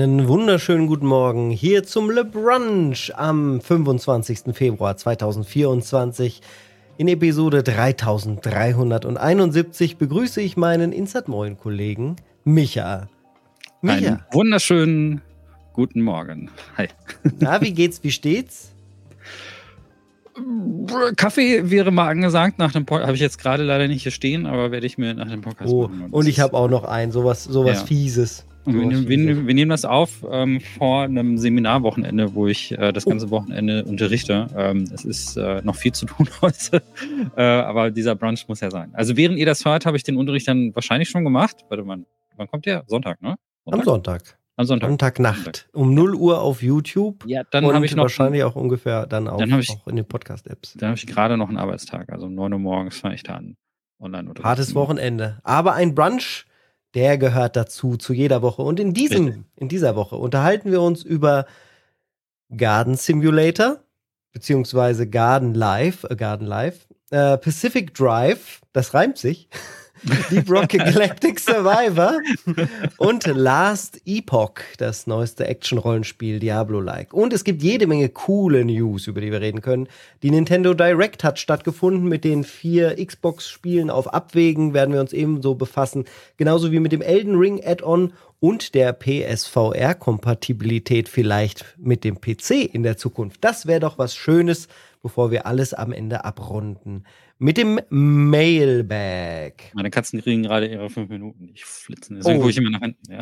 Einen wunderschönen guten Morgen hier zum Le Brunch am 25. Februar 2024. In Episode 3371 begrüße ich meinen Insert Moin Kollegen Micha. Micha. Einen wunderschönen guten Morgen. Hi. Na, wie geht's, wie steht's? Kaffee wäre mal angesagt nach dem Podcast. Habe ich jetzt gerade leider nicht hier stehen, aber werde ich mir nach dem Podcast oh, machen. Und ich habe auch noch einen, sowas, sowas ja. Fieses. Wir, wir, wir, nehmen das auf ähm, vor einem Seminarwochenende, wo ich äh, das ganze Wochenende unterrichte. Ähm, es ist äh, noch viel zu tun heute, äh, aber dieser Brunch muss ja sein. Also während ihr das hört, habe ich den Unterricht dann wahrscheinlich schon gemacht. Warte mal, wann kommt der? Sonntag, ne? Sonntag? Am Sonntag. Am Sonntag. Sonntagnacht. Um 0 Uhr auf YouTube. Ja, dann habe ich noch. Wahrscheinlich auch ungefähr dann auch, dann ich, auch in den Podcast-Apps. Dann habe ich gerade noch einen Arbeitstag. Also um 9 Uhr morgens fange ich da an. Online Hartes Wochenende. Aber ein Brunch der gehört dazu, zu jeder Woche. Und in, diesem, in dieser Woche unterhalten wir uns über Garden Simulator, beziehungsweise Garden Life, äh, Garden Life, äh, Pacific Drive, das reimt sich, Deep Rocket Galactic Survivor und Last Epoch, das neueste Action-Rollenspiel Diablo-like. Und es gibt jede Menge coole News, über die wir reden können. Die Nintendo Direct hat stattgefunden mit den vier Xbox-Spielen auf Abwägen, werden wir uns ebenso befassen. Genauso wie mit dem Elden Ring Add-on und der PSVR-Kompatibilität vielleicht mit dem PC in der Zukunft. Das wäre doch was Schönes, bevor wir alles am Ende abrunden mit dem Mailbag. Meine Katzen kriegen gerade ihre fünf Minuten. Ich flitzen. Deswegen oh. gucke ich immer nach hinten. Ja,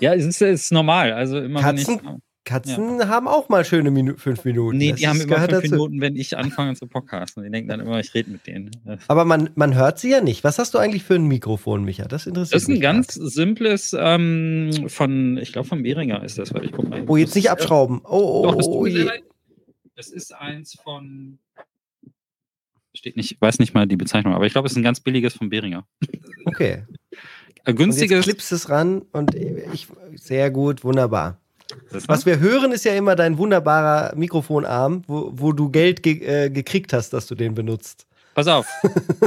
ja es, ist, es ist normal. Also immer Katzen, ich, Katzen ja. haben auch mal schöne Minu fünf Minuten. Nee, das die haben immer fünf dazu. Minuten, wenn ich anfange zu podcasten. Die denken dann immer, ich rede mit denen. Aber man, man hört sie ja nicht. Was hast du eigentlich für ein Mikrofon, Micha? Das interessiert mich. Das ist ein ganz grad. simples ähm, von, ich glaube, von Behringer ist das, weil ich gucke mal. Oh, jetzt nicht abschrauben. Oh, oh, Doch, das, oh, oh, das ist eins von steht nicht, ich weiß nicht mal die Bezeichnung, aber ich glaube, es ist ein ganz billiges von Behringer. Okay. Günstiges. Und jetzt klippst es ran und ich, sehr gut, wunderbar. Was wir hören, ist ja immer dein wunderbarer Mikrofonarm, wo, wo du Geld ge äh, gekriegt hast, dass du den benutzt. Pass auf.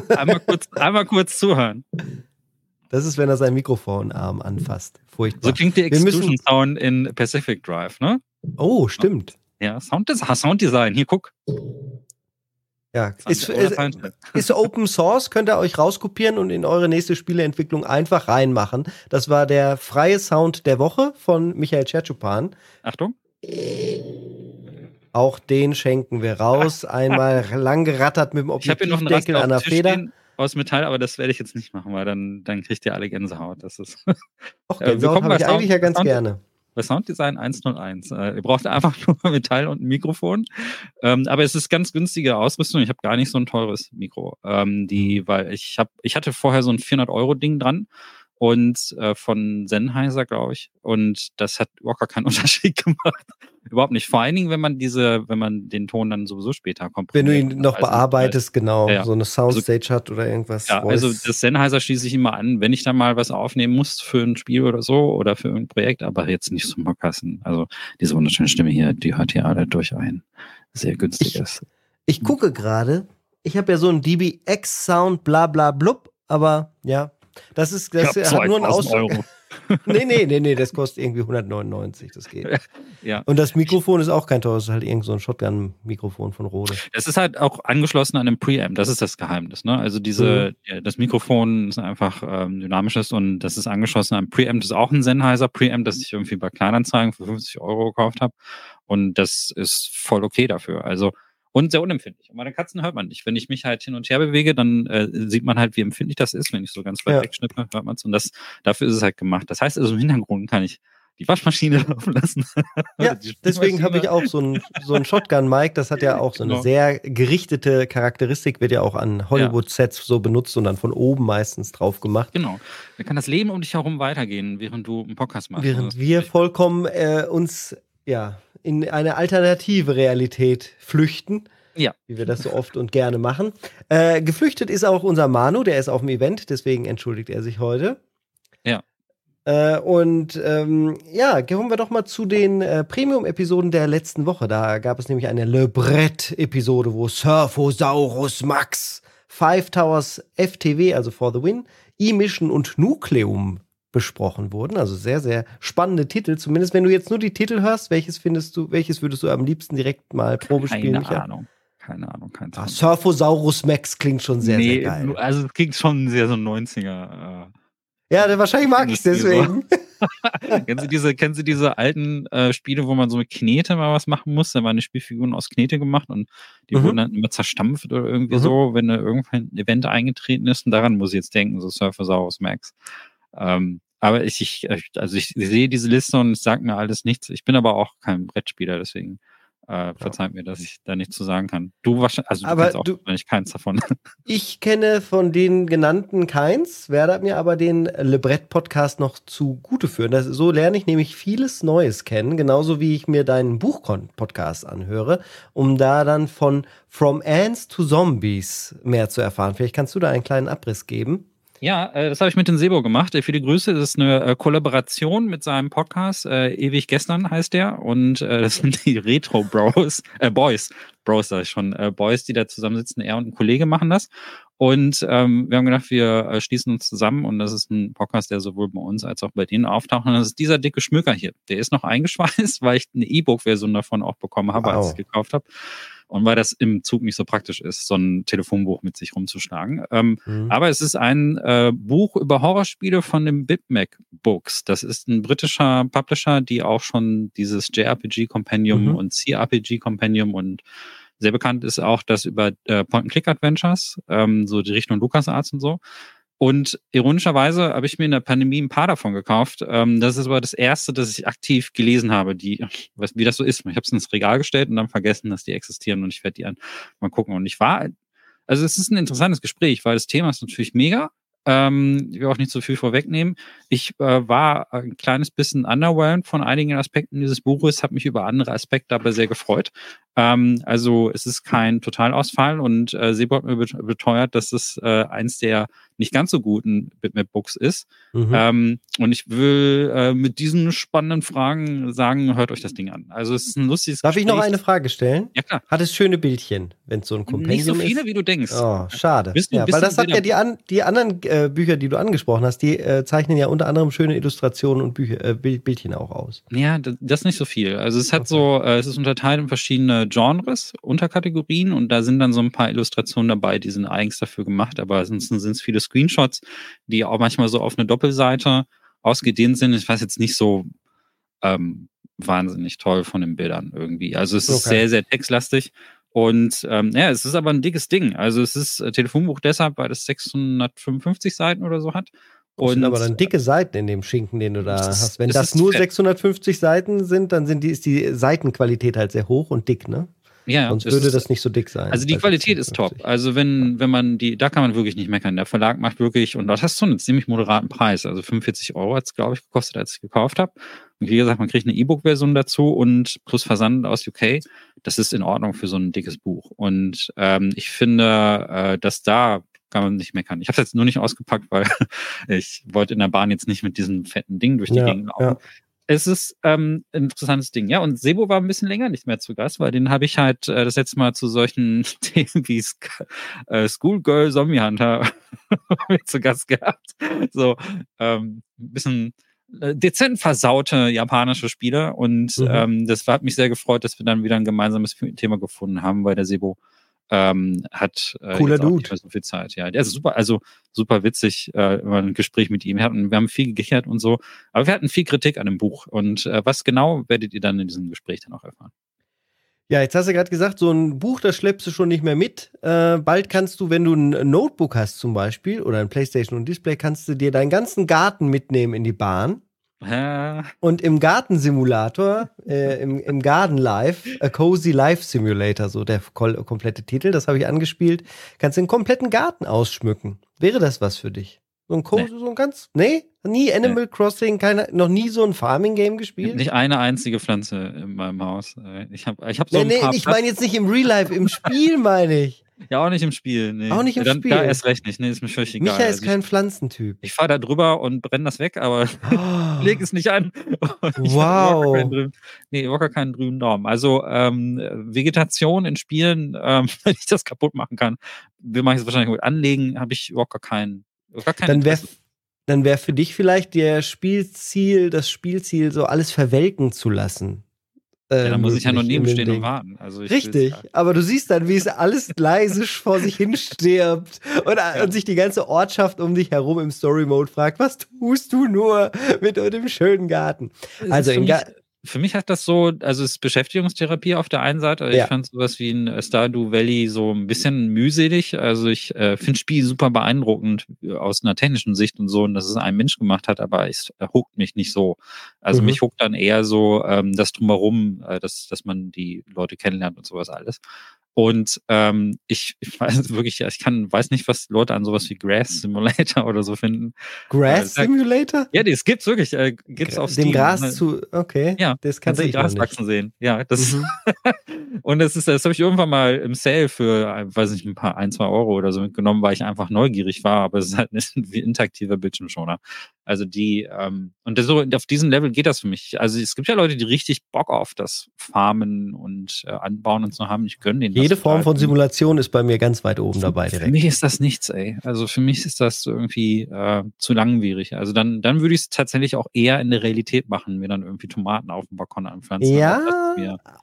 Einmal kurz, einmal kurz zuhören. Das ist, wenn er seinen Mikrofonarm anfasst. Furchtbar. So klingt der Exclusion Sound in Pacific Drive, ne? Oh, stimmt. Ja, Sound, Sounddesign. Hier, guck. Ja, ist, ist, ist, Open Source, könnt ihr euch rauskopieren und in eure nächste Spieleentwicklung einfach reinmachen. Das war der freie Sound der Woche von Michael Tschertschupan. Achtung. Auch den schenken wir raus. Einmal lang gerattert mit dem Objektivdeckel an der Feder. Aus Metall, aber das werde ich jetzt nicht machen, weil dann, dann kriegt ihr alle Gänsehaut. Das ist. Och, Gänsehaut habe ich eigentlich ja ganz gerne bei Sounddesign 101. Äh, ihr braucht einfach nur Metall und ein Mikrofon. Ähm, aber es ist ganz günstige Ausrüstung. Ich habe gar nicht so ein teures Mikro. Ähm, die, weil ich habe, ich hatte vorher so ein 400 Euro Ding dran und äh, von Sennheiser, glaube ich. Und das hat überhaupt gar keinen Unterschied gemacht. überhaupt nicht. Vor allen Dingen, wenn man diese, wenn man den Ton dann sowieso später kommt. Wenn du ihn noch also, bearbeitest, genau, ja, so eine Soundstage also, hat oder irgendwas. Ja, Voice. also das Sennheiser schließe ich immer an, wenn ich da mal was aufnehmen muss für ein Spiel oder so oder für ein Projekt, aber jetzt nicht zum Podcasten. Also diese wunderschöne Stimme hier, die hört hier alle durch ein. Sehr günstig ist. Ich gucke gerade, ich habe ja so ein DBX Sound, bla bla blub, aber ja, das ist, das hat nur ein Ausdruck. nee, nee, nee, nee, das kostet irgendwie 199, das geht. Ja. Und das Mikrofon ist auch kein teures, ist halt irgend so ein Shotgun-Mikrofon von Rode. Es ist halt auch angeschlossen an einem Preamp, das ist das Geheimnis, ne? Also diese, mhm. das Mikrofon ist einfach ähm, dynamisches und das ist angeschlossen an einem Preamp, das ist auch ein Sennheiser Preamp, das ich irgendwie bei Kleinanzeigen für 50 Euro gekauft habe. Und das ist voll okay dafür. Also und sehr unempfindlich. Und meine Katzen hört man nicht. Wenn ich mich halt hin und her bewege, dann äh, sieht man halt, wie empfindlich das ist. Wenn ich so ganz weit ja. wegschnippe, hört man es. Und das, dafür ist es halt gemacht. Das heißt also, im Hintergrund kann ich die Waschmaschine laufen lassen. Ja, deswegen habe ich auch so ein, so ein Shotgun-Mic. Das hat ja auch so eine genau. sehr gerichtete Charakteristik, wird ja auch an Hollywood-Sets so benutzt und dann von oben meistens drauf gemacht. Genau. Da kann das Leben um dich herum weitergehen, während du einen Podcast machst. Während wir vollkommen äh, uns ja, in eine alternative Realität flüchten. Ja. Wie wir das so oft und gerne machen. Äh, geflüchtet ist auch unser Manu, der ist auf dem Event, deswegen entschuldigt er sich heute. Ja. Äh, und ähm, ja, kommen wir doch mal zu den äh, Premium-Episoden der letzten Woche. Da gab es nämlich eine Le Brett-Episode, wo Surfosaurus Max, Five Towers FTW, also For the Win, E-Mission und Nucleum besprochen wurden. Also sehr, sehr spannende Titel. Zumindest wenn du jetzt nur die Titel hörst, welches findest du, welches würdest du am liebsten direkt mal Probe spielen? Keine Ahnung. Keine Ahnung, kein ah, Surfosaurus Max klingt schon sehr, nee, sehr geil. Also es klingt schon sehr so 90er. Äh ja, wahrscheinlich mag ich es deswegen. kennen, Sie diese, kennen Sie diese alten äh, Spiele, wo man so mit Knete mal was machen muss? Da waren die Spielfiguren aus Knete gemacht und die mhm. wurden dann immer zerstampft oder irgendwie mhm. so, wenn da irgendein Event eingetreten ist. Und daran muss ich jetzt denken, so Surfosaurus Max. Ähm, aber ich, ich, also ich sehe diese Liste und es sagt mir alles nichts. Ich bin aber auch kein Brettspieler, deswegen äh, verzeiht mir, dass ich da nichts zu sagen kann. Du wahrscheinlich, also du aber kennst auch du, wahrscheinlich keins davon. Ich kenne von den genannten keins, werde mir aber den Lebrett-Podcast noch zugute führen. Das, so lerne ich nämlich vieles Neues kennen, genauso wie ich mir deinen Buch-Podcast anhöre, um da dann von From Ants to Zombies mehr zu erfahren. Vielleicht kannst du da einen kleinen Abriss geben. Ja, äh, das habe ich mit den Sebo gemacht. Äh, viele Grüße. Das ist eine äh, Kollaboration mit seinem Podcast. Äh, Ewig gestern heißt der. Und äh, das sind die Retro Bros, äh, Boys, Bros sag ich schon, äh, Boys, die da zusammensitzen. Er und ein Kollege machen das. Und ähm, wir haben gedacht, wir schließen uns zusammen. Und das ist ein Podcast, der sowohl bei uns als auch bei denen auftaucht. Und das ist dieser dicke Schmöker hier. Der ist noch eingeschweißt, weil ich eine E-Book-Version davon auch bekommen habe, wow. als ich es gekauft habe und weil das im Zug nicht so praktisch ist, so ein Telefonbuch mit sich rumzuschlagen. Ähm, mhm. Aber es ist ein äh, Buch über Horrorspiele von dem BitMac Books. Das ist ein britischer Publisher, die auch schon dieses JRPG Compendium mhm. und CRPG Compendium und sehr bekannt ist auch das über äh, Point-and-Click-Adventures, ähm, so die Richtung LucasArts und so. Und ironischerweise habe ich mir in der Pandemie ein paar davon gekauft. Ähm, das ist aber das erste, das ich aktiv gelesen habe, die, was, wie das so ist. Ich habe es ins Regal gestellt und dann vergessen, dass die existieren und ich werde die an, mal gucken. Und ich war, also es ist ein interessantes Gespräch, weil das Thema ist natürlich mega. Ähm, ich will auch nicht so viel vorwegnehmen. Ich äh, war ein kleines bisschen underwhelmed von einigen Aspekten dieses Buches, habe mich über andere Aspekte aber sehr gefreut. Ähm, also es ist kein Totalausfall und äh, Sebo hat mir beteuert, dass es äh, eins der nicht ganz so guten Bitmap-Books ist. Mhm. Ähm, und ich will äh, mit diesen spannenden Fragen sagen, hört euch das Ding an. Also es ist ein lustiges Darf Gespräch. ich noch eine Frage stellen? Ja, klar. Hat es schöne Bildchen, wenn es so ein Kompendium ist? Nicht so viele, ist? wie du denkst. Oh, schade. Ja, weil das hat ja die, an, die anderen äh, Bücher, die du angesprochen hast, die äh, zeichnen ja unter anderem schöne Illustrationen und Bücher, äh, Bildchen auch aus. Ja, das, nicht so viel. Also es hat okay. so, äh, es ist unterteilt in verschiedene Genres, Unterkategorien und da sind dann so ein paar Illustrationen dabei, die sind eigens dafür gemacht, aber ansonsten sind es viele Screenshots, die auch manchmal so auf eine Doppelseite ausgedehnt sind. Ich weiß jetzt nicht so ähm, wahnsinnig toll von den Bildern irgendwie. Also es okay. ist sehr, sehr textlastig. Und ähm, ja, es ist aber ein dickes Ding. Also es ist äh, Telefonbuch deshalb, weil es 655 Seiten oder so hat. Das und, sind aber dann dicke Seiten in dem Schinken, den du da das, hast. Wenn das, das nur fett. 650 Seiten sind, dann sind die, ist die Seitenqualität halt sehr hoch und dick, ne? Ja, Sonst würde das nicht so dick sein. Also die Qualität ist top. Also wenn, wenn man die, da kann man wirklich nicht meckern. Der Verlag macht wirklich, und das hast du einen ziemlich moderaten Preis. Also 45 Euro hat es, glaube ich, gekostet, als ich gekauft habe. Und wie gesagt, man kriegt eine E-Book-Version dazu und plus Versand aus UK. Das ist in Ordnung für so ein dickes Buch. Und ähm, ich finde, äh, dass da kann man nicht meckern. Ich habe es jetzt nur nicht ausgepackt, weil ich wollte in der Bahn jetzt nicht mit diesem fetten Ding durch die ja, Gegend laufen. Ja es ist ähm, ein interessantes Ding. Ja, und Sebo war ein bisschen länger nicht mehr zu Gast, weil den habe ich halt äh, das letzte Mal zu solchen Themen wie Sk äh, Schoolgirl Zombie Hunter zu Gast gehabt. So ähm, ein bisschen äh, dezent versaute japanische Spiele. Und mhm. ähm, das hat mich sehr gefreut, dass wir dann wieder ein gemeinsames Thema gefunden haben, weil der Sebo ähm, hat äh, Cooler Dude. nicht mehr so viel Zeit. Ja, der ist super, also super witzig, äh, immer ein Gespräch mit ihm. Wir, hatten, wir haben viel gekichert und so, aber wir hatten viel Kritik an dem Buch. Und äh, was genau werdet ihr dann in diesem Gespräch dann auch erfahren? Ja, jetzt hast du gerade gesagt, so ein Buch, das schleppst du schon nicht mehr mit. Äh, bald kannst du, wenn du ein Notebook hast zum Beispiel oder ein Playstation und Display, kannst du dir deinen ganzen Garten mitnehmen in die Bahn. Und im Gartensimulator, äh, im, im Garden Life, A Cozy Life Simulator, so der komplette Titel, das habe ich angespielt, kannst du den kompletten Garten ausschmücken. Wäre das was für dich? So ein Cozy, nee. so ein ganz, nee? Nie Animal nee. Crossing, keine, noch nie so ein Farming-Game gespielt? Nicht eine einzige Pflanze in meinem Haus. Ich habe ich hab so nee, ein paar nee, ich meine jetzt nicht im Real Life, im Spiel meine ich. Ja, auch nicht im Spiel. Nee. Auch nicht im Dann, Spiel. Da erst recht nicht. Nee, ist mir völlig egal. Micha ist also kein Pflanzentyp. Ich, ich fahre da drüber und brenne das weg, aber Oh. leg es nicht an. ich Wow. Keinen drüben, nee, locker keinen grünen Daumen. Also ähm, Vegetation in Spielen, ähm, wenn ich das kaputt machen kann, will man es wahrscheinlich gut anlegen, habe ich überhaupt gar keinen. Gar kein Dann wäre dann wär für dich vielleicht der Spielziel, das Spielziel, so alles verwelken zu lassen. Ja, Äh, dann muss ich ja nur nebenstehen und warten. Also Richtig, ja- aber du siehst dann, wie es alles leise vor sich hin stirbt und, und sich die ganze Ortschaft um dich herum im Story-Mode fragt, was tust du nur mit dem schönen Garten? Es Also in für, Ga mich, für mich hat das so, also es ist Beschäftigungstherapie auf der einen Seite. aber Ja. Ich fand sowas wie in Stardew Valley so ein bisschen mühselig. Also ich äh, finde Spiel super beeindruckend äh, aus einer technischen Sicht und so, und dass es ein Mensch gemacht hat, aber es äh, huckt mich nicht so. Also Mhm. mich huckt dann eher so ähm, das drumherum, äh, dass, dass man die Leute kennenlernt und sowas alles. Und ähm, ich, ich weiß wirklich, ich kann, weiß nicht, was Leute an sowas wie Grass Simulator oder so finden. Grass Äh, Simulator? Ja, das gibt's wirklich, äh, gibt's auf Dem Steam. Gras Ne? zu, okay. Ja, das Kannst du Gras wachsen sehen. Ja, das Mhm. und das ist, das habe ich irgendwann mal im Sale für, äh, weiß nicht, ein paar, ein, zwei Euro oder so mitgenommen, weil ich einfach neugierig war, aber es ist halt ein interaktiver Bildschirmschoner. Also die, ähm, und so, auf diesem Level geht das für mich. Also es gibt ja Leute, die richtig Bock auf das Farmen und äh, Anbauen und so haben. Ich gönne denen Jede Form von Simulation ist bei mir ganz weit oben dabei Für direkt. mich ist das nichts, ey. Also für mich ist das irgendwie äh, zu langwierig. Also dann, dann würde ich es tatsächlich auch eher in der Realität machen, mir dann irgendwie Tomaten auf dem Balkon anpflanzen. Ja,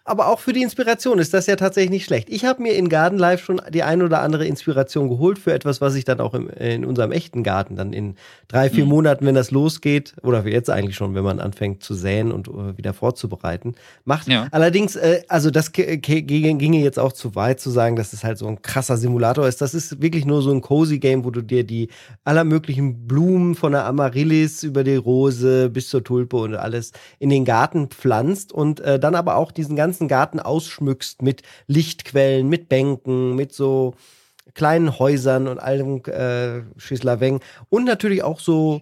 aber auch für die Inspiration ist das ja tatsächlich nicht schlecht. Ich habe mir in Garden Life schon die ein oder andere Inspiration geholt für etwas, was ich dann auch im, in unserem echten Garten dann in drei, vier Mhm. Monaten, wenn das losgeht, oder jetzt eigentlich schon, wenn man anfängt zu säen und äh, wieder vorzubereiten, macht. Ja. Allerdings, äh, also das ge- ge- ginge jetzt auch zu weit zu sagen, dass es halt so ein krasser Simulator ist. Das ist wirklich nur so ein cozy Game, wo du dir die aller möglichen Blumen von der Amaryllis über die Rose bis zur Tulpe und alles in den Garten pflanzt und äh, dann aber auch diesen ganzen Garten ausschmückst mit Lichtquellen, mit Bänken, mit so kleinen Häusern und allem äh, Schießlaweng und natürlich auch so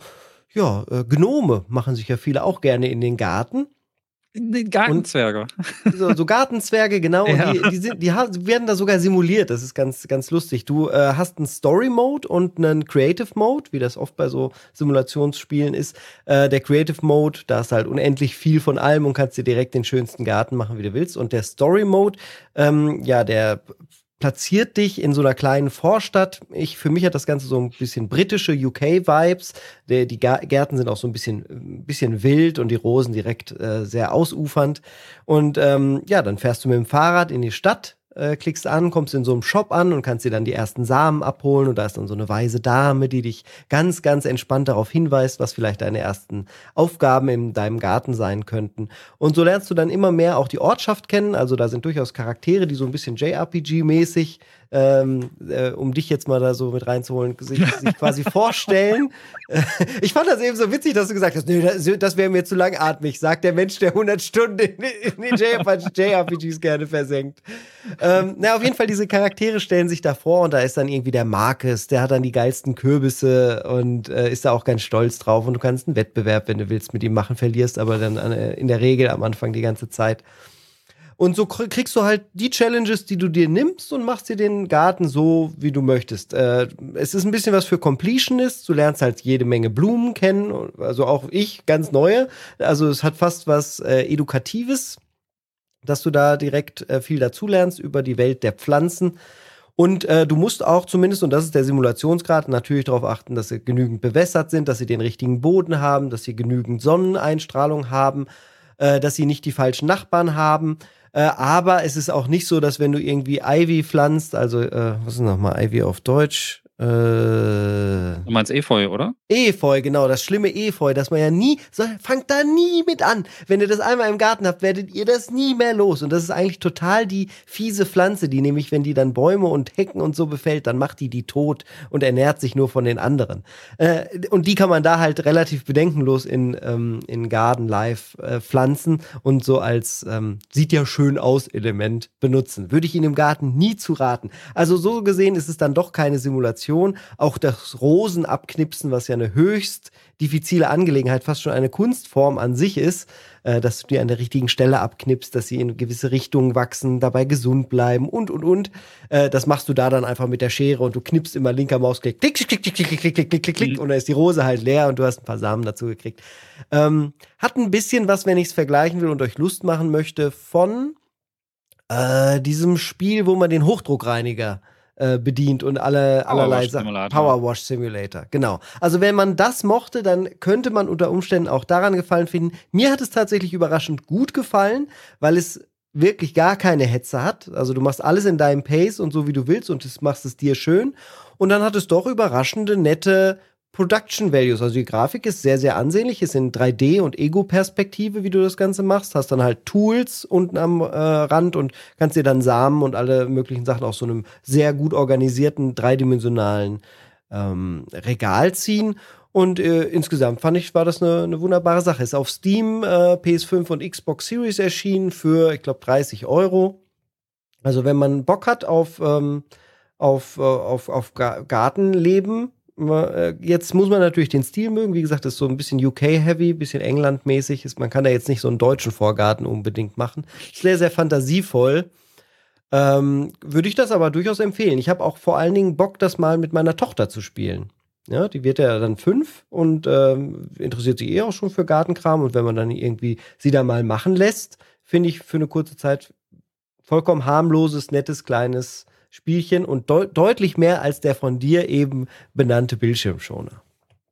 ja, äh, Gnome machen sich ja viele auch gerne in den Garten. Gartenzwerge. So, so Gartenzwerge, genau. Ja. Die, die, sind, die werden da sogar simuliert. Das ist ganz, ganz lustig. Du äh, hast einen Story-Mode und einen Creative-Mode, wie das oft bei so Simulationsspielen ist. Äh, der Creative-Mode, da du halt unendlich viel von allem und kannst dir direkt den schönsten Garten machen, wie du willst. Und der Story-Mode, ähm, ja, der platziert dich in so einer kleinen Vorstadt. Ich, für mich hat das Ganze so ein bisschen britische UK-Vibes. Die Gärten sind auch so ein bisschen, ein bisschen wild und die Rosen direkt äh, sehr ausufernd. Und ähm, ja, dann fährst du mit dem Fahrrad in die Stadt, äh, klickst an, kommst in so einem Shop an und kannst dir dann die ersten Samen abholen. Und da ist dann so eine weise Dame, die dich ganz, ganz entspannt darauf hinweist, was vielleicht deine ersten Aufgaben in deinem Garten sein könnten. Und so lernst du dann immer mehr auch die Ortschaft kennen. Also da sind durchaus Charaktere, die so ein bisschen JRPG-mäßig, ähm, äh, um dich jetzt mal da so mit reinzuholen, sich, sich quasi vorstellen. Äh, ich fand das eben so witzig, dass du gesagt hast, nee, das, das wäre mir zu langatmig, sagt der Mensch, der 100 Stunden in, in den JRPGs gerne versenkt. Ähm, na, auf jeden Fall, diese Charaktere stellen sich da vor und da ist dann irgendwie der Marcus, der hat dann die geilsten Kürbisse und äh, ist da auch ganz stolz drauf und du kannst einen Wettbewerb, wenn du willst, mit ihm machen, verlierst aber dann äh, in der Regel am Anfang die ganze Zeit. Und so kr- kriegst du halt die Challenges, die du dir nimmst und machst dir den Garten so, wie du möchtest. Äh, es ist ein bisschen was für Completionists. Du lernst halt jede Menge Blumen kennen, also auch ich, ganz neue. Also es hat fast was äh, Edukatives, dass du da direkt äh, viel dazulernst über die Welt der Pflanzen. Und äh, du musst auch zumindest, und das ist der Simulationsgrad, natürlich darauf achten, dass sie genügend bewässert sind, dass sie den richtigen Boden haben, dass sie genügend Sonneneinstrahlung haben, äh, dass sie nicht die falschen Nachbarn haben. Äh, aber es ist auch nicht so, dass wenn du irgendwie Ivy pflanzt, also äh, was ist nochmal Ivy auf Deutsch? Äh, du meinst Efeu, oder? Efeu, genau, das schlimme Efeu, dass man ja nie, so, fangt da nie mit an. Wenn ihr das einmal im Garten habt, werdet ihr das nie mehr los. Und das ist eigentlich total die fiese Pflanze, die nämlich, wenn die dann Bäume und Hecken und so befällt, dann macht die die tot und ernährt sich nur von den anderen. Äh, und die kann man da halt relativ bedenkenlos in, ähm, in Garden Live äh, pflanzen und so als ähm, sieht ja schön aus Element benutzen. Würde ich Ihnen im Garten nie zu raten. Also so gesehen ist es dann doch keine Simulation Präsentation, auch das Rosenabknipsen, was ja eine höchst diffizile Angelegenheit, fast schon eine Kunstform an sich ist, äh, dass du die an der richtigen Stelle abknipst, dass sie in gewisse Richtungen wachsen, dabei gesund bleiben und und und. Äh, das machst du da dann einfach mit der Schere und du knippst immer linker Mausklick, klick, klick, klick, klick, klick, klick, klick, klick, klick, klick, und dann ist die Rose halt leer und du hast ein paar Samen dazu gekriegt. Ähm, hat ein bisschen was, wenn ich es vergleichen will und euch Lust machen möchte, von äh, diesem Spiel, wo man den Hochdruckreiniger äh, bedient und alle allerlei Sachen. Powerwash Simulator, genau. Also wenn man das mochte, dann könnte man unter Umständen auch daran gefallen finden. Mir hat es tatsächlich überraschend gut gefallen, weil es wirklich gar keine Hetze hat. Also du machst alles in deinem Pace und so wie du willst und das machst es dir schön. Und dann hat es doch überraschende, nette Production Values. Also die Grafik ist sehr, sehr ansehnlich, ist in 3D und Ego-Perspektive, wie du das Ganze machst. Hast dann halt Tools unten am äh, Rand und kannst dir dann Samen und alle möglichen Sachen aus so einem sehr gut organisierten, dreidimensionalen ähm, Regal ziehen. Und äh, insgesamt fand ich, war das eine, eine wunderbare Sache. Ist auf Steam, äh, PS5 und Xbox Series erschienen für, ich glaube, 30 Euro. Also wenn man Bock hat auf, ähm, auf, äh, auf, auf Gartenleben, jetzt muss man natürlich den Stil mögen. Wie gesagt, das ist so ein bisschen UK-heavy, bisschen England-mäßig. Man kann da jetzt nicht so einen deutschen Vorgarten unbedingt machen. Sehr, sehr fantasievoll. Ähm, Würde ich das aber durchaus empfehlen. Ich habe auch vor allen Dingen Bock, das mal mit meiner Tochter zu spielen. Ja, die wird ja dann fünf und ähm, interessiert sich eh auch schon für Gartenkram. Und wenn man dann irgendwie sie da mal machen lässt, finde ich für eine kurze Zeit vollkommen harmloses, nettes, kleines Spielchen und de deutlich mehr als der von dir eben benannte Bildschirmschoner.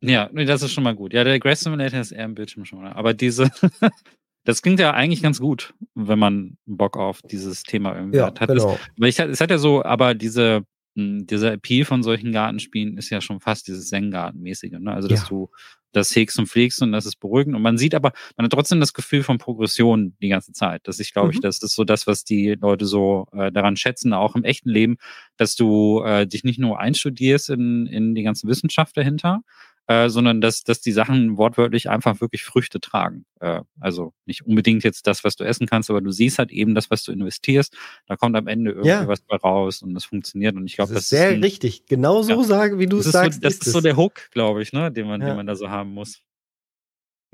Ja, das ist schon mal gut. Ja, der Grass Simulator ist eher ein Bildschirmschoner. Aber diese, das klingt ja eigentlich ganz gut, wenn man Bock auf dieses Thema irgendwie ja, hat. Genau. weil ich, es hat ja so, aber diese, hm, dieser Appeal von solchen Gartenspielen ist ja schon fast dieses Zen-Garten-mäßige. Ne? Also, dass ja. du das hegst und pflegst und das ist beruhigend. Und man sieht aber, man hat trotzdem das Gefühl von Progression die ganze Zeit. Das ich glaube mhm. ich, das ist so das, was die Leute so äh, daran schätzen, auch im echten Leben, dass du äh, dich nicht nur einstudierst in, in die ganze Wissenschaft dahinter, äh, sondern dass, dass die Sachen wortwörtlich einfach wirklich Früchte tragen. Äh, also nicht unbedingt jetzt das, was du essen kannst, aber du siehst halt eben das, was du investierst. Da kommt am Ende irgendwie ja. was bei raus und das funktioniert. Und ich glaube, das, das, ist sehr ist ein, richtig. Genau so ja. sagen, wie du es sagst. So, das ist, ist so der Hook, glaube ich, ne, den man, ja. den man da so haben muss.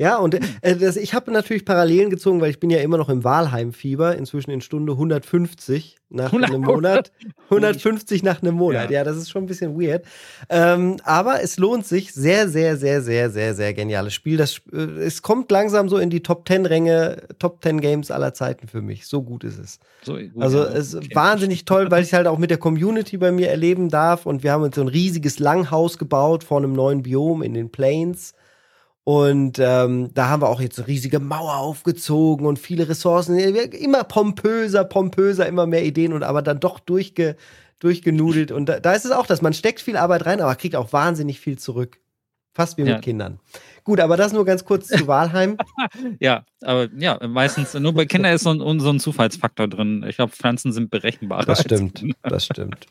Ja, und äh, das, ich habe natürlich Parallelen gezogen, weil ich bin ja immer noch im Wahlheimfieber, inzwischen in Stunde 150 nach 100, einem Monat. 150 nach einem Monat, ja. ja. das ist schon ein bisschen weird. Ähm, aber es lohnt sich, sehr, sehr, sehr, sehr, sehr, sehr geniales Spiel. Das, äh, es kommt langsam so in die Top 10 Ränge, Top 10 Games aller Zeiten für mich. So gut ist es. So gut, also ja. es ist okay. wahnsinnig toll, weil ich halt auch mit der Community bei mir erleben darf und wir haben uns so ein riesiges Langhaus gebaut vor einem neuen Biom in den Plains und ähm, da haben wir auch jetzt eine riesige Mauer aufgezogen und viele Ressourcen. Immer pompöser, pompöser, immer mehr Ideen und aber dann doch durchge, durchgenudelt. Und da, da ist es auch, dass man steckt viel Arbeit rein, aber kriegt auch wahnsinnig viel zurück. Fast wie ja. mit Kindern. Gut, aber das nur ganz kurz zu Walheim. ja, aber ja, meistens, nur bei Kindern ist so ein, so ein Zufallsfaktor drin. Ich glaube, Pflanzen sind berechenbar. Das stimmt, das stimmt.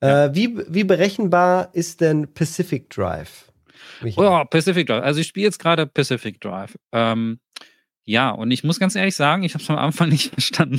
äh, wie, wie berechenbar ist denn Pacific Drive? Oh, Pacific Drive. Also ich spiele jetzt gerade Pacific Drive. Ähm, ja, und ich muss ganz ehrlich sagen, ich habe es am Anfang nicht verstanden.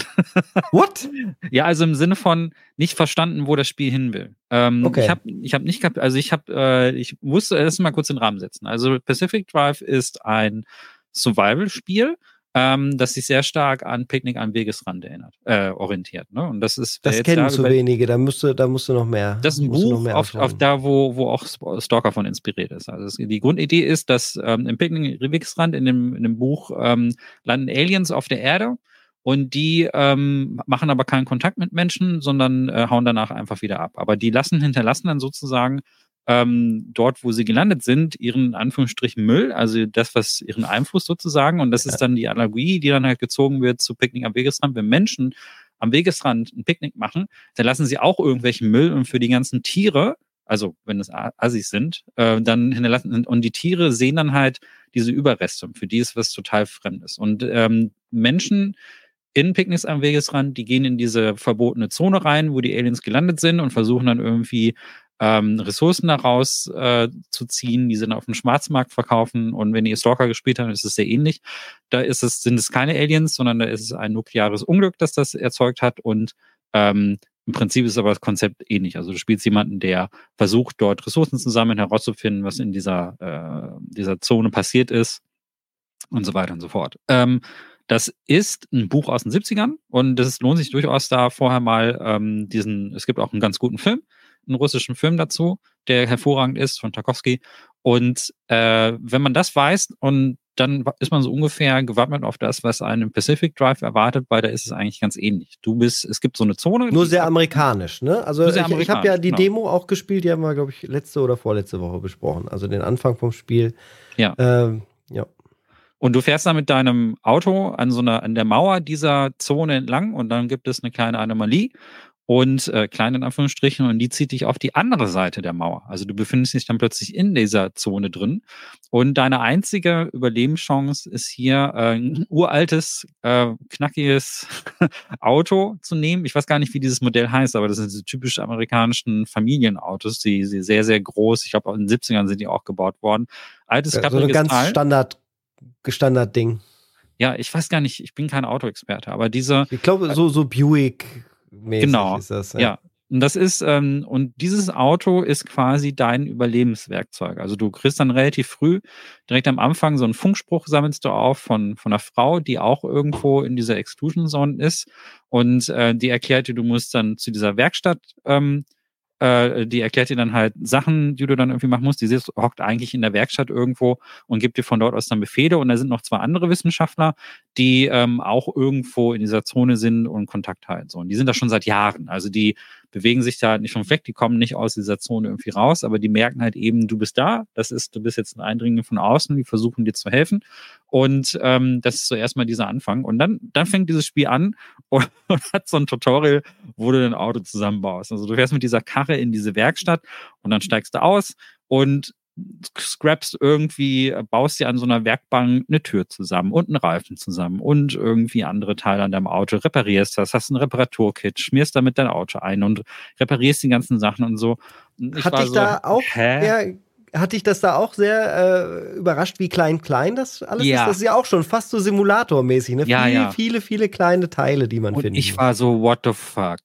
What? ja, also im Sinne von nicht verstanden, wo das Spiel hin will. Ähm, okay. Ich habe ich hab nicht, also ich habe, äh, ich musste erst mal kurz den Rahmen setzen. Also Pacific Drive ist ein Survival-Spiel ähm, das sich sehr stark an Picknick am Wegesrand erinnert, äh, orientiert. Ne? Und das ist das kennen zu wenige. Da musste, da musste noch mehr. Das ist ein Buch auf, auf, da, wo, wo auch Stalker von inspiriert ist. Also es, die Grundidee ist, dass ähm, im Picknick am Wegesrand in dem, in dem Buch ähm, landen Aliens auf der Erde. Und die ähm, machen aber keinen Kontakt mit Menschen, sondern äh, hauen danach einfach wieder ab. Aber die lassen, hinterlassen dann sozusagen ähm, dort, wo sie gelandet sind, ihren Anführungsstrichen Müll, also das, was ihren Einfluss sozusagen, und das ja. ist dann die Analogie, die dann halt gezogen wird zu Picknick am Wegesrand. Wenn Menschen am Wegesrand ein Picknick machen, dann lassen sie auch irgendwelchen Müll und für die ganzen Tiere also wenn es Assis sind, äh, dann hinterlassen. Und die Tiere sehen dann halt diese Überreste. Für die ist was total Fremdes. Und ähm, Menschen in Picknicks am Wegesrand, die gehen in diese verbotene Zone rein, wo die Aliens gelandet sind und versuchen dann irgendwie ähm, Ressourcen daraus äh, zu ziehen, die sie dann auf dem Schwarzmarkt verkaufen. Und wenn ihr Stalker gespielt habt, ist es sehr ähnlich. Da ist es, sind es keine Aliens, sondern da ist es ein nukleares Unglück, das das erzeugt hat. Und ähm, im Prinzip ist aber das Konzept ähnlich. Also du spielst jemanden, der versucht, dort Ressourcen zu sammeln, herauszufinden, was in dieser, äh, dieser Zone passiert ist und so weiter und so fort. Ähm, das ist ein Buch aus den 70ern und es lohnt sich durchaus da vorher mal ähm, diesen, es gibt auch einen ganz guten Film, einen russischen Film dazu, der hervorragend ist von Tarkovsky. Und äh, wenn man das weiß und dann ist man so ungefähr gewappnet auf das, was einen Pacific Drive erwartet, weil da ist es eigentlich ganz ähnlich. Du bist, es gibt so eine Zone. Nur sehr amerikanisch, ne? Also ich, ich habe ja die genau. Demo auch gespielt, die haben wir, glaube ich, letzte oder vorletzte Woche besprochen. Also den Anfang vom Spiel. Ja. Ähm, ja. Und du fährst da mit deinem Auto an so einer, an der Mauer dieser Zone entlang und dann gibt es eine kleine Anomalie und äh, klein in Anführungsstrichen und die zieht dich auf die andere Seite der Mauer. Also du befindest dich dann plötzlich in dieser Zone drin und deine einzige Überlebenschance ist hier äh, ein uraltes, äh, knackiges Auto zu nehmen. Ich weiß gar nicht, wie dieses Modell heißt, aber das sind diese typisch amerikanischen Familienautos, die, die sehr, sehr groß, ich glaube in den 70ern sind die auch gebaut worden. Altes, ja, so ein ganz Teil. Standard, Standard Ding. Ja, ich weiß gar nicht, ich bin kein Autoexperte, aber diese. Ich glaube, so, so Buick genau. ist das. Ja. ja. Und das ist, ähm, und dieses Auto ist quasi dein Überlebenswerkzeug. Also du kriegst dann relativ früh, direkt am Anfang, so einen Funkspruch sammelst du auf von, von einer Frau, die auch irgendwo in dieser Exclusion Zone ist. Und äh, die erklärt dir, du musst dann zu dieser Werkstatt ähm, äh, die erklärt dir dann halt Sachen, die du dann irgendwie machen musst. Die sitzt, hockt eigentlich in der Werkstatt irgendwo und gibt dir von dort aus dann Befehle. Und da sind noch zwei andere Wissenschaftler, die ähm, auch irgendwo in dieser Zone sind und Kontakt halten. So. Und die sind da schon seit Jahren. Also die bewegen sich da nicht vom Fleck, die kommen nicht aus dieser Zone irgendwie raus, aber die merken halt eben, du bist da, das ist, du bist jetzt ein Eindringling von außen, die versuchen dir zu helfen. Und ähm, das ist so erstmal dieser Anfang. Und dann, dann fängt dieses Spiel an und, und hat so ein Tutorial, wo du dein Auto zusammenbaust. Also du fährst mit dieser Karre in diese Werkstatt und dann steigst du aus und scrappst irgendwie, baust dir an so einer Werkbank eine Tür zusammen und einen Reifen zusammen und irgendwie andere Teile an deinem Auto, reparierst das, hast ein Reparaturkit, schmierst damit dein Auto ein und reparierst die ganzen Sachen und so. Ich Hat dich so, da auch hä? hat dich das da auch sehr äh, überrascht, wie klein klein das alles ja. ist? Das ist ja auch schon fast so simulatormäßig, ne? Ja, viele, ja. viele, viele kleine Teile, die man und findet. Ich war so, what the fuck?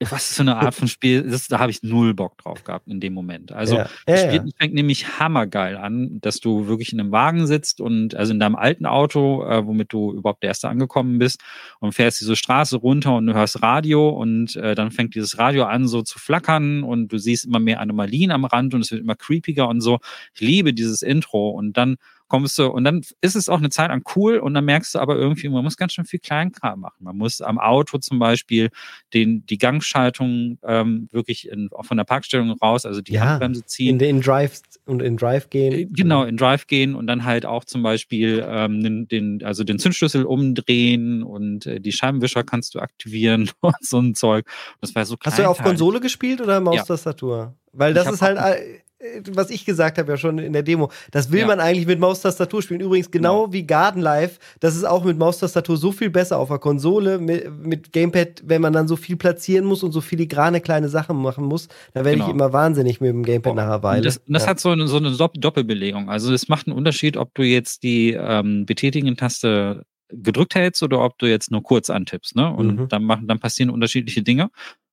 Was ist für eine Art von Spiel? Das, da habe ich null Bock drauf gehabt in dem Moment. Also ja, das Spiel ja. fängt nämlich hammergeil an, dass du wirklich in einem Wagen sitzt und also in deinem alten Auto, äh, womit du überhaupt der erste angekommen bist und fährst diese Straße runter und du hörst Radio und äh, dann fängt dieses Radio an so zu flackern und du siehst immer mehr Anomalien am Rand und es wird immer creepiger und so. Ich liebe dieses Intro und dann kommst du, und dann ist es auch eine Zeit lang cool und dann merkst du aber irgendwie, man muss ganz schön viel Kleinkram machen. Man muss am Auto zum Beispiel den, die Gangschaltung ähm, wirklich in, von der Parkstellung raus, also die ja, Handbremse ziehen. In, in Drive und in Drive gehen. Äh, genau, in Drive gehen und dann halt auch zum Beispiel ähm, den, den, also den Zündschlüssel umdrehen und äh, die Scheibenwischer kannst du aktivieren und so ein Zeug. Das war so Hast du auf Konsole gespielt oder Maustastatur? Ja. Weil das ist halt was ich gesagt habe ja schon in der Demo, das will ja. man eigentlich mit Maustastatur spielen. Übrigens genau, genau. wie Garden Life, das ist auch mit Maustastatur so viel besser auf der Konsole mit, mit, Gamepad, wenn man dann so viel platzieren muss und so filigrane kleine Sachen machen muss, da werde genau. ich immer wahnsinnig mit dem Gamepad nach einer Weile. Das, das ja. hat so eine, so eine Doppelbelegung. Also es macht einen Unterschied, ob du jetzt die ähm, Betätigen-Taste gedrückt hältst oder ob du jetzt nur kurz antippst. Ne? Und mhm. dann, machen, dann passieren unterschiedliche Dinge.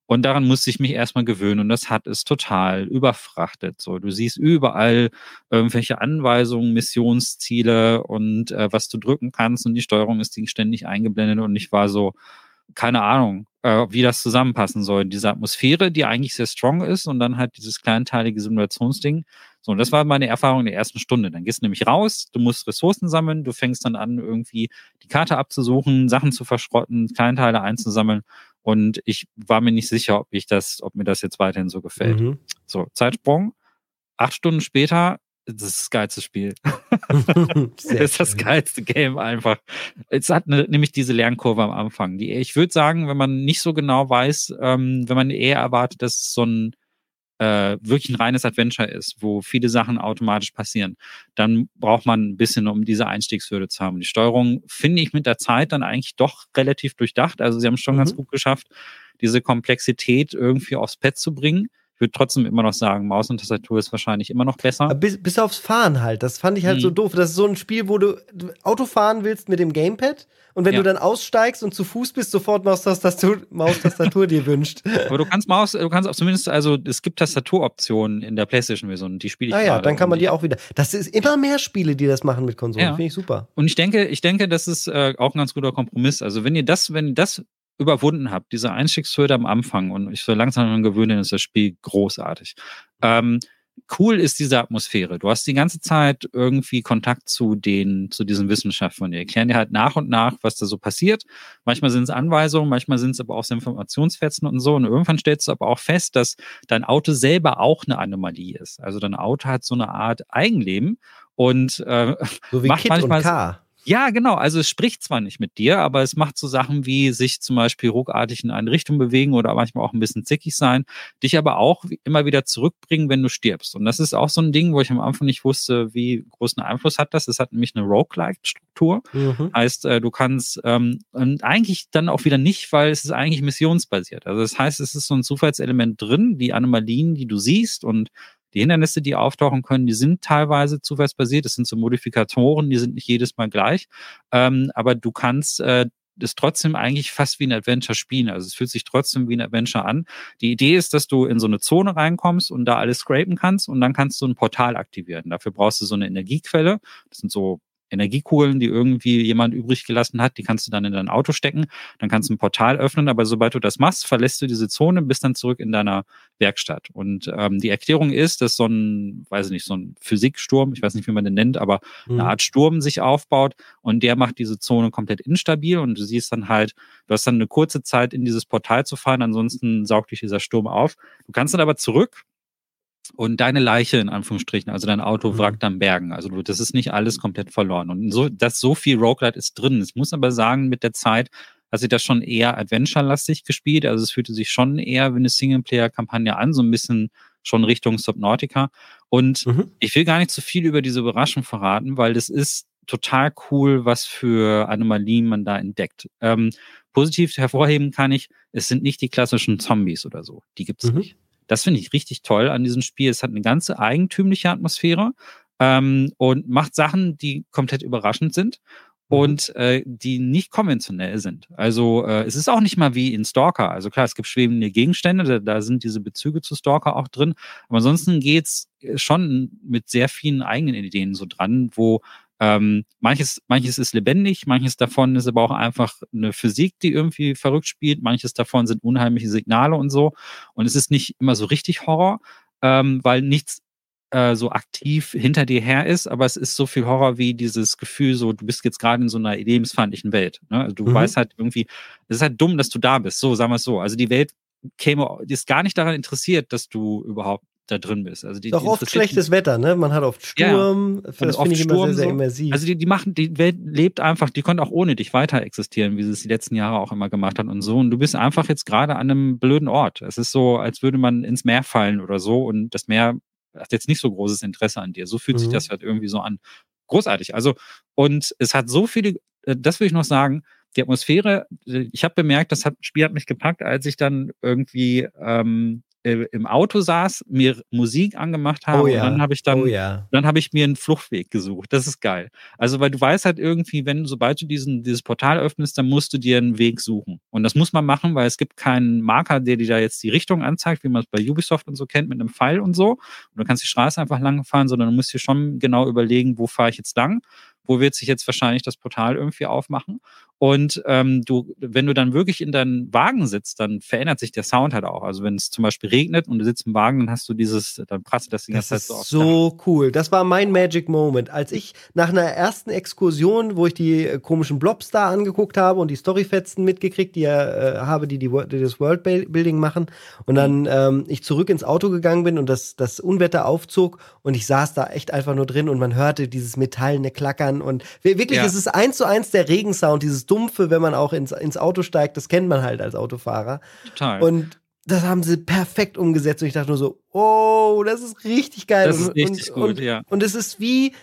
Und daran musste ich mich erstmal gewöhnen und das hat es total überfrachtet. So, du siehst überall irgendwelche Anweisungen, Missionsziele und äh, was du drücken kannst und die Steuerung ist ständig eingeblendet und ich war so, keine Ahnung, äh, wie das zusammenpassen soll. Diese Atmosphäre, die eigentlich sehr strong ist und dann halt dieses kleinteilige Simulationsding. So, und das war meine Erfahrung in der ersten Stunde. Dann gehst du nämlich raus, du musst Ressourcen sammeln, du fängst dann an, irgendwie die Karte abzusuchen, Sachen zu verschrotten, Kleinteile einzusammeln und ich war mir nicht sicher, ob ich das, ob mir das jetzt weiterhin so gefällt. Mhm. So, Zeitsprung. Acht Stunden später, das ist das geilste Spiel. das ist das geilste Game einfach. Es hat ne, nämlich diese Lernkurve am Anfang. Die, ich würde sagen, wenn man nicht so genau weiß, ähm, wenn man eher erwartet, dass es so ein äh, wirklich ein reines Adventure ist, wo viele Sachen automatisch passieren, dann braucht man ein bisschen, um diese Einstiegshürde zu haben. Die Steuerung finde ich mit der Zeit dann eigentlich doch relativ durchdacht. Also sie haben es schon mhm. ganz gut geschafft, diese Komplexität irgendwie aufs Pad zu bringen. Ich würde trotzdem immer noch sagen, Maus und Tastatur ist wahrscheinlich immer noch besser. Bis, bis aufs Fahren halt. Das fand ich halt mhm. so doof. Das ist so ein Spiel, wo du Auto fahren willst mit dem Gamepad und wenn ja. du dann aussteigst und zu Fuß bist, sofort Maustastatur, Maustastatur dir wünscht. Aber du kannst Maus, du kannst auch zumindest, also es gibt Tastaturoptionen in der PlayStation-Version, die spiele ich Ah ja, dann kann man die auch wieder. Das ist immer mehr Spiele, die das machen mit Konsolen. Ja. Finde ich super. Und ich denke, ich denke, das ist äh, auch ein ganz guter Kompromiss. Also wenn ihr das, wenn ihr das überwunden habe, diese Einstiegshürde am Anfang und ich so langsam daran gewöhne, ist das Spiel großartig. Ähm, cool ist diese Atmosphäre. Du hast die ganze Zeit irgendwie Kontakt zu den, zu diesen Wissenschaftlern. Die erklären dir halt nach und nach, was da so passiert. Manchmal sind es Anweisungen, manchmal sind es aber auch so Informationsfetzen und so. Und irgendwann stellst du aber auch fest, dass dein Auto selber auch eine Anomalie ist. Also dein Auto hat so eine Art Eigenleben und äh, so wie macht Kit manchmal und K. Ja, genau. Also es spricht zwar nicht mit dir, aber es macht so Sachen wie sich zum Beispiel ruckartig in eine Richtung bewegen oder manchmal auch ein bisschen zickig sein, dich aber auch immer wieder zurückbringen, wenn du stirbst. Und das ist auch so ein Ding, wo ich am Anfang nicht wusste, wie großen Einfluss hat das. Es hat nämlich eine Roguelike-Struktur. Mhm. Heißt, äh, du kannst ähm, und eigentlich dann auch wieder nicht, weil es ist eigentlich missionsbasiert. Also das heißt, es ist so ein Zufallselement drin, die Anomalien, die du siehst und die Hindernisse, die auftauchen können, die sind teilweise zufallsbasiert. Das sind so Modifikatoren, die sind nicht jedes Mal gleich. Ähm, aber du kannst äh, das trotzdem eigentlich fast wie ein Adventure spielen. Also es fühlt sich trotzdem wie ein Adventure an. Die Idee ist, dass du in so eine Zone reinkommst und da alles scrapen kannst und dann kannst du ein Portal aktivieren. Dafür brauchst du so eine Energiequelle. Das sind so Energiekugeln, die irgendwie jemand übrig gelassen hat, die kannst du dann in dein Auto stecken, dann kannst du ein Portal öffnen, aber sobald du das machst, verlässt du diese Zone, bist dann zurück in deiner Werkstatt. Und ähm, die Erklärung ist, dass so ein, weiß ich nicht, so ein Physiksturm, ich weiß nicht, wie man den nennt, aber mhm. eine Art Sturm sich aufbaut und der macht diese Zone komplett instabil und du siehst dann halt, du hast dann eine kurze Zeit in dieses Portal zu fahren, ansonsten saugt dich dieser Sturm auf. Du kannst dann aber zurück und deine Leiche in Anführungsstrichen, also dein Auto mhm. wrackt am Bergen. Also das ist nicht alles komplett verloren. Und so, dass so viel Roguelite ist drin. Ich muss aber sagen, mit der Zeit hat sich das schon eher Adventure-lastig gespielt. Also es fühlte sich schon eher wie eine Singleplayer-Kampagne an, so ein bisschen schon Richtung Subnautica. Und mhm. ich will gar nicht zu viel über diese Überraschung verraten, weil das ist total cool, was für Anomalien man da entdeckt. Ähm, positiv hervorheben kann ich, es sind nicht die klassischen Zombies oder so. Die gibt es mhm. nicht. Das finde ich richtig toll an diesem Spiel. Es hat eine ganze eigentümliche Atmosphäre ähm, und macht Sachen, die komplett überraschend sind mhm. und äh, die nicht konventionell sind. Also äh, es ist auch nicht mal wie in Stalker. Also klar, es gibt schwebende Gegenstände, da, da sind diese Bezüge zu Stalker auch drin. Aber ansonsten geht's schon mit sehr vielen eigenen Ideen so dran, wo ähm, manches, manches ist lebendig, manches davon ist aber auch einfach eine Physik, die irgendwie verrückt spielt, manches davon sind unheimliche Signale und so. Und es ist nicht immer so richtig Horror, ähm, weil nichts äh, so aktiv hinter dir her ist, aber es ist so viel Horror wie dieses Gefühl, so du bist jetzt gerade in so einer lebensfeindlichen Welt. Ne? Also du mhm. weißt halt irgendwie, es ist halt dumm, dass du da bist. So, sagen wir es so. Also die Welt käme, ist gar nicht daran interessiert, dass du überhaupt da drin bist. Also die, Doch die oft schlechtes Wetter, ne? Man hat oft Sturm. Ja, das finde ich Sturm immer sehr, sehr immersiv. Also die, die machen, die Welt lebt einfach, die konnte auch ohne dich weiter existieren, wie sie es die letzten Jahre auch immer gemacht hat und so. Und du bist einfach jetzt gerade an einem blöden Ort. Es ist so, als würde man ins Meer fallen oder so und das Meer hat jetzt nicht so großes Interesse an dir. So fühlt mhm. sich das halt irgendwie so an. Großartig. Also, und es hat so viele, äh, das will ich noch sagen, die Atmosphäre, ich habe bemerkt, das hat, Spiel hat mich gepackt, als ich dann irgendwie ähm, äh, im Auto saß, mir Musik angemacht habe oh ja. und dann habe ich dann, oh ja. dann habe ich mir einen Fluchtweg gesucht. Das ist geil. Also weil du weißt halt irgendwie, wenn sobald du diesen dieses Portal öffnest, dann musst du dir einen Weg suchen und das muss man machen, weil es gibt keinen Marker, der dir da jetzt die Richtung anzeigt, wie man es bei Ubisoft und so kennt mit einem Pfeil und so. Und du kannst die Straße einfach lang fahren, sondern du musst dir schon genau überlegen, wo fahre ich jetzt lang wo wird sich jetzt wahrscheinlich das Portal irgendwie aufmachen. Und ähm, du, wenn du dann wirklich in deinem Wagen sitzt, dann verändert sich der Sound halt auch. Also wenn es zum Beispiel regnet und du sitzt im Wagen, dann hast du dieses, dann prasselt das die ganze Zeit so auf. So cool. Das war mein Magic Moment. Als ich nach einer ersten Exkursion, wo ich die äh, komischen Blobs da angeguckt habe und die Storyfetzen mitgekriegt, die äh, habe, die, die, die das Worldbuilding machen, und dann ähm, ich zurück ins Auto gegangen bin und das, das Unwetter aufzog und ich saß da echt einfach nur drin und man hörte dieses metallene Klackern und wirklich, ja. es ist eins zu eins der Regensound, dieses Dumpfe, wenn man auch ins, ins Auto steigt, das kennt man halt als Autofahrer. Total. Und das haben sie perfekt umgesetzt und ich dachte nur so, oh, das ist richtig geil. Das ist richtig und, gut, und, ja. Und es ist wie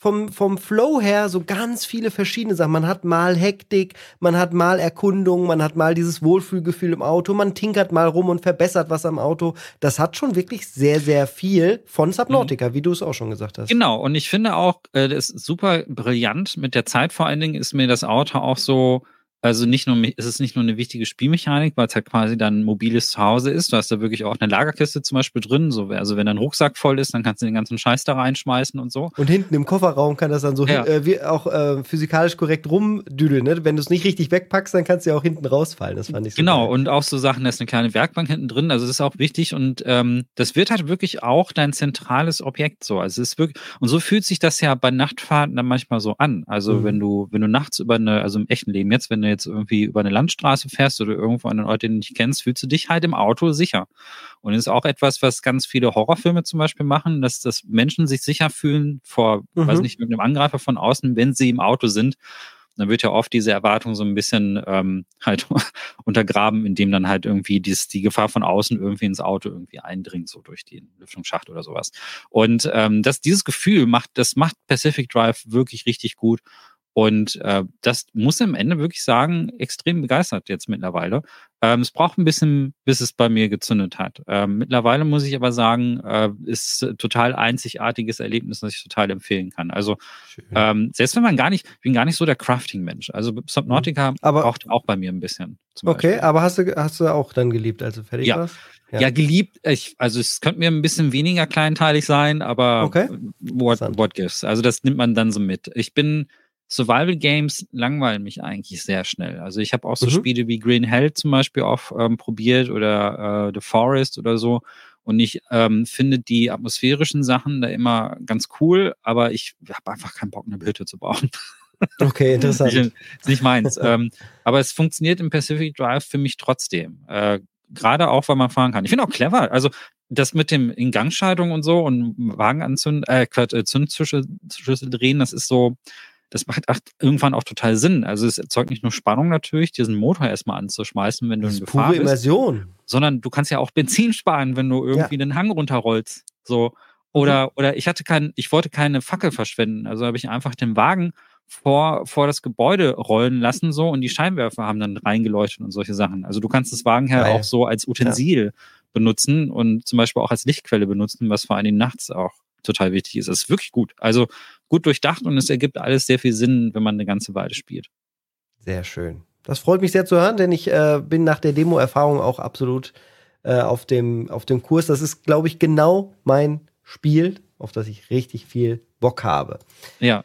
vom, vom Flow her so ganz viele verschiedene Sachen. Man hat mal Hektik, man hat mal Erkundung, man hat mal dieses Wohlfühlgefühl im Auto, man tinkert mal rum und verbessert was am Auto. Das hat schon wirklich sehr, sehr viel von Subnautica, mhm. wie du es auch schon gesagt hast. Genau, und ich finde auch, äh, das ist super brillant. Mit der Zeit vor allen Dingen ist mir das Auto auch so also nicht nur, es ist nicht nur eine wichtige Spielmechanik, weil es halt quasi dann ein mobiles Zuhause ist. Du hast da wirklich auch eine Lagerkiste zum Beispiel drin. So, also wenn dein Rucksack voll ist, dann kannst du den ganzen Scheiß da reinschmeißen und so. Und hinten im Kofferraum kann das dann so ja. äh, wie auch äh, physikalisch korrekt rumdüdeln. Ne? Wenn du es nicht richtig wegpackst, dann kannst du ja auch hinten rausfallen. Das fand ich so Genau, geil. und auch so Sachen, da ist eine kleine Werkbank hinten drin. Also das ist auch wichtig und ähm, das wird halt wirklich auch dein zentrales Objekt so. Also es ist wirklich, und so fühlt sich das ja bei Nachtfahrten dann manchmal so an. Also mhm. wenn du, wenn du nachts über eine, also im echten Leben jetzt, wenn du jetzt irgendwie über eine Landstraße fährst oder irgendwo an einen Ort, den du nicht kennst, fühlst du dich halt im Auto sicher. Und das ist auch etwas, was ganz viele Horrorfilme zum Beispiel machen, dass, dass Menschen sich sicher fühlen vor, mhm. weiß nicht, mit einem Angreifer von außen, wenn sie im Auto sind dann wird ja oft diese Erwartung so ein bisschen ähm, halt untergraben, indem dann halt irgendwie dies, die Gefahr von außen irgendwie ins Auto irgendwie eindringt, so durch den Lüftungsschacht oder sowas. Und ähm, das, dieses Gefühl macht, das macht Pacific Drive wirklich richtig gut. Und äh, das muss am Ende wirklich sagen, extrem begeistert jetzt mittlerweile. Ähm, es braucht ein bisschen, bis es bei mir gezündet hat. Ähm, mittlerweile muss ich aber sagen, äh, ist total einzigartiges Erlebnis, das ich total empfehlen kann. Also ähm, selbst wenn man gar nicht, ich bin gar nicht so der Crafting-Mensch. Also Subnautica mhm. aber, braucht auch bei mir ein bisschen. Okay, aber hast du, hast du auch dann geliebt, als du fertig ja. warst? Ja. ja, geliebt. Ich, also es könnte mir ein bisschen weniger kleinteilig sein, aber okay. what, what gives? Also das nimmt man dann so mit. Ich bin Survival Games langweilen mich eigentlich sehr schnell. Also ich habe auch so mhm. Spiele wie Green Hell zum Beispiel auch ähm, probiert oder äh, The Forest oder so. Und ich ähm, finde die atmosphärischen Sachen da immer ganz cool, aber ich habe einfach keinen Bock, eine Hütte zu bauen. Okay, interessant. ist nicht meins. ähm, aber es funktioniert im Pacific Drive für mich trotzdem. Äh, Gerade auch, weil man fahren kann. Ich finde auch clever. Also das mit dem Ingangschaltung und so und Wagen anzünden, äh, äh Zündschlüssel drehen, das ist so, das macht irgendwann auch total Sinn. Also es erzeugt nicht nur Spannung natürlich, diesen Motor erstmal anzuschmeißen, wenn du das in Gefahr pure bist, Immersion. sondern du kannst ja auch Benzin sparen, wenn du irgendwie ja. den Hang runterrollst. So oder mhm. oder ich hatte kein, ich wollte keine Fackel verschwenden, also habe ich einfach den Wagen vor, vor das Gebäude rollen lassen so und die Scheinwerfer haben dann reingeleuchtet und solche Sachen. Also du kannst das Wagen ja auch so als Utensil ja. benutzen und zum Beispiel auch als Lichtquelle benutzen, was vor allen Dingen nachts auch total wichtig ist. Es ist wirklich gut. Also gut durchdacht und es ergibt alles sehr viel Sinn, wenn man eine ganze Weile spielt. Sehr schön. Das freut mich sehr zu hören, denn ich äh, bin nach der Demo-Erfahrung auch absolut äh, auf, dem, auf dem Kurs. Das ist, glaube ich, genau mein Spiel, auf das ich richtig viel Bock habe. Ja.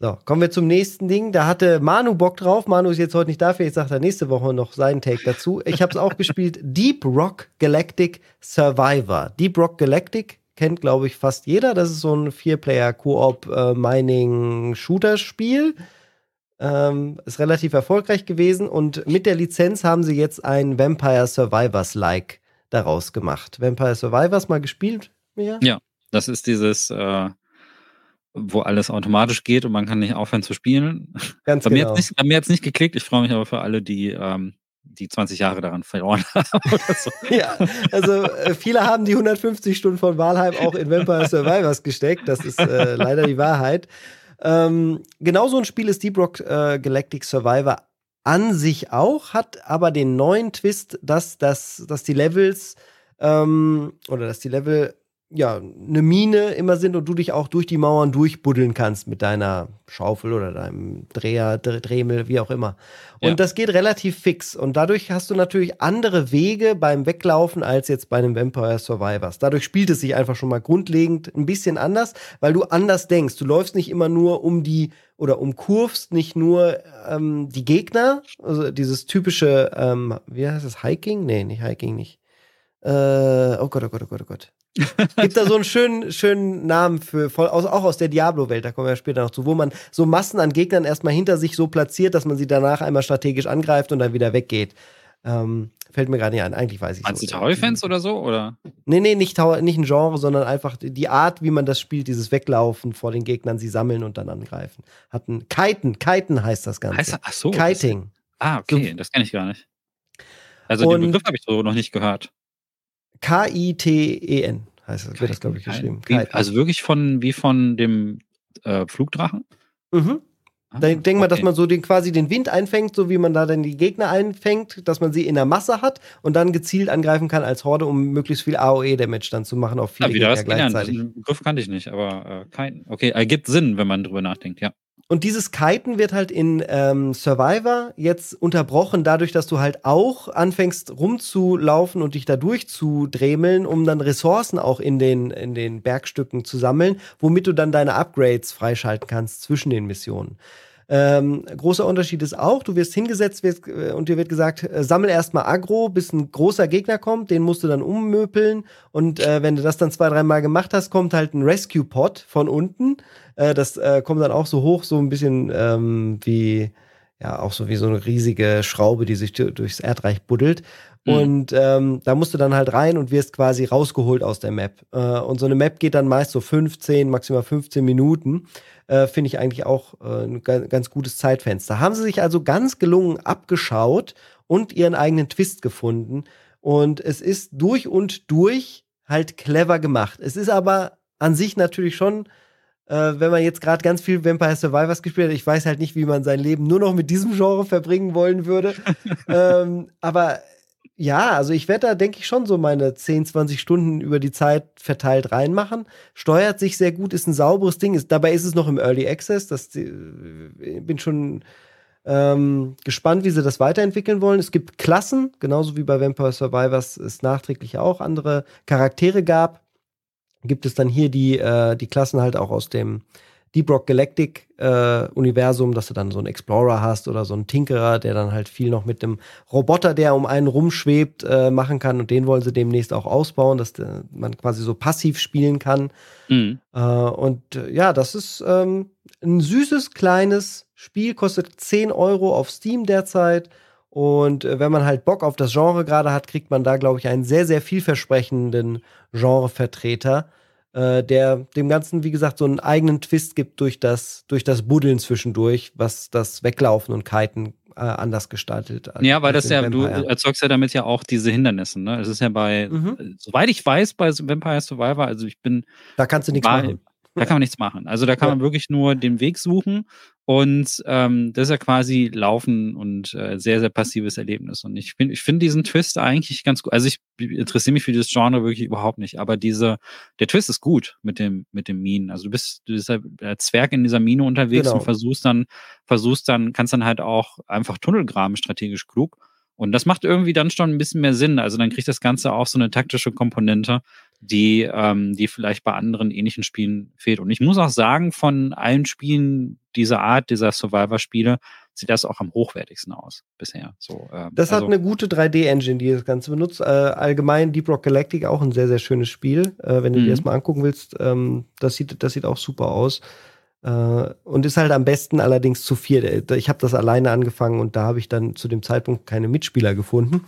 So, kommen wir zum nächsten Ding. Da hatte Manu Bock drauf. Manu ist jetzt heute nicht dafür. Ich sage da nächste Woche noch seinen Take dazu. Ich habe es auch gespielt. Deep Rock Galactic Survivor. Deep Rock Galactic kennt, glaube ich, fast jeder. Das ist so ein Vier-Player-Koop-Mining-Shooter-Spiel. Ähm, ist relativ erfolgreich gewesen und mit der Lizenz haben sie jetzt ein Vampire Survivors-like daraus gemacht. Vampire Survivors mal gespielt, Mia? Ja, das ist dieses, äh, wo alles automatisch geht und man kann nicht aufhören zu spielen. Ganz bei, genau. mir nicht, bei mir jetzt nicht geklickt. Ich freue mich aber für alle, die ähm, die 20 Jahre daran verloren haben oder so. ja, also äh, viele haben die 150 Stunden von Walheim auch in Vampire Survivors gesteckt. Das ist äh, leider die Wahrheit. Ähm, genau so ein Spiel ist Deep Rock äh, Galactic Survivor an sich auch, hat aber den neuen Twist, dass, dass, dass die Levels ähm, oder dass die Level ja, eine Mine immer sind und du dich auch durch die Mauern durchbuddeln kannst mit deiner Schaufel oder deinem Dreher, Dremel, wie auch immer. Und ja. das geht relativ fix. Und dadurch hast du natürlich andere Wege beim Weglaufen als jetzt bei einem Vampire Survivors. Dadurch spielt es sich einfach schon mal grundlegend ein bisschen anders, weil du anders denkst. Du läufst nicht immer nur um die oder umkurvst nicht nur ähm, die Gegner, also dieses typische, ähm, wie heißt das, Hiking? Nee, nicht Hiking, nicht. Äh, oh Gott, oh Gott, oh Gott, oh Gott. Gibt da so einen schönen, schönen Namen für, voll, auch aus der Diablo-Welt, da kommen wir später noch zu, wo man so Massen an Gegnern erstmal hinter sich so platziert, dass man sie danach einmal strategisch angreift und dann wieder weggeht. Ähm, fällt mir gerade nicht ein, eigentlich weiß ich Meinst so. du Tower-Fans oder so? Oder? Nee, nee, nicht, nicht ein Genre, sondern einfach die Art, wie man das spielt, dieses Weglaufen vor den Gegnern, sie sammeln und dann angreifen. Hat ein Kiten, Kiten heißt das Ganze. Heißt ach so. Kiting. Das, ah, okay, so, das kenne ich gar nicht. Also den Begriff habe ich so noch nicht gehört. K-I-T-E-N heißt das, wird das, glaube ich, geschrieben. Wie, also wirklich von wie von dem äh, Flugdrachen? Mhm. Ah, da denkt man, dass man so den, quasi den Wind einfängt, so wie man da dann die Gegner einfängt, dass man sie in der Masse hat und dann gezielt angreifen kann als Horde, um möglichst viel AOE-Damage dann zu machen auf viele ja, Gegner gleichzeitig. Den Begriff kannte ich nicht, aber äh, kein. Okay, ergibt Sinn, wenn man drüber nachdenkt, ja. Und dieses Kiten wird halt in ähm, Survivor jetzt unterbrochen, dadurch, dass du halt auch anfängst rumzulaufen und dich da durchzudremeln, um dann Ressourcen auch in den, in den Bergstücken zu sammeln, womit du dann deine Upgrades freischalten kannst zwischen den Missionen. Ähm, großer Unterschied ist auch, du wirst hingesetzt wirst, äh, und dir wird gesagt, äh, sammel erstmal Agro, bis ein großer Gegner kommt, den musst du dann ummöpeln und äh, wenn du das dann zwei, dreimal gemacht hast, kommt halt ein Rescue-Pod von unten. Äh, das äh, kommt dann auch so hoch, so ein bisschen ähm, wie, ja, auch so wie so eine riesige Schraube, die sich durchs Erdreich buddelt. Mhm. Und ähm, da musst du dann halt rein und wirst quasi rausgeholt aus der Map. Äh, und so eine Map geht dann meist so 15, maximal 15 Minuten äh, finde ich eigentlich auch äh, ein ganz gutes Zeitfenster. Haben sie sich also ganz gelungen abgeschaut und ihren eigenen Twist gefunden. Und es ist durch und durch halt clever gemacht. Es ist aber an sich natürlich schon, äh, wenn man jetzt gerade ganz viel Vampire Survivors gespielt hat, ich weiß halt nicht, wie man sein Leben nur noch mit diesem Genre verbringen wollen würde. ähm, aber ja, also ich werde da, denke ich, schon so meine 10, 20 Stunden über die Zeit verteilt reinmachen. Steuert sich sehr gut, ist ein sauberes Ding. Ist, dabei ist es noch im Early Access. Das, äh, bin schon ähm, gespannt, wie sie das weiterentwickeln wollen. Es gibt Klassen, genauso wie bei Vampire Survivors es nachträglich auch andere Charaktere gab. Gibt es dann hier die, äh, die Klassen halt auch aus dem Deep Rock Galactic äh, Universum, dass du dann so einen Explorer hast oder so einen Tinkerer, der dann halt viel noch mit dem Roboter, der um einen rumschwebt, äh, machen kann. Und den wollen sie demnächst auch ausbauen, dass der, man quasi so passiv spielen kann. Mhm. Äh, und äh, ja, das ist ähm, ein süßes, kleines Spiel, kostet 10 Euro auf Steam derzeit. Und äh, wenn man halt Bock auf das Genre gerade hat, kriegt man da, glaube ich, einen sehr, sehr vielversprechenden Genrevertreter äh, der dem Ganzen, wie gesagt, so einen eigenen Twist gibt durch das, durch das Buddeln zwischendurch, was das Weglaufen und Kiten äh, anders gestaltet. Ja, weil das ja, Vampire. du erzeugst ja damit ja auch diese Hindernisse. Ne? Es ist ja bei, mhm. soweit ich weiß, bei Vampire Survivor, also ich bin. Da kannst du nichts machen. Da kann man nichts machen. Also da kann ja. man wirklich nur den Weg suchen und ähm, das ist ja quasi Laufen und äh, sehr, sehr passives Erlebnis. Und ich finde ich finde diesen Twist eigentlich ganz gut. Also ich interessiere mich für dieses Genre wirklich überhaupt nicht, aber diese, der Twist ist gut mit dem, mit dem Minen. Also du bist, du bist der Zwerg in dieser Mine unterwegs genau. und versuchst dann, versuchst dann, kannst dann halt auch einfach Tunnel graben, strategisch klug. Und das macht irgendwie dann schon ein bisschen mehr Sinn. Also dann kriegt das Ganze auch so eine taktische Komponente, die, ähm, die vielleicht bei anderen ähnlichen Spielen fehlt. Und ich muss auch sagen, von allen Spielen dieser Art, dieser Survivor-Spiele, sieht das auch am hochwertigsten aus bisher. So, ähm, das hat also, eine gute 3D-Engine, die das Ganze benutzt. Äh, allgemein Deep Rock Galactic auch ein sehr, sehr schönes Spiel. Äh, wenn du dir mhm. das mal angucken willst, ähm, das, sieht, das sieht auch super aus. Äh, und ist halt am besten allerdings zu viert. Ich habe das alleine angefangen und da habe ich dann zu dem Zeitpunkt keine Mitspieler gefunden.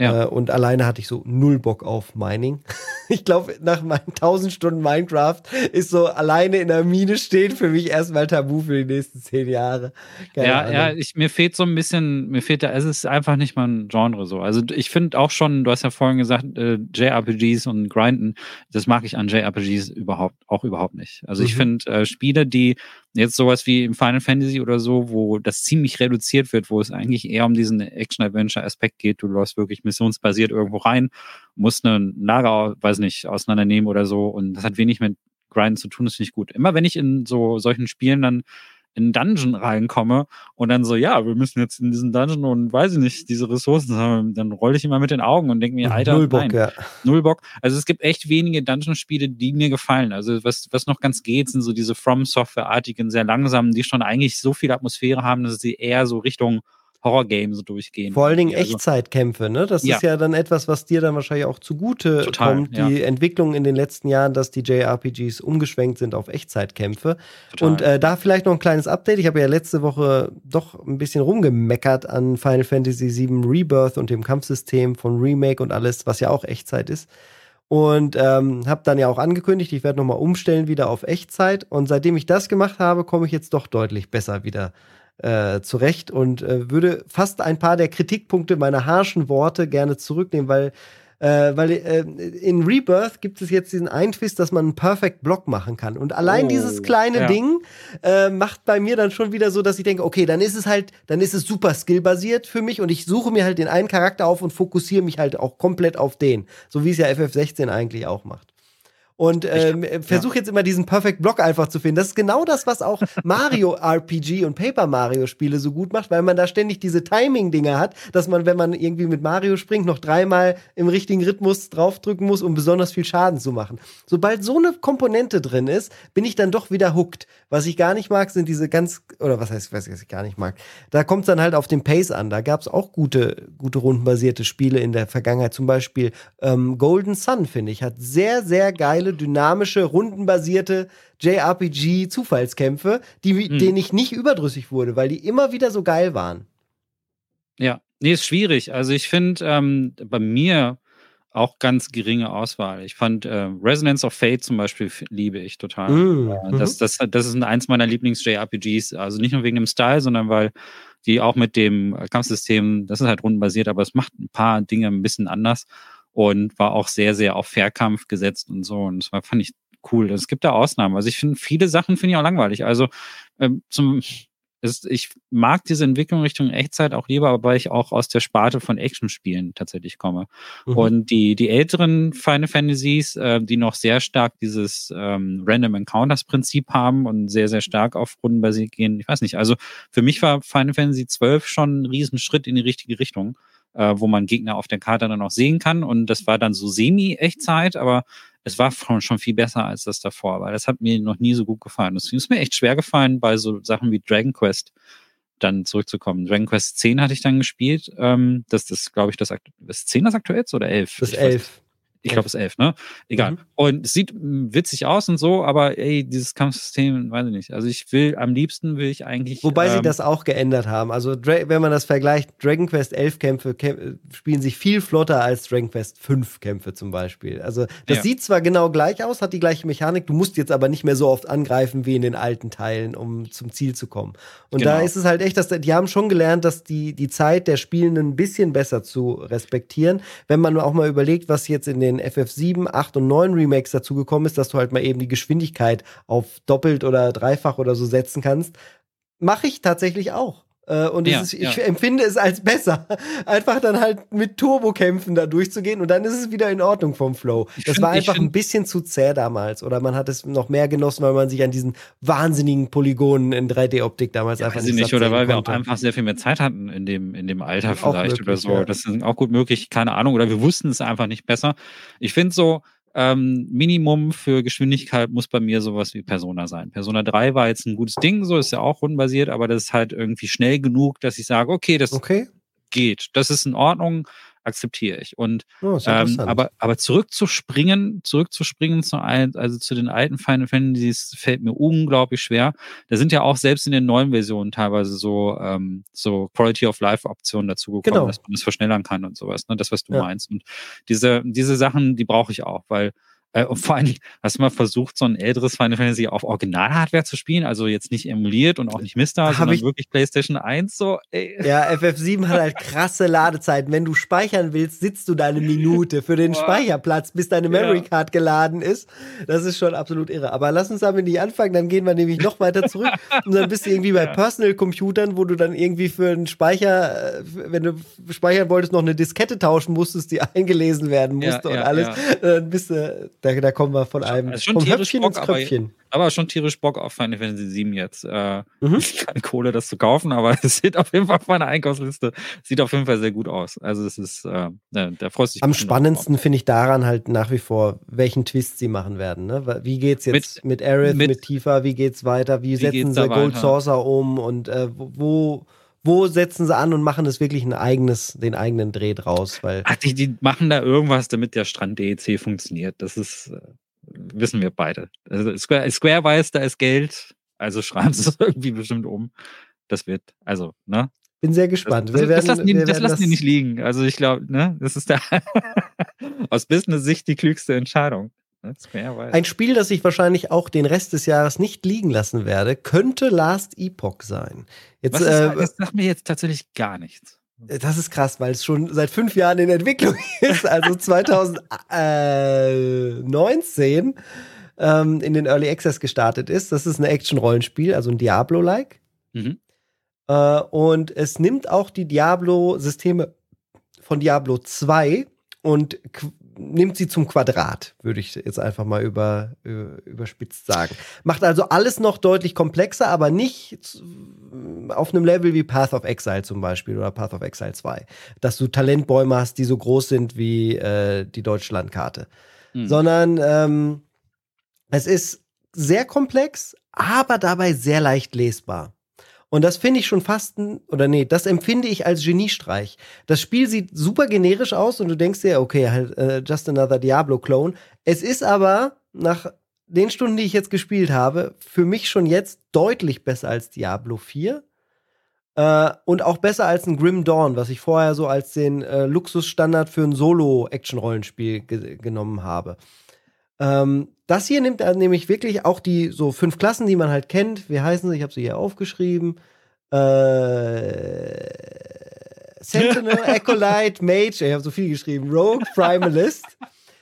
Ja. Äh, und alleine hatte ich so null Bock auf Mining. ich glaube, nach meinen 1000 Stunden Minecraft ist so alleine in der Mine stehen für mich erstmal tabu für die nächsten zehn Jahre. Keine ja, Ahnung. ja, ich, mir fehlt so ein bisschen, mir fehlt da, es ist einfach nicht mal ein Genre so. Also ich finde auch schon, du hast ja vorhin gesagt, äh, JRPGs und Grinden, das mag ich an JRPGs überhaupt, auch überhaupt nicht. Also mhm. ich finde äh, Spiele, die Jetzt sowas wie im Final Fantasy oder so, wo das ziemlich reduziert wird, wo es eigentlich eher um diesen Action-Adventure-Aspekt geht. Du läufst wirklich missionsbasiert irgendwo rein, musst ein Lager, weiß nicht, auseinandernehmen oder so. Und das hat wenig mit Grinden zu tun, finde ich gut. Immer wenn ich in so solchen Spielen dann in Dungeon reinkomme und dann so, ja, wir müssen jetzt in diesen Dungeon und weiß ich nicht, diese Ressourcen haben, dann rolle ich immer mit den Augen und denke mir, Alter, null Bock, nein, ja. null Bock. Also es gibt echt wenige Dungeon-Spiele, die mir gefallen. Also was, was noch ganz geht, sind so diese From-Software-artigen, sehr langsamen, die schon eigentlich so viel Atmosphäre haben, dass sie eher so Richtung Horror-Games durchgehen. Vor allen Dingen also, Echtzeitkämpfe, ne? Das ja. ist ja dann etwas, was dir dann wahrscheinlich auch zugute Total, kommt, die ja. Entwicklung in den letzten Jahren, dass die JRPGs umgeschwenkt sind auf Echtzeitkämpfe. Total. Und äh, da vielleicht noch ein kleines Update. Ich habe ja letzte Woche doch ein bisschen rumgemeckert an Final Fantasy VII Rebirth und dem Kampfsystem von Remake und alles, was ja auch Echtzeit ist. Und ähm, habe dann ja auch angekündigt, ich werde nochmal umstellen wieder auf Echtzeit. Und seitdem ich das gemacht habe, komme ich jetzt doch deutlich besser wieder äh, zurecht und äh, würde fast ein paar der Kritikpunkte meiner harschen Worte gerne zurücknehmen, weil äh, weil äh, in Rebirth gibt es jetzt diesen einen Twist, dass man einen Perfect Block machen kann. Und allein oh, dieses kleine ja. Ding äh, macht bei mir dann schon wieder so, dass ich denke, okay, dann ist es halt, dann ist es super skillbasiert für mich und ich suche mir halt den einen Charakter auf und fokussiere mich halt auch komplett auf den. So wie es ja FF16 eigentlich auch macht und ähm, versuche ja. jetzt immer diesen Perfect Block einfach zu finden. Das ist genau das, was auch Mario RPG und Paper Mario Spiele so gut macht, weil man da ständig diese Timing-Dinger hat, dass man, wenn man irgendwie mit Mario springt, noch dreimal im richtigen Rhythmus draufdrücken muss, um besonders viel Schaden zu machen. Sobald so eine Komponente drin ist, bin ich dann doch wieder hooked. Was ich gar nicht mag, sind diese ganz, oder was heißt, was ich gar nicht mag. Da kommt es dann halt auf den Pace an. Da gab es auch gute, gute rundenbasierte Spiele in der Vergangenheit. Zum Beispiel ähm, Golden Sun, finde ich, hat sehr, sehr geile geile, dynamische, rundenbasierte JRPG-Zufallskämpfe, die, mhm. denen ich nicht überdrüssig wurde, weil die immer wieder so geil waren. Ja, nee, ist schwierig. Also ich finde ähm, bei mir auch ganz geringe Auswahl. Ich fand äh, Resonance of Fate zum Beispiel liebe ich total. Mm, äh, das, das, das ist eins meiner Lieblings-JRPGs. Also nicht nur wegen dem Style, sondern weil die auch mit dem Kampfsystem, das ist halt rundenbasiert, aber es macht ein paar Dinge ein bisschen anders und war auch sehr, sehr auf Fairkampf gesetzt und so. Und das war, fand ich cool. Es gibt da Ausnahmen. Also ich finde, viele Sachen finde ich auch langweilig. Also ähm, zum, ist, ich mag diese Entwicklung Richtung Echtzeit auch lieber, weil ich auch aus der Sparte von Action-Spielen tatsächlich komme. Mhm. Und die, die älteren Final Fantasies, äh, die noch sehr stark dieses ähm, Random Encounters-Prinzip haben und sehr, sehr stark auf Rundenbasiert gehen, ich weiß nicht. Also für mich war Final Fantasy 12 schon ein Riesenschritt in die richtige Richtung äh, wo man Gegner auf der Karte dann auch sehen kann. Und das war dann so semi-Echtzeit, aber es war schon viel besser als das davor, weil das hat mir noch nie so gut gefallen. Es ist mir echt schwer gefallen, bei so Sachen wie Dragon Quest dann zurückzukommen. Dragon Quest 10 hatte ich dann gespielt. Ähm, das ist, glaube ich, das, ist 10 das aktuellste oder 11? Das 11. Ich glaube, es ist elf, ne? Egal. Mhm. Und es sieht witzig aus und so, aber ey, dieses Kampfsystem, weiß ich nicht. Also ich will, am liebsten will ich eigentlich. Wobei ähm, sie das auch geändert haben. Also wenn man das vergleicht, Dragon Quest 11 Kämpfe kämp spielen sich viel flotter als Dragon Quest 5 Kämpfe zum Beispiel. Also das ja. sieht zwar genau gleich aus, hat die gleiche Mechanik, du musst jetzt aber nicht mehr so oft angreifen wie in den alten Teilen, um zum Ziel zu kommen. Und genau. da ist es halt echt, dass die haben schon gelernt, dass die, die Zeit der Spielenden ein bisschen besser zu respektieren. Wenn man auch mal überlegt, was jetzt in den den FF7, 8 und 9 Remakes dazugekommen ist, dass du halt mal eben die Geschwindigkeit auf doppelt oder dreifach oder so setzen kannst. Mache ich tatsächlich auch. Äh, und ja, ist, ich ja. empfinde es als besser, einfach dann halt mit Turbokämpfen da durchzugehen und dann ist es wieder in Ordnung vom Flow. Das find, war einfach ein bisschen zu zäh damals oder man hat es noch mehr genossen, weil man sich an diesen wahnsinnigen Polygonen in 3D-Optik damals ja, einfach nicht, nicht Oder weil konnte. wir auch einfach sehr viel mehr Zeit hatten in dem, in dem Alter vielleicht möglich, oder so. Das ist auch gut möglich, keine Ahnung. Oder wir wussten es einfach nicht besser. Ich finde so, ähm, Minimum für Geschwindigkeit muss bei mir sowas wie Persona sein. Persona 3 war jetzt ein gutes Ding, so ist ja auch rundenbasiert, aber das ist halt irgendwie schnell genug, dass ich sage, okay, das okay. geht. Das ist in Ordnung akzeptiere ich. Und oh, ähm, aber, aber zurückzuspringen, zurückzuspringen zu ein, also zu den alten Final Fantasies fällt mir unglaublich schwer. Da sind ja auch selbst in den neuen Versionen teilweise so, ähm, so Quality of Life Optionen dazugekommen, genau. dass man das verschnellern kann und sowas, ne? Das, was du ja. meinst. Und diese, diese Sachen, die brauche ich auch, weil äh, und vor allem, hast du mal versucht, so ein älteres Final Fantasy auf Original-Hardware zu spielen? Also jetzt nicht emuliert und auch nicht Mister, Hab sondern wirklich PlayStation 1 so. Ey. Ja, FF7 hat halt krasse Ladezeiten. Wenn du speichern willst, sitzt du da eine Minute für den Speicherplatz, bis deine Memory Card geladen ist. Das ist schon absolut irre. Aber lass uns damit nicht anfangen, dann gehen wir nämlich noch weiter zurück. und dann bist du irgendwie bei Personal-Computern, wo du dann irgendwie für einen Speicher, äh, wenn du speichern wolltest, noch eine Diskette tauschen musstest, die eingelesen werden musste ja, und alles. Dann bist du da, da kommen wir von einem also vom Höpfchen Bock, ins Köpfchen. Aber, aber, schon tierisch Bock auf Final Fantasy 7 jetzt. Äh, mhm. Keine Kohle, das zu kaufen, aber es sieht auf jeden Fall auf meiner Einkaufsliste, sieht auf jeden Fall sehr gut aus. Also es ist, äh, der freut sich. Am spannendsten finde ich daran halt nach wie vor, welchen Twist sie machen werden. Ne? Wie geht's jetzt mit, mit Aerith, mit, mit Tifa, wie geht's weiter, wie, wie setzen sie Gold Saucer um und äh, wo wo setzen sie an und machen das wirklich ein eigenes, den eigenen Dreh draus? Weil Ach, die, die machen da irgendwas, damit der Strand DEC funktioniert. Das ist, äh, wissen wir beide. Also Square, Square weiß, da ist Geld, also schreiben sie es irgendwie bestimmt um. Das wird, also, ne? Bin sehr gespannt. Das, das, das lassen, die, das lassen das die nicht liegen. Also ich glaube, ne, das ist der aus Business-Sicht die klügste Entscheidung. Ein Spiel, das ich wahrscheinlich auch den Rest des Jahres nicht liegen lassen werde, könnte Last Epoch sein. Jetzt, Was ist, äh, das sagt mir jetzt tatsächlich gar nichts. Das ist krass, weil es schon seit fünf Jahren in Entwicklung ist. Also 2019 ähm, in den Early Access gestartet ist. Das ist ein Action-Rollenspiel, also ein Diablo-like. Mhm. Äh, und es nimmt auch die Diablo-Systeme von Diablo 2 und nimmt sie zum Quadrat, würde ich jetzt einfach mal über, über, überspitzt sagen. Macht also alles noch deutlich komplexer, aber nicht auf einem Level wie Path of Exile zum Beispiel oder Path of Exile 2. Dass du Talentbäume hast, die so groß sind wie äh, die Deutschlandkarte. Mhm. Sondern ähm, es ist sehr komplex, aber dabei sehr leicht lesbar. Und das finde ich schon fast ein, oder nee, das empfinde ich als Geniestreich. Das Spiel sieht super generisch aus und du denkst dir, okay, halt, uh, just another Diablo-Clone. Es ist aber nach den Stunden, die ich jetzt gespielt habe, für mich schon jetzt deutlich besser als Diablo 4. Äh, und auch besser als ein Grim Dawn, was ich vorher so als den äh, Luxusstandard für ein Solo-Action-Rollenspiel ge genommen habe. Ähm, das hier nimmt er nämlich wirklich auch die so fünf Klassen, die man halt kennt. Wie heißen sie? Ich habe sie hier aufgeschrieben. Äh, Sentinel, Acolyte, Mage, ich habe so viel geschrieben. Rogue, Primalist.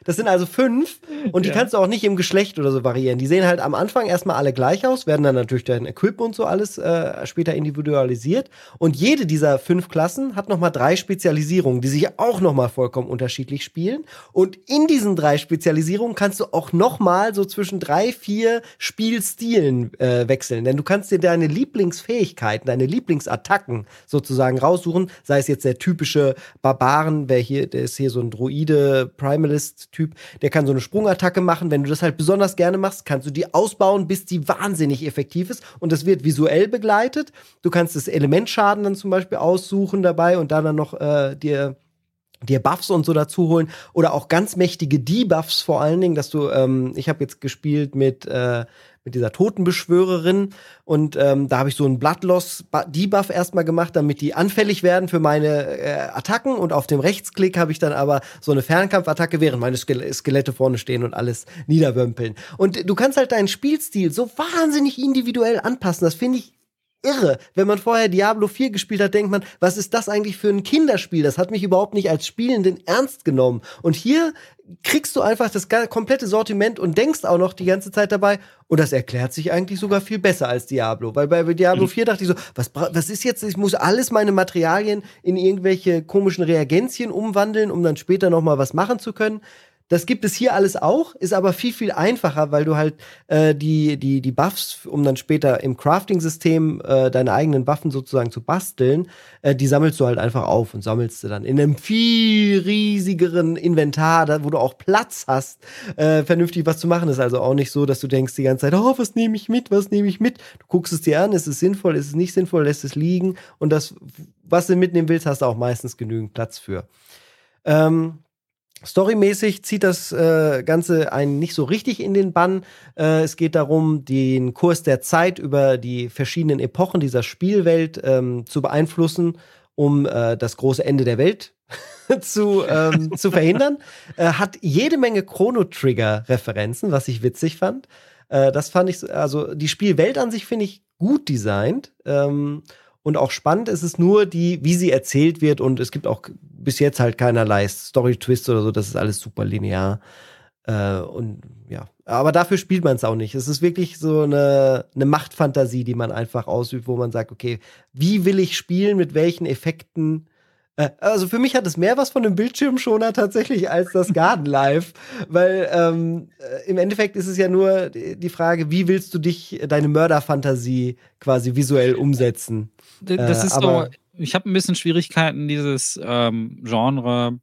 Das sind also fünf und die ja. kannst du auch nicht im Geschlecht oder so variieren. Die sehen halt am Anfang erstmal alle gleich aus, werden dann natürlich dein Equip und so alles äh, später individualisiert. Und jede dieser fünf Klassen hat nochmal drei Spezialisierungen, die sich auch nochmal vollkommen unterschiedlich spielen. Und in diesen drei Spezialisierungen kannst du auch nochmal so zwischen drei, vier Spielstilen äh, wechseln. Denn du kannst dir deine Lieblingsfähigkeiten, deine Lieblingsattacken sozusagen raussuchen. Sei es jetzt der typische Barbaren, wer hier, der ist hier so ein Druide, Primalist, Typ, der kann so eine Sprungattacke machen. Wenn du das halt besonders gerne machst, kannst du die ausbauen, bis die wahnsinnig effektiv ist. Und das wird visuell begleitet. Du kannst das Elementschaden dann zum Beispiel aussuchen dabei und dann, noch äh, dir dir Buffs und so dazu holen oder auch ganz mächtige Debuffs vor allen Dingen, dass du, ähm, ich habe jetzt gespielt mit äh, mit dieser Totenbeschwörerin. Und ähm, da habe ich so einen Bloodloss-Debuff erstmal gemacht, damit die anfällig werden für meine äh, Attacken. Und auf dem Rechtsklick habe ich dann aber so eine Fernkampfattacke, während meine Ske Skelette vorne stehen und alles niederwömpeln. Und du kannst halt deinen Spielstil so wahnsinnig individuell anpassen. Das finde ich irre. Wenn man vorher Diablo 4 gespielt hat, denkt man, was ist das eigentlich für ein Kinderspiel? Das hat mich überhaupt nicht als Spielenden ernst genommen. Und hier kriegst du einfach das komplette Sortiment und denkst auch noch die ganze Zeit dabei, und das erklärt sich eigentlich sogar viel besser als Diablo. Weil bei Diablo 4 mhm. dachte ich so, was, was ist jetzt, ich muss alles meine Materialien in irgendwelche komischen Reagenzien umwandeln, um dann später noch mal was machen zu können. Das gibt es hier alles auch, ist aber viel, viel einfacher, weil du halt äh, die, die, die Buffs, um dann später im Crafting-System äh, deine eigenen Waffen sozusagen zu basteln, äh, die sammelst du halt einfach auf und sammelst du dann in einem viel riesigeren Inventar, da, wo du auch Platz hast, äh, vernünftig was zu machen. Ist also auch nicht so, dass du denkst die ganze Zeit, oh, was nehme ich mit, was nehme ich mit? Du guckst es dir an, ist es sinnvoll, ist es nicht sinnvoll, lässt es liegen und das, was du mitnehmen willst, hast du auch meistens genügend Platz für. Ähm, Storymäßig zieht das äh, Ganze einen nicht so richtig in den Bann. Äh, es geht darum, den Kurs der Zeit über die verschiedenen Epochen dieser Spielwelt ähm, zu beeinflussen, um äh, das große Ende der Welt zu, ähm, zu verhindern. Äh, hat jede Menge Chrono-Trigger-Referenzen, was ich witzig fand. Äh, das fand ich, also die Spielwelt an sich finde ich gut designt. Ähm, und auch spannend ist es nur die, wie sie erzählt wird und es gibt auch bis jetzt halt keinerlei Story-Twist oder so, das ist alles super linear. Äh, und ja, aber dafür spielt man es auch nicht. Es ist wirklich so eine, eine Machtfantasie, die man einfach ausübt, wo man sagt, okay, wie will ich spielen, mit welchen Effekten äh, also für mich hat es mehr was von einem Bildschirmschoner tatsächlich als das Garden Live, weil ähm, äh, im Endeffekt ist es ja nur die Frage, wie willst du dich, deine Mörderfantasie quasi visuell umsetzen? Das ist äh, so, ich habe ein bisschen Schwierigkeiten, dieses ähm, Genre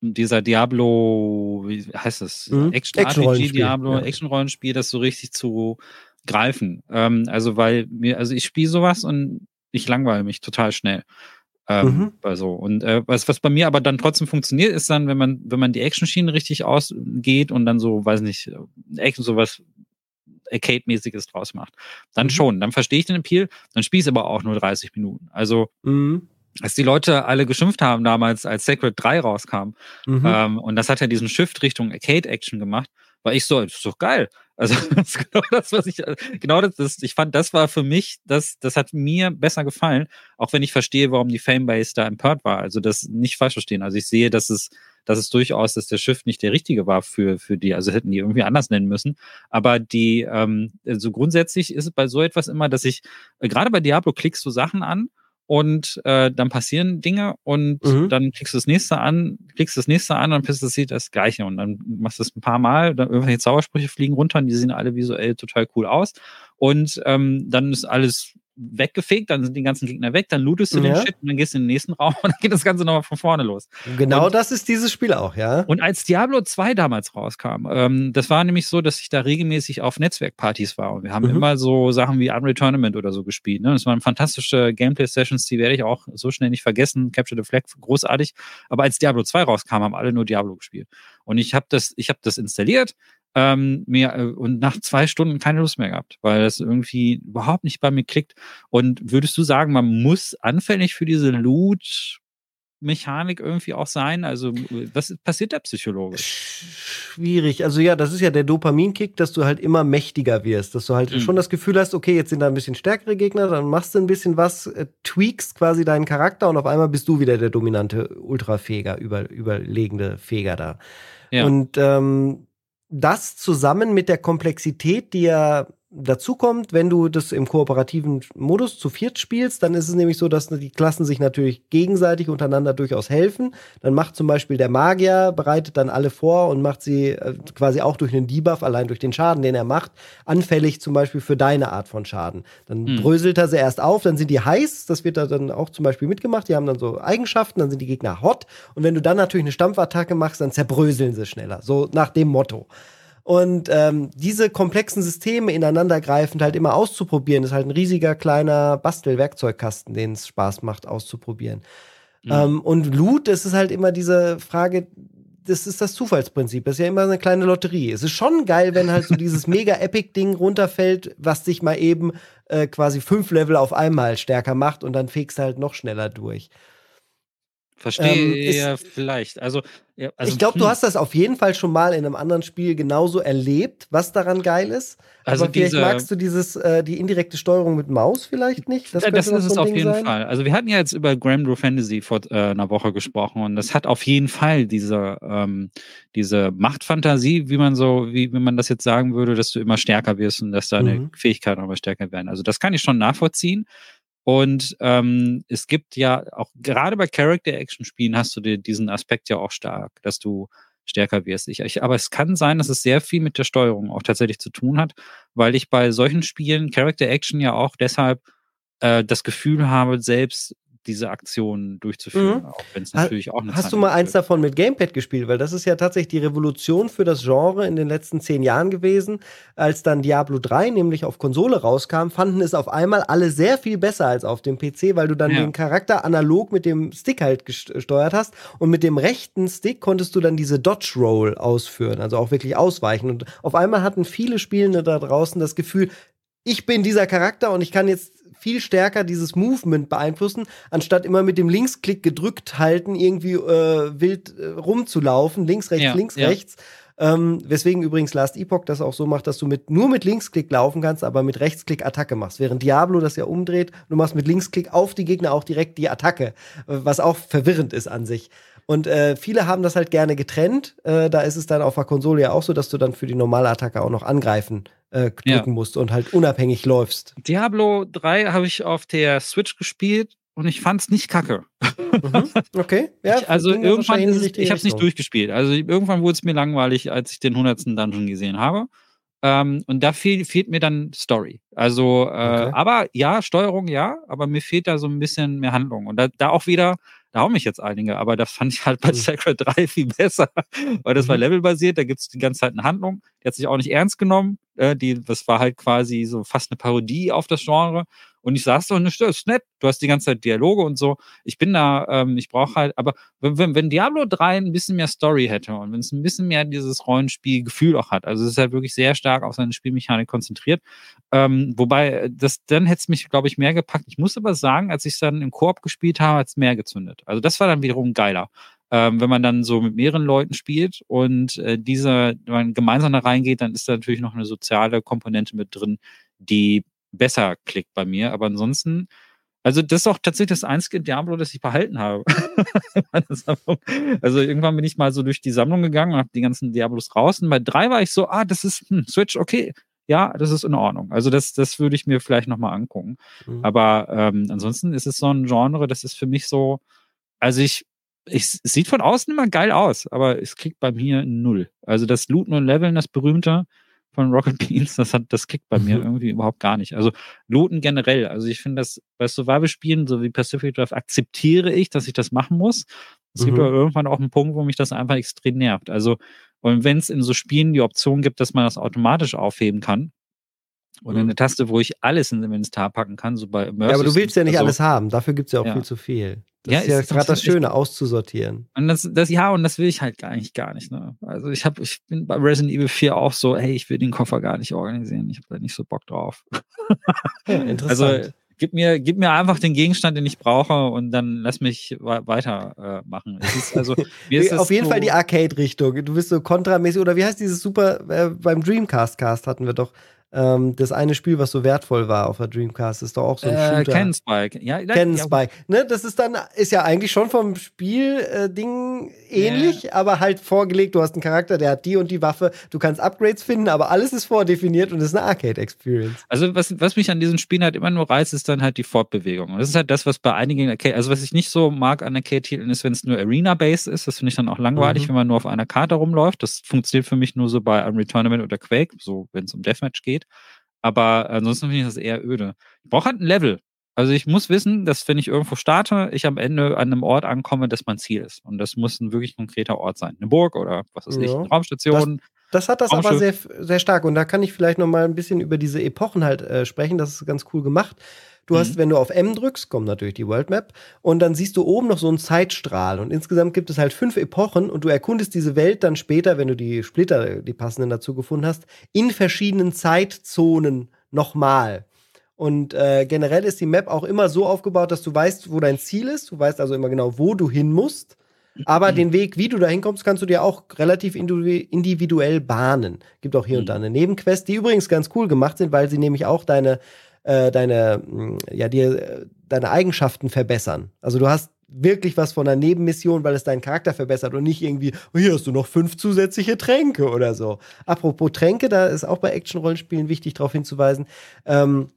dieser Diablo, wie heißt das? Mhm. Action-RPG Diablo, ja. Action-Rollenspiel, das so richtig zu greifen. Ähm, also, weil mir, also ich spiele sowas und ich langweile mich total schnell. Ähm, mhm. Also, und äh, was, was bei mir aber dann trotzdem funktioniert, ist dann, wenn man, wenn man die Action-Schiene richtig ausgeht und dann so, weiß nicht, Action, sowas Arcade-mäßiges draus macht. Dann mhm. schon, dann verstehe ich den Appeal, dann spiele ich aber auch nur 30 Minuten. Also, mhm. als die Leute alle geschimpft haben damals, als Sacred 3 rauskam, mhm. ähm, und das hat ja diesen Shift Richtung Arcade-Action gemacht, Weil ich so, das ist doch geil. Also das ist genau das, was ich, genau das, das, ich fand, das war für mich, das, das hat mir besser gefallen, auch wenn ich verstehe, warum die Fanbase da empört war. Also das nicht falsch verstehen. Also ich sehe, dass es, dass es durchaus, dass der Shift nicht der richtige war für, für die, also hätten die irgendwie anders nennen müssen. Aber die, ähm, so also grundsätzlich ist es bei so etwas immer, dass ich, äh, gerade bei Diablo klickst du Sachen an und äh, dann passieren Dinge und mhm. dann klickst du das nächste an, klickst das nächste an und dann passiert das Gleiche und dann machst du es ein paar Mal, dann irgendwelche Zaubersprüche fliegen runter und die sehen alle visuell total cool aus und ähm, dann ist alles weggefegt, dann sind die ganzen Gegner weg, dann lootest du ja. den Shit und dann gehst du in den nächsten Raum und dann geht das Ganze nochmal von vorne los. Genau und, das ist dieses Spiel auch, ja. Und als Diablo 2 damals rauskam, ähm, das war nämlich so, dass ich da regelmäßig auf Netzwerkpartys war und wir haben mhm. immer so Sachen wie Unreal Tournament oder so gespielt. Ne? Das waren fantastische Gameplay-Sessions, die werde ich auch so schnell nicht vergessen. Capture the Flag, großartig. Aber als Diablo 2 rauskam, haben alle nur Diablo gespielt. Und ich habe das, ich habe das installiert, ähm, mir äh, und nach zwei Stunden keine Lust mehr gehabt, weil das irgendwie überhaupt nicht bei mir klickt. Und würdest du sagen, man muss anfällig für diese Loot Mechanik irgendwie auch sein? Also, was passiert da psychologisch? Schwierig. Also ja, das ist ja der Dopaminkick, dass du halt immer mächtiger wirst, dass du halt mhm. schon das Gefühl hast, okay, jetzt sind da ein bisschen stärkere Gegner, dann machst du ein bisschen was, äh, tweakst quasi deinen Charakter und auf einmal bist du wieder der dominante Ultrafeger, über, überlegende Feger da. Ja. Und ähm, das zusammen mit der Komplexität, die ja dazu kommt, wenn du das im kooperativen Modus zu viert spielst, dann ist es nämlich so, dass die Klassen sich natürlich gegenseitig untereinander durchaus helfen. Dann macht zum Beispiel der Magier, bereitet dann alle vor und macht sie äh, quasi auch durch einen Debuff, allein durch den Schaden, den er macht, anfällig zum Beispiel für deine Art von Schaden. Dann mhm. bröselt er sie erst auf, dann sind die heiß, das wird da dann auch zum Beispiel mitgemacht, die haben dann so Eigenschaften, dann sind die Gegner hot und wenn du dann natürlich eine Stampfattacke machst, dann zerbröseln sie schneller. So nach dem Motto. Und ähm, diese komplexen Systeme ineinandergreifend halt immer auszuprobieren, ist halt ein riesiger kleiner Bastelwerkzeugkasten, den es Spaß macht, auszuprobieren. Mhm. Ähm, und Loot, das ist halt immer diese Frage, das ist das Zufallsprinzip. Das ist ja immer eine kleine Lotterie. Es ist schon geil, wenn halt so dieses mega Epic-Ding runterfällt, was dich mal eben äh, quasi fünf Level auf einmal stärker macht und dann fegst du halt noch schneller durch. Verstehe ähm, ja vielleicht. Also, ja, also ich glaube, du hm. hast das auf jeden Fall schon mal in einem anderen Spiel genauso erlebt, was daran geil ist. Also Aber vielleicht diese, magst du dieses, äh, die indirekte Steuerung mit Maus vielleicht nicht? Das, das ist es auf jeden sein. Fall. Also wir hatten ja jetzt über Grand Fantasy vor äh, einer Woche gesprochen und das hat auf jeden Fall diese, ähm, diese Machtfantasie, wie man so, wie, wie man das jetzt sagen würde, dass du immer stärker wirst und dass deine mhm. Fähigkeiten immer stärker werden. Also das kann ich schon nachvollziehen. Und ähm, es gibt ja auch gerade bei Character-Action-Spielen hast du dir diesen Aspekt ja auch stark, dass du stärker wirst. Ich, ich, aber es kann sein, dass es sehr viel mit der Steuerung auch tatsächlich zu tun hat, weil ich bei solchen Spielen Character-Action ja auch deshalb äh, das Gefühl habe, selbst diese Aktionen durchzuführen, mhm. auch wenn es natürlich auch eine Hast Zeit du mal eins wird. davon mit Gamepad gespielt? Weil das ist ja tatsächlich die Revolution für das Genre in den letzten zehn Jahren gewesen. Als dann Diablo 3 nämlich auf Konsole rauskam, fanden es auf einmal alle sehr viel besser als auf dem PC, weil du dann ja. den Charakter analog mit dem Stick halt gesteuert hast und mit dem rechten Stick konntest du dann diese Dodge Roll ausführen, also auch wirklich ausweichen. Und auf einmal hatten viele Spielende da draußen das Gefühl, ich bin dieser Charakter und ich kann jetzt viel stärker dieses Movement beeinflussen, anstatt immer mit dem Linksklick gedrückt halten, irgendwie äh, wild äh, rumzulaufen, links, rechts, ja, links, ja. rechts. Ähm, weswegen übrigens Last Epoch das auch so macht, dass du mit, nur mit Linksklick laufen kannst, aber mit Rechtsklick Attacke machst. Während Diablo das ja umdreht, du machst mit Linksklick auf die Gegner auch direkt die Attacke, was auch verwirrend ist an sich. Und äh, viele haben das halt gerne getrennt. Äh, da ist es dann auf der Konsole ja auch so, dass du dann für die normale Attacke auch noch angreifen äh, drücken ja. musst und halt unabhängig läufst. Diablo 3 habe ich auf der Switch gespielt und ich fand es nicht kacke. Mhm. Okay. Ja, ich, also irgendwann ist es, ich habe es nicht durchgespielt. Also irgendwann wurde es mir langweilig, als ich den 100. Dungeon gesehen habe. Ähm, und da fehl, fehlt mir dann Story. Also, äh, okay. aber ja, Steuerung ja, aber mir fehlt da so ein bisschen mehr Handlung. Und da, da auch wieder, da hauen mich jetzt einige, aber das fand ich halt bei mhm. Sacred 3 viel besser, weil das mhm. war levelbasiert, da gibt es die ganze Zeit eine Handlung, die hat sich auch nicht ernst genommen, äh, die, das war halt quasi so fast eine Parodie auf das Genre und ich saß doch, das ist nett, du hast die ganze Zeit Dialoge und so. Ich bin da, ähm, ich brauche halt, aber wenn, wenn, wenn Diablo 3 ein bisschen mehr Story hätte und wenn es ein bisschen mehr dieses Rollenspielgefühl auch hat, also es ist halt wirklich sehr stark auf seine Spielmechanik konzentriert, ähm, wobei äh, das, dann hätte es mich, glaube ich, mehr gepackt. Ich muss aber sagen, als ich es dann im Koop gespielt habe, hat es mehr gezündet. Also das war dann wiederum geiler. Ähm, wenn man dann so mit mehreren Leuten spielt und äh, dieser, wenn man gemeinsam da reingeht, dann ist da natürlich noch eine soziale Komponente mit drin, die besser klickt bei mir. Aber ansonsten, also das ist auch tatsächlich das einzige Diablo, das ich behalten habe. also irgendwann bin ich mal so durch die Sammlung gegangen und habe die ganzen Diablos raus. Und bei drei war ich so, ah, das ist hm, Switch, okay. Ja, das ist in Ordnung. Also das, das würde ich mir vielleicht nochmal angucken. Mhm. Aber ähm, ansonsten ist es so ein Genre, das ist für mich so, also ich, ich, es sieht von außen immer geil aus, aber es kriegt bei mir null. Also das Looten und Leveln, das berühmte von Rocket Beans, das hat, das kickt bei mir mhm. irgendwie überhaupt gar nicht. Also Looten generell. Also ich finde das bei Survival-Spielen, so wie Pacific Drive, akzeptiere ich, dass ich das machen muss. Es mhm. gibt aber irgendwann auch einen Punkt, wo mich das einfach extrem nervt. Also, und wenn es in so Spielen die Option gibt, dass man das automatisch aufheben kann, oder mhm. eine Taste, wo ich alles in Inventar packen kann, so bei Immersive. Ja, aber du willst ja nicht also, alles haben. Dafür gibt es ja auch ja. viel zu viel. Das ja, ist ja gerade das Schöne, auszusortieren. Und das, das, ja, und das will ich halt eigentlich gar nicht. Ne? Also ich habe, ich bin bei Resident Evil 4 auch so, hey, ich will den Koffer gar nicht organisieren. Ich habe da nicht so Bock drauf. Ja, interessant. Also gib mir, gib mir einfach den Gegenstand, den ich brauche, und dann lass mich weitermachen. Äh, also, Auf jeden so Fall die Arcade-Richtung. Du bist so kontramäßig, oder wie heißt dieses super, äh, beim Dreamcast-Cast hatten wir doch ähm, das eine Spiel, was so wertvoll war auf der Dreamcast, ist doch auch so ein äh, Shooter. Ken Spike. Ja, Ken ja. Spike. Ne, das ist dann, ist ja eigentlich schon vom Spiel-Ding äh, ähnlich, ja. aber halt vorgelegt. Du hast einen Charakter, der hat die und die Waffe. Du kannst Upgrades finden, aber alles ist vordefiniert und ist eine Arcade-Experience. Also, was, was mich an diesen Spielen halt immer nur reizt, ist dann halt die Fortbewegung. Und das ist halt das, was bei einigen Arcade, also was ich nicht so mag an Arcade-Titeln, ist, wenn es nur Arena-based ist. Das finde ich dann auch langweilig, mhm. wenn man nur auf einer Karte rumläuft. Das funktioniert für mich nur so bei Unreal Tournament oder Quake, so wenn es um Deathmatch geht. Aber ansonsten finde ich das eher öde. Ich brauche halt ein Level. Also ich muss wissen, dass wenn ich irgendwo starte, ich am Ende an einem Ort ankomme, das mein Ziel ist. Und das muss ein wirklich konkreter Ort sein. Eine Burg oder was weiß ich, eine Raumstation. Das, das hat das aber sehr, sehr stark. Und da kann ich vielleicht noch mal ein bisschen über diese Epochen halt äh, sprechen. Das ist ganz cool gemacht. Du mhm. hast, wenn du auf M drückst, kommt natürlich die World Map und dann siehst du oben noch so einen Zeitstrahl und insgesamt gibt es halt fünf Epochen und du erkundest diese Welt dann später, wenn du die Splitter, die passenden dazu gefunden hast, in verschiedenen Zeitzonen nochmal. Und äh, generell ist die Map auch immer so aufgebaut, dass du weißt, wo dein Ziel ist. Du weißt also immer genau, wo du hin musst. Aber mhm. den Weg, wie du da hinkommst, kannst du dir auch relativ individuell bahnen. Gibt auch hier mhm. und da eine Nebenquest, die übrigens ganz cool gemacht sind, weil sie nämlich auch deine äh, deine, mm, ja, dir deine Eigenschaften verbessern. Also du hast wirklich was von einer Nebenmission, weil es deinen Charakter verbessert und nicht irgendwie, oh, hier hast du noch fünf zusätzliche Tränke oder so. Apropos Tränke, da ist auch bei Action-Rollenspielen wichtig darauf hinzuweisen, ähm,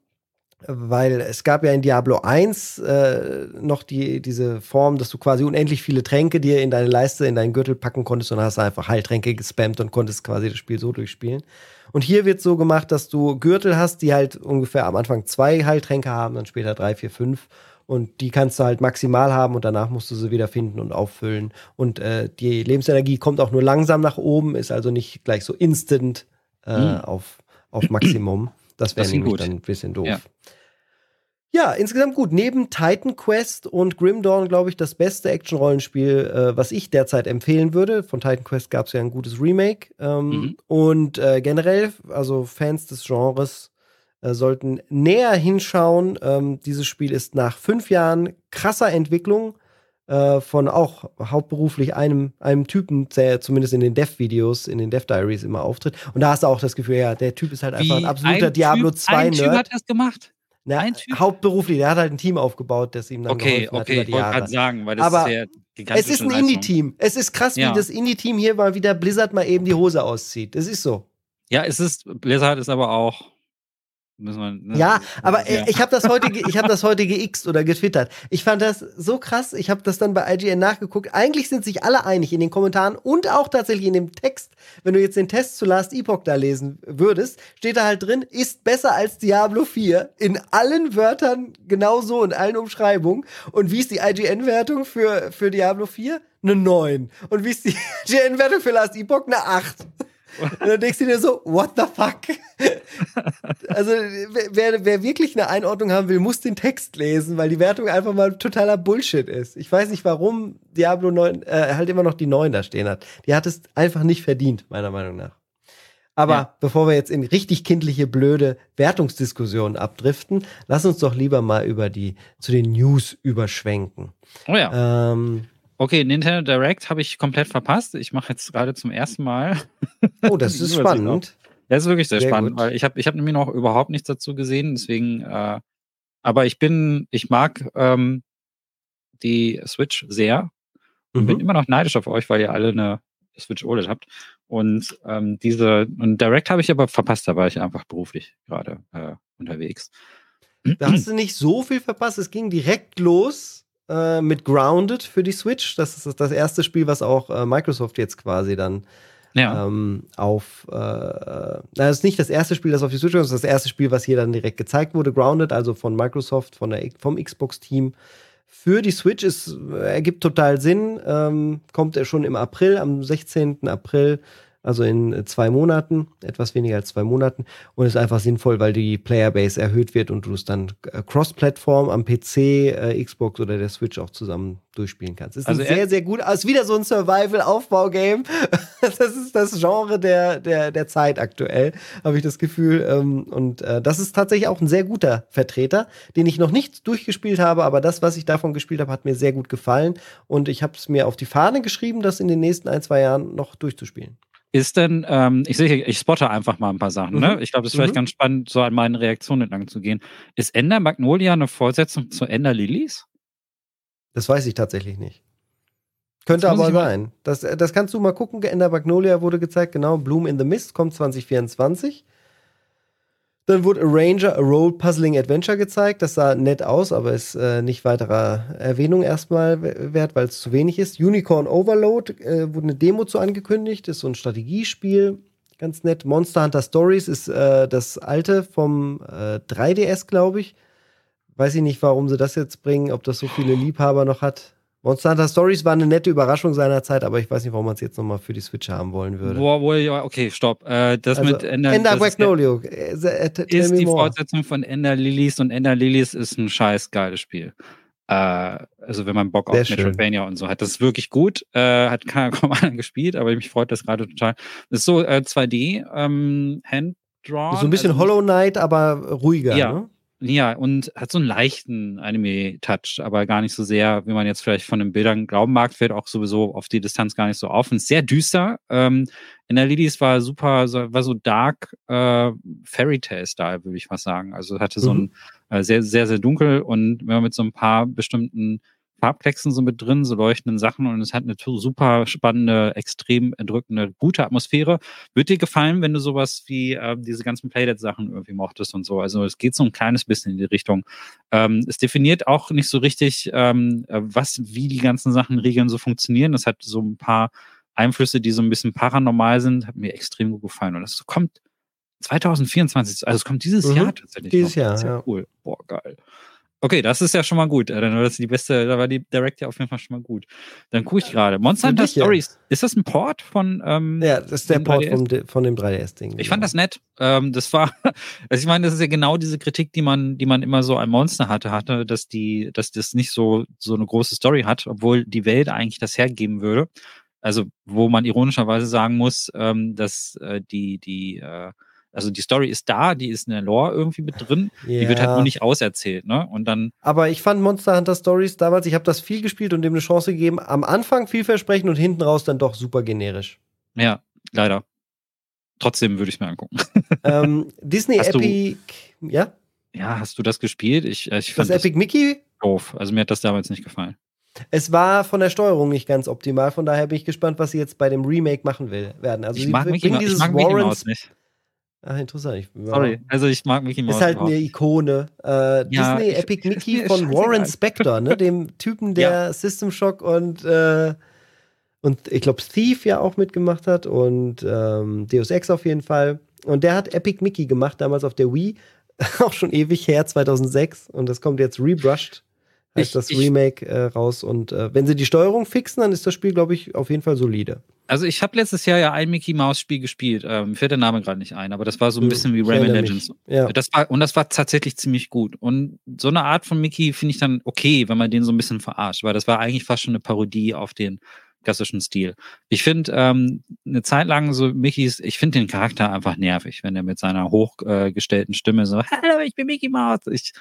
weil es gab ja in Diablo 1 äh, noch die, diese Form, dass du quasi unendlich viele Tränke dir in deine Leiste, in deinen Gürtel packen konntest und hast einfach Heiltränke gespammt und konntest quasi das Spiel so durchspielen. Und hier wird so gemacht, dass du Gürtel hast, die halt ungefähr am Anfang zwei Heiltränke haben, dann später drei, vier, fünf. Und die kannst du halt maximal haben und danach musst du sie wieder finden und auffüllen. Und äh, die Lebensenergie kommt auch nur langsam nach oben, ist also nicht gleich so instant äh, mhm. auf, auf Maximum. Das wäre nämlich gut. dann ein bisschen doof. Ja. Ja, insgesamt gut. Neben Titan Quest und Grim Dawn, glaube ich, das beste Action-Rollenspiel, äh, was ich derzeit empfehlen würde. Von Titan Quest gab es ja ein gutes Remake. Ähm, mhm. Und äh, generell, also Fans des Genres äh, sollten näher hinschauen. Ähm, dieses Spiel ist nach fünf Jahren krasser Entwicklung äh, von auch hauptberuflich einem, einem Typen, der zumindest in den Dev-Videos, in den Dev-Diaries immer auftritt. Und da hast du auch das Gefühl, ja, der Typ ist halt einfach Wie ein absoluter ein Diablo 2-Nerd. Ein Typ hat das gemacht. Na, ein typ? Hauptberuflich, der hat halt ein Team aufgebaut, das ihm dann okay, geholfen okay, hat über die Jahre. Sagen, weil das Aber ist ja es ist ein Indie-Team. Es ist krass, ja. wie das Indie-Team hier mal wieder Blizzard mal eben die Hose auszieht. Das ist so. Ja, es ist, Blizzard ist aber auch man, ne? Ja, aber ja. ich habe das heute, ich habe das heute geixt oder getwittert. Ich fand das so krass. Ich habe das dann bei IGN nachgeguckt. Eigentlich sind sich alle einig in den Kommentaren und auch tatsächlich in dem Text. Wenn du jetzt den Test zu Last Epoch da lesen würdest, steht da halt drin, ist besser als Diablo 4 in allen Wörtern genauso in allen Umschreibungen. Und wie ist die IGN-Wertung für für Diablo 4? Eine 9. Und wie ist die IGN-Wertung für Last Epoch? Eine 8. Und dann denkst du dir so, what the fuck? also, wer, wer wirklich eine Einordnung haben will, muss den Text lesen, weil die Wertung einfach mal totaler Bullshit ist. Ich weiß nicht, warum Diablo 9 äh, halt immer noch die 9 da stehen hat. Die hat es einfach nicht verdient, meiner Meinung nach. Aber ja. bevor wir jetzt in richtig kindliche, blöde Wertungsdiskussionen abdriften, lass uns doch lieber mal über die, zu den News überschwenken. Oh ja. Ähm, Okay, Nintendo Direct habe ich komplett verpasst. Ich mache jetzt gerade zum ersten Mal. Oh, das ist spannend. Das ist wirklich sehr, sehr spannend, gut. weil ich habe ich hab nämlich noch überhaupt nichts dazu gesehen. Deswegen, äh, aber ich bin, ich mag ähm, die Switch sehr und mhm. bin immer noch neidisch auf euch, weil ihr alle eine Switch OLED habt. Und ähm, diese, und Direct habe ich aber verpasst, da war ich einfach beruflich gerade äh, unterwegs. Da hast du nicht so viel verpasst. Es ging direkt los äh, mit Grounded für die Switch. Das ist das erste Spiel, was auch äh, Microsoft jetzt quasi dann ja. ähm, auf. Äh, das ist nicht das erste Spiel, das auf die Switch kommt, das ist das erste Spiel, was hier dann direkt gezeigt wurde. Grounded, also von Microsoft, von der, vom Xbox-Team. Für die Switch ist, ergibt total Sinn. Ähm, kommt er schon im April, am 16. April also in äh, zwei Monaten, etwas weniger als zwei Monaten. Und ist einfach sinnvoll, weil die Playerbase erhöht wird und du es dann äh, cross-Plattform am PC, äh, Xbox oder der Switch auch zusammen durchspielen kannst. Ist also sehr, sehr gut. Ist wieder so ein Survival-Aufbau-Game. das ist das Genre der, der, der Zeit aktuell, habe ich das Gefühl. Ähm, und äh, das ist tatsächlich auch ein sehr guter Vertreter, den ich noch nicht durchgespielt habe, aber das, was ich davon gespielt habe, hat mir sehr gut gefallen. Und ich habe es mir auf die Fahne geschrieben, das in den nächsten ein, zwei Jahren noch durchzuspielen. Ist denn, ähm, ich sehe, ich spotte einfach mal ein paar Sachen, ne? mhm. ne? Ich glaube, es ist vielleicht mhm. ganz spannend, so an meinen Reaktionen entlang zu gehen. Ist Ender Magnolia eine Fortsetzung zu Ender Lilies? Das weiß ich tatsächlich nicht. Könnte aber sein. Das, das kannst du mal gucken. Ender Magnolia wurde gezeigt, genau. Bloom in the Mist kommt 2024. Dann wurde Arranger, a Role Puzzling Adventure gezeigt. Das sah nett aus, aber ist äh, nicht weiterer Erwähnung erstmal wert, weil es zu wenig ist. Unicorn Overload äh, wurde eine Demo zu angekündigt. Ist so ein Strategiespiel. Ganz nett. Monster Hunter Stories ist äh, das alte vom 3DS, äh, glaube ich. Weiß ich nicht, warum sie das jetzt bringen, ob das so viele Liebhaber noch hat. Monster Hunter Stories war eine nette Überraschung seiner Zeit, aber ich weiß nicht, warum man es jetzt nochmal für die Switch haben wollen würde. Boah, ja, okay, stopp. Äh, das also, mit Ender, Ender Magnolio. Ist, der, äh, ist die more. Fortsetzung von Ender Lilies und Ender Lilies ist ein scheiß geiles Spiel. Äh, also wenn man Bock Sehr auf Metroidvania und so hat. Das ist wirklich gut. Äh, hat keiner kaum einer gespielt, aber mich freut das gerade total. Das ist so äh, 2D, ähm, Hand-Drawn. So ein bisschen also, Hollow Knight, aber ruhiger, ja. ne? Ja, und hat so einen leichten Anime-Touch, aber gar nicht so sehr, wie man jetzt vielleicht von den Bildern glauben mag, fällt auch sowieso auf die Distanz gar nicht so auf. Und ist sehr düster. Ähm, in der Lilies war super, war so dark äh, Fairy Tale-Style, würde ich mal sagen. Also hatte so mhm. ein äh, sehr, sehr, sehr dunkel und wenn man mit so ein paar bestimmten Farbplexen so mit drin, so leuchtenden Sachen und es hat eine super spannende, extrem erdrückende, gute Atmosphäre. Wird dir gefallen, wenn du sowas wie äh, diese ganzen Playdead-Sachen irgendwie mochtest und so? Also es geht so ein kleines bisschen in die Richtung. Ähm, es definiert auch nicht so richtig, ähm, was, wie die ganzen Sachen, Regeln so funktionieren. Das hat so ein paar Einflüsse, die so ein bisschen paranormal sind, hat mir extrem gut gefallen. Und das kommt 2024, also es kommt dieses mhm, Jahr tatsächlich. Dieses noch. Jahr, ja. Cool. Boah, geil. Okay, das ist ja schon mal gut. Dann war das die beste, da war die Direct ja auf jeden Fall schon mal gut. Dann gucke ich gerade. Monster Hunter Stories. Ja. Ist das ein Port von? Ähm, ja, das ist der Port vom, von dem 3DS-Ding. Ich fand genau. das nett. Ähm, das war, also ich meine, das ist ja genau diese Kritik, die man, die man immer so an Monster hatte, hatte, dass die, dass das nicht so so eine große Story hat, obwohl die Welt eigentlich das hergeben würde. Also wo man ironischerweise sagen muss, ähm, dass äh, die die äh, also die Story ist da, die ist in der Lore irgendwie mit drin, ja. die wird halt nur nicht auserzählt, ne? Und dann. Aber ich fand Monster Hunter Stories damals, ich habe das viel gespielt und dem eine Chance gegeben, am Anfang vielversprechend und hinten raus dann doch super generisch. Ja, leider. Trotzdem würde ich es mir angucken. Ähm, Disney hast Epic, du, ja? Ja, hast du das gespielt? Ich, äh, ich fand das Epic das Mickey? Doof. Also mir hat das damals nicht gefallen. Es war von der Steuerung nicht ganz optimal, von daher bin ich gespannt, was sie jetzt bei dem Remake machen will, werden. Also ich mag, Mickey, ich mag Mouse nicht. Ach, interessant. Ich, Sorry, also ich mag Mickey Mouse. Ist halt eine Ikone. Äh, ja, Disney ich, Epic Mickey von Warren Spector, ne? dem Typen, der ja. System Shock und, äh, und ich glaube Thief ja auch mitgemacht hat und ähm, Deus Ex auf jeden Fall. Und der hat Epic Mickey gemacht, damals auf der Wii. auch schon ewig her, 2006. Und das kommt jetzt rebrushed heißt ich, das Remake äh, raus. Und äh, wenn sie die Steuerung fixen, dann ist das Spiel, glaube ich, auf jeden Fall solide. Also ich habe letztes Jahr ja ein Mickey Mouse Spiel gespielt. Ähm, fällt der Name gerade nicht ein, aber das war so ein hm, bisschen wie Rayman Legends. Ja. Das war, und das war tatsächlich ziemlich gut. Und so eine Art von Mickey finde ich dann okay, wenn man den so ein bisschen verarscht, weil das war eigentlich fast schon eine Parodie auf den klassischen Stil. Ich finde ähm, eine Zeit lang so Mickeys, ich finde den Charakter einfach nervig, wenn er mit seiner hochgestellten Stimme so, hallo, ich bin Mickey Mouse. Ich,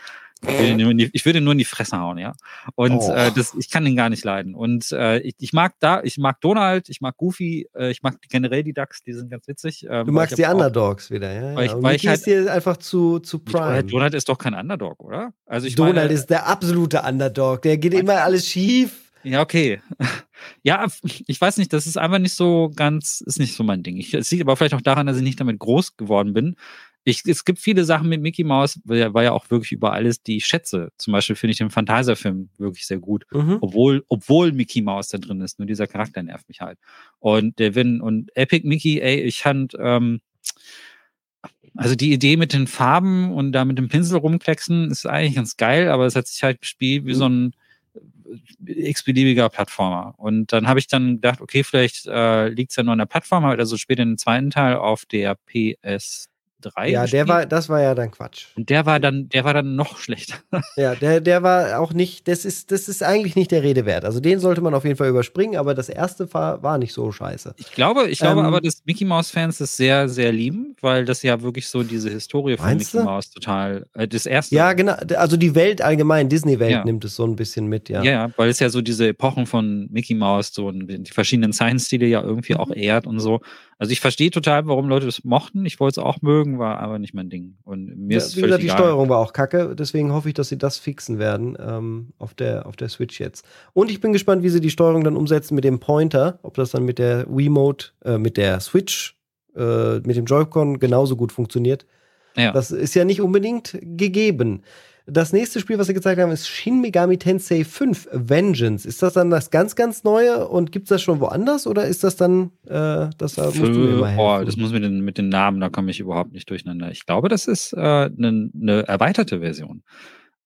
ich würde, nur in die, ich würde nur in die Fresse hauen, ja. Und oh. äh, das, ich kann den gar nicht leiden. Und äh, ich, ich mag da, ich mag Donald, ich mag Goofy, äh, ich mag generell die Ducks, die sind ganz witzig. Ähm, du magst die Underdogs wieder, ja. Weil ich, weil ich halt, ist dir einfach zu, zu prime. Donald ist doch kein Underdog, oder? Also ich Donald meine, ist der absolute Underdog. Der geht immer alles schief. Ja, okay. Ja, ich weiß nicht, das ist einfach nicht so ganz, ist nicht so mein Ding. Ich, es liegt aber vielleicht auch daran, dass ich nicht damit groß geworden bin. Ich, es gibt viele Sachen mit Mickey Mouse, weil war ja auch wirklich über alles, die ich schätze. Zum Beispiel finde ich den Phantasia-Film wirklich sehr gut. Mhm. Obwohl, obwohl Mickey Mouse da drin ist. Nur dieser Charakter nervt mich halt. Und der Win und Epic Mickey, ey, ich fand, ähm, also die Idee mit den Farben und da mit dem Pinsel rumklecksen ist eigentlich ganz geil, aber es hat sich halt gespielt wie mhm. so ein äh, x-beliebiger Plattformer. Und dann habe ich dann gedacht, okay, vielleicht äh, liegt es ja nur an der Plattform, also später in den zweiten Teil auf der PS 3. Ja, der war, das war ja dann Quatsch. Und der war dann, der war dann noch schlechter. Ja, der, der war auch nicht, das ist, das ist eigentlich nicht der Rede wert. Also den sollte man auf jeden Fall überspringen, aber das erste war, war nicht so scheiße. Ich glaube, ich glaube ähm, aber, dass Mickey Mouse Fans das sehr, sehr lieben, weil das ja wirklich so diese Historie von Mickey Mouse total, äh, das erste. Ja, genau, also die Welt allgemein, Disney-Welt ja. nimmt es so ein bisschen mit, ja. Ja, weil es ja so diese Epochen von Mickey Mouse, so die verschiedenen Science-Stile ja irgendwie mhm. auch ehrt und so. Also ich verstehe total, warum Leute das mochten. Ich wollte es auch mögen, war aber nicht mein Ding. Und mir ja, ist wie gesagt, die Steuerung war auch kacke. Deswegen hoffe ich, dass sie das fixen werden ähm, auf, der, auf der Switch jetzt. Und ich bin gespannt, wie sie die Steuerung dann umsetzen mit dem Pointer. Ob das dann mit der Wiimote, äh, mit der Switch, äh, mit dem Joy-Con genauso gut funktioniert. Ja. Das ist ja nicht unbedingt gegeben. Das nächste Spiel, was sie gezeigt haben, ist Shin Megami Tensei 5 Vengeance. Ist das dann das ganz, ganz neue und gibt es das schon woanders oder ist das dann, äh, das da musst du immer helfen? Oh, das muss mit den, mit den Namen, da komme ich überhaupt nicht durcheinander. Ich glaube, das ist eine äh, ne, ne erweiterte Version.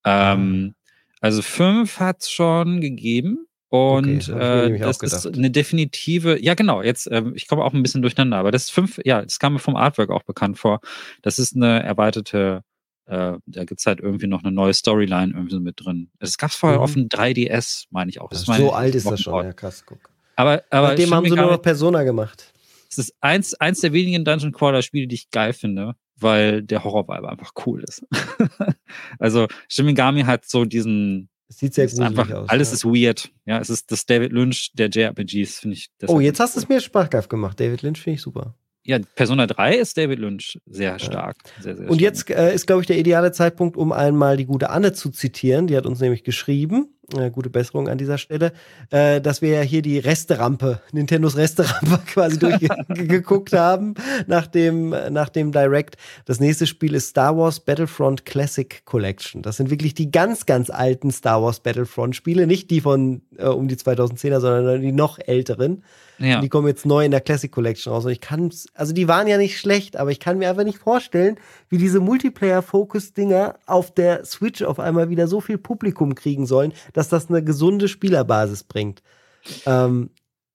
Ähm, also 5 hat es schon gegeben. Und okay, äh, das ist eine definitive, ja genau, jetzt, äh, ich komme auch ein bisschen durcheinander, aber das ist fünf, ja, das kam mir vom Artwork auch bekannt vor. Das ist eine erweiterte äh, da gibt es halt irgendwie noch eine neue Storyline irgendwie mit drin. Es gab es vorher mhm. auf dem 3DS, meine ich auch. Das das so alt ist das schon, ja krass, guck. Aber, aber Seitdem haben sie nur noch Persona gemacht. Es ist eins, eins der wenigen Dungeon Crawler Spiele, die ich geil finde, weil der Horror-Vibe einfach cool ist. also Shimigami hat so diesen, es sieht sehr gruselig einfach, aus. Alles ja. ist weird. Ja, es ist das David Lynch der JRPGs, finde ich. Oh, jetzt hast du es mir spaßhaft gemacht. David Lynch finde ich super ja, Persona 3 ist David Lynch sehr stark. Sehr, sehr und stark. jetzt äh, ist, glaube ich, der ideale Zeitpunkt, um einmal die gute Anne zu zitieren. Die hat uns nämlich geschrieben, äh, gute Besserung an dieser Stelle, äh, dass wir ja hier die Resterampe, Nintendos Resterampe quasi durchgeguckt haben nach dem, nach dem Direct. Das nächste Spiel ist Star Wars Battlefront Classic Collection. Das sind wirklich die ganz, ganz alten Star Wars Battlefront Spiele, nicht die von äh, um die 2010er, sondern die noch älteren. Ja. Die kommen jetzt neu in der Classic Collection raus. Und ich kann, also die waren ja nicht schlecht, aber ich kann mir einfach nicht vorstellen, wie diese Multiplayer-Focus-Dinger auf der Switch auf einmal wieder so viel Publikum kriegen sollen, dass das eine gesunde Spielerbasis bringt. Ähm,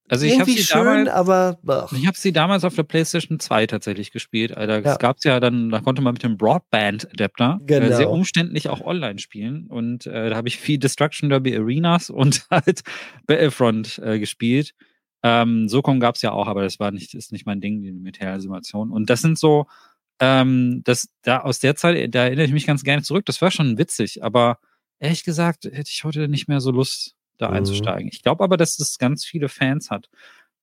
also ich habe sie schön, damals, aber ach. ich habe sie damals auf der PlayStation 2 tatsächlich gespielt. Alter. Ja. Es gab ja dann, da konnte man mit dem Broadband-Adapter genau. äh, sehr umständlich auch online spielen und äh, da habe ich viel Destruction Derby Arenas und halt Battlefront äh, gespielt. Ähm, Socom gab es ja auch, aber das war nicht, ist nicht mein Ding, die Militärsimulation. Und das sind so, ähm, das, da aus der Zeit, da erinnere ich mich ganz gerne zurück. Das war schon witzig, aber ehrlich gesagt hätte ich heute nicht mehr so Lust, da mhm. einzusteigen. Ich glaube aber, dass es ganz viele Fans hat.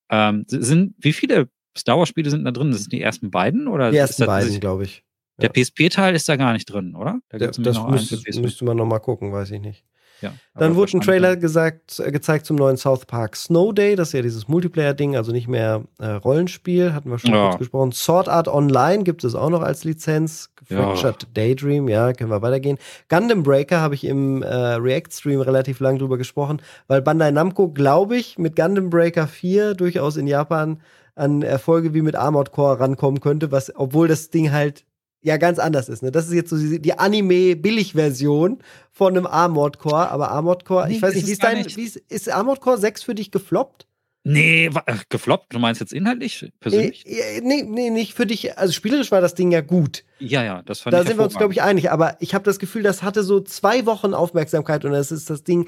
Ähm, sind, wie viele Star Wars-Spiele sind da drin? Das sind die ersten beiden? Oder die ersten beiden, glaube ich. Der ja. PSP-Teil ist da gar nicht drin, oder? Da das müsste, müsste man noch mal gucken, weiß ich nicht. Ja, Dann wurde ein Trailer gesagt, äh, gezeigt zum neuen South Park Snow Day. Das ist ja dieses Multiplayer-Ding, also nicht mehr äh, Rollenspiel. Hatten wir schon ja. kurz gesprochen. Sword Art Online gibt es auch noch als Lizenz. Fractured ja. Daydream, ja, können wir weitergehen. Gundam Breaker habe ich im äh, React-Stream relativ lang drüber gesprochen, weil Bandai Namco, glaube ich, mit Gundam Breaker 4 durchaus in Japan an Erfolge wie mit Armored Core rankommen könnte, was, obwohl das Ding halt ja ganz anders ist. Ne? Das ist jetzt so die, die Anime-Billig-Version von einem Armored Core, aber Armored Core, nee, ich weiß nicht, wie ist dein, wie ist, ist Armored Core 6 für dich gefloppt? Nee, äh, gefloppt? Du meinst jetzt inhaltlich, persönlich? Äh, nee, nee, nicht für dich. Also spielerisch war das Ding ja gut. Ja, ja, das fand da ich Da sind wir uns, glaube ich, einig. Aber ich habe das Gefühl, das hatte so zwei Wochen Aufmerksamkeit und das ist das Ding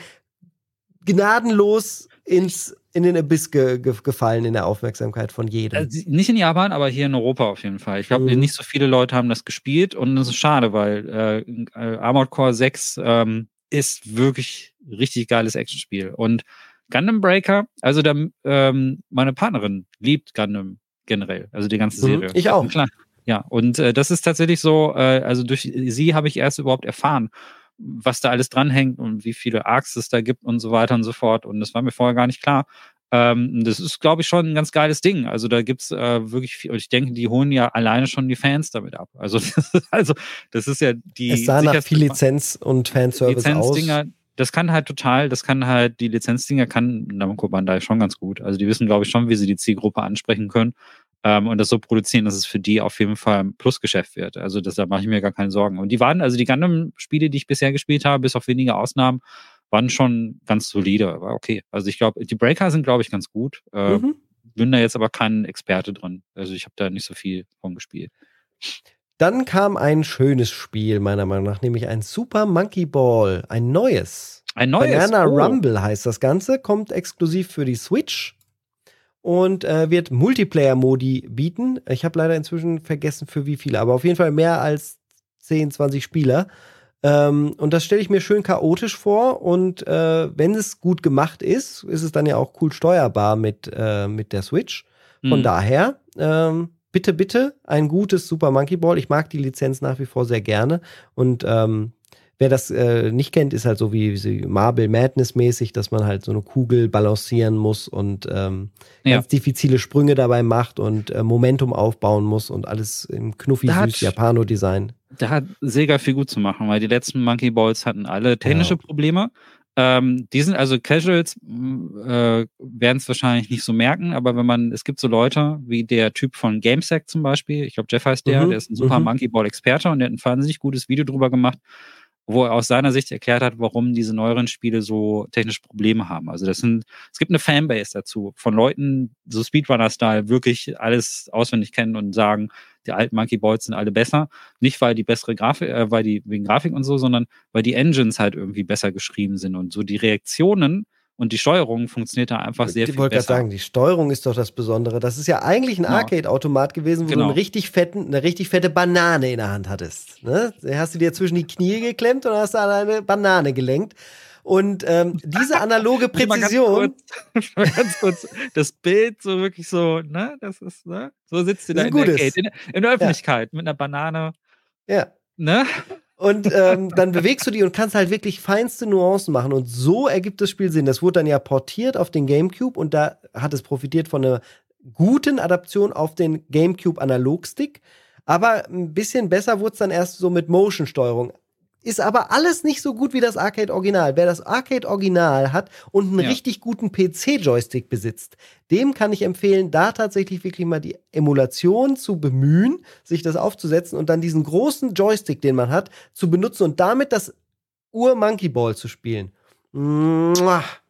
gnadenlos ins, in den Abyss ge, ge, gefallen in der Aufmerksamkeit von jedem. Also nicht in Japan, aber hier in Europa auf jeden Fall. Ich glaube, mhm. nicht so viele Leute haben das gespielt und das ist schade, weil äh, äh Armored Core 6 ähm, ist wirklich richtig geiles Actionspiel. Und Gundam Breaker, also da, ähm, meine Partnerin liebt Gundam generell, also die ganze mhm. Serie. Ich auch. Klar. Ja, und äh, das ist tatsächlich so, äh, also durch sie habe ich erst überhaupt erfahren, was da alles dranhängt und wie viele Arcs es da gibt und so weiter und so fort. Und das war mir vorher gar nicht klar. Ähm, das ist, glaube ich, schon ein ganz geiles Ding. Also da gibt's äh, wirklich viel, und ich denke, die holen ja alleine schon die Fans damit ab. Also, das ist, also das ist ja die. Es sah nach viel Lizenz und Fanservice Lizenzdinger, aus. Das kann halt total, das kann halt, die Lizenzdinger kann Namco Bandai schon ganz gut. Also die wissen, glaube ich, schon, wie sie die Zielgruppe ansprechen können ähm, und das so produzieren, dass es für die auf jeden Fall ein Plusgeschäft wird. Also deshalb mache ich mir gar keine Sorgen. Und die waren, also die Gundam-Spiele, die ich bisher gespielt habe, bis auf wenige Ausnahmen, waren schon ganz solide. Aber okay. Also ich glaube, die Breaker sind, glaube ich, ganz gut. Äh, mhm. Bin da jetzt aber kein Experte drin. Also ich habe da nicht so viel von gespielt. Dann kam ein schönes Spiel, meiner Meinung nach, nämlich ein Super Monkey Ball, ein neues. Ein neues. Banana oh. Rumble heißt das Ganze, kommt exklusiv für die Switch und äh, wird Multiplayer-Modi bieten. Ich habe leider inzwischen vergessen, für wie viele, aber auf jeden Fall mehr als 10, 20 Spieler. Ähm, und das stelle ich mir schön chaotisch vor. Und äh, wenn es gut gemacht ist, ist es dann ja auch cool steuerbar mit, äh, mit der Switch. Von mhm. daher, ähm, bitte, bitte, ein gutes Super Monkey Ball. Ich mag die Lizenz nach wie vor sehr gerne. Und ähm, Wer das äh, nicht kennt, ist halt so wie, wie Marble Madness mäßig, dass man halt so eine Kugel balancieren muss und ähm, ja. ganz diffizile Sprünge dabei macht und äh, Momentum aufbauen muss und alles im knuffi süß Japano-Design. Da hat Sega viel gut zu machen, weil die letzten Monkey Balls hatten alle technische ja. Probleme. Ähm, die sind also Casuals, äh, werden es wahrscheinlich nicht so merken, aber wenn man, es gibt so Leute wie der Typ von GameSec zum Beispiel, ich glaube Jeff heißt der, mhm. der ist ein super mhm. Monkey Ball Experte und der hat ein wahnsinnig gutes Video drüber gemacht, wo er aus seiner Sicht erklärt hat, warum diese neueren Spiele so technische Probleme haben. Also das sind, es gibt eine Fanbase dazu von Leuten, so Speedrunner-Style, wirklich alles auswendig kennen und sagen, die alten Monkey Boys sind alle besser. Nicht weil die bessere Grafik, äh, weil die wegen Grafik und so, sondern weil die Engines halt irgendwie besser geschrieben sind und so die Reaktionen und die Steuerung funktioniert da einfach sehr ich viel besser. Ich wollte gerade sagen, die Steuerung ist doch das Besondere. Das ist ja eigentlich ein genau. Arcade-Automat gewesen, wo genau. du einen richtig fetten, eine richtig fette Banane in der Hand hattest. Ne? Hast du dir zwischen die Knie geklemmt und hast da eine Banane gelenkt. Und ähm, diese analoge Präzision. Ganz kurz, ganz kurz, das Bild so wirklich so, ne? Das ist, ne? So sitzt du da in der, Arcade, in, in der Öffentlichkeit ja. mit einer Banane. Ja. Ne? Und ähm, dann bewegst du die und kannst halt wirklich feinste Nuancen machen. Und so ergibt das Spiel Sinn. Das wurde dann ja portiert auf den GameCube und da hat es profitiert von einer guten Adaption auf den GameCube Analogstick. Aber ein bisschen besser wurde es dann erst so mit Motion-Steuerung. Ist aber alles nicht so gut wie das Arcade Original. Wer das Arcade Original hat und einen ja. richtig guten PC-Joystick besitzt, dem kann ich empfehlen, da tatsächlich wirklich mal die Emulation zu bemühen, sich das aufzusetzen und dann diesen großen Joystick, den man hat, zu benutzen und damit das Ur-Monkey Ball zu spielen.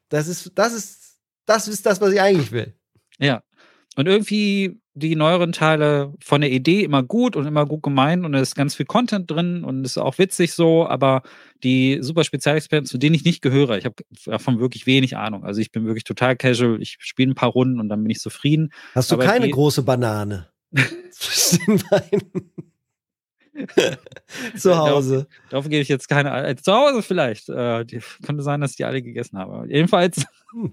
Das ist, das ist, das ist das, was ich eigentlich will. Ja. Und irgendwie die neueren Teile von der Idee immer gut und immer gut gemeint und es ist ganz viel Content drin und es ist auch witzig so, aber die super Spezialexperten, zu denen ich nicht gehöre, ich habe davon wirklich wenig Ahnung. Also ich bin wirklich total casual, ich spiele ein paar Runden und dann bin ich zufrieden. Hast du aber keine große Banane zwischen den Beinen? zu Hause. Darauf, darauf gebe ich jetzt keine. Äh, zu Hause vielleicht. Äh, die, könnte sein, dass ich die alle gegessen habe. Jedenfalls.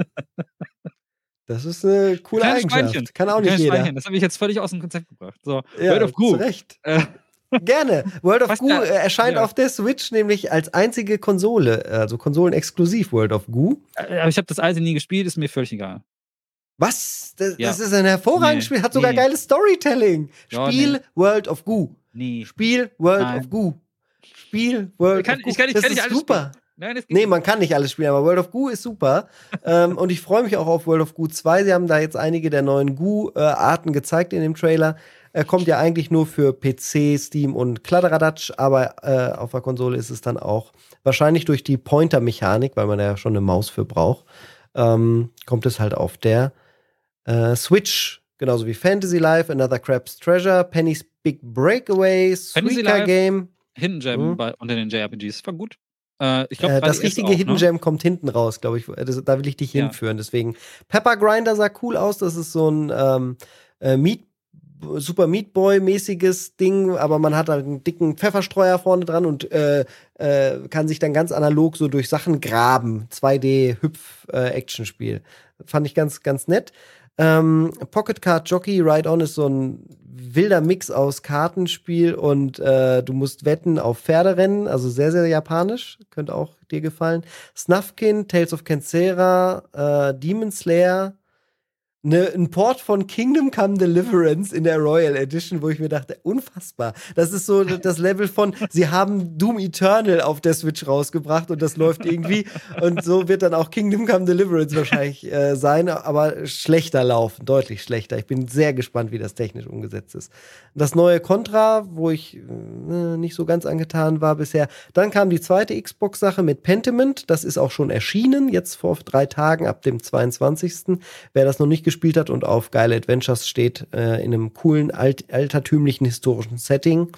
Das ist eine coole Kleines Eigenschaft. Schweinchen. Kann auch nicht jeder. Das habe ich jetzt völlig aus dem Konzept gebracht. So, ja, World of Goo. Zu Recht. Äh, Gerne. World of Goo äh, erscheint ja. auf der Switch nämlich als einzige Konsole, also konsolenexklusiv World of Goo. Äh, aber ich habe das alte nie gespielt, ist mir völlig egal. Was? Das, ja. das ist ein hervorragendes nee. Spiel, hat sogar nee. geiles Storytelling. Spiel nee. World of Goo. Nee. Spiel World Nein. of Goo. Spiel World kann, of Goo. Ich kann, ich das kann ist nicht super. Spielen. Nein, es nee, man kann nicht alles spielen, aber World of Goo ist super. ähm, und ich freue mich auch auf World of Goo 2. Sie haben da jetzt einige der neuen Goo-Arten gezeigt in dem Trailer. Er kommt ja eigentlich nur für PC, Steam und Kladderadatsch, aber äh, auf der Konsole ist es dann auch wahrscheinlich durch die Pointer-Mechanik, weil man ja schon eine Maus für braucht, ähm, kommt es halt auf der äh, Switch. Genauso wie Fantasy Life, Another Crab's Treasure, Penny's Big Breakaway, Suika Game. Hidden Gem hm? bei, unter den JRPGs war gut. Äh, ich glaub, äh, das richtige auch, Hidden ne? Gem kommt hinten raus, glaube ich. Das, da will ich dich ja. hinführen. Deswegen, Pepper Grinder sah cool aus. Das ist so ein ähm, äh, Meat Super Meat Boy-mäßiges Ding, aber man hat halt einen dicken Pfefferstreuer vorne dran und äh, äh, kann sich dann ganz analog so durch Sachen graben. 2D-Hüpf-Action-Spiel. Fand ich ganz, ganz nett. Ähm, Pocket Card Jockey Ride On ist so ein wilder Mix aus Kartenspiel und äh, du musst wetten auf Pferderennen, also sehr, sehr japanisch. Könnte auch dir gefallen. Snuffkin, Tales of Cancera, äh, Demon Slayer, ne, ein Port von Kingdom Come Deliverance in der Royal Edition, wo ich mir dachte, unfassbar. Das ist so das Level von, sie haben Doom Eternal auf der Switch rausgebracht und das läuft irgendwie. und so wird dann auch Kingdom Come Deliverance wahrscheinlich äh, sein, aber schlechter laufen, deutlich schlechter. Ich bin sehr gespannt, wie das technisch umgesetzt ist. Das neue Contra, wo ich äh, nicht so ganz angetan war bisher. Dann kam die zweite Xbox-Sache mit Pentiment. Das ist auch schon erschienen, jetzt vor drei Tagen ab dem 22. Wer das noch nicht gespielt hat und auf geile Adventures steht, äh, in einem coolen, alt, altertümlichen historischen Setting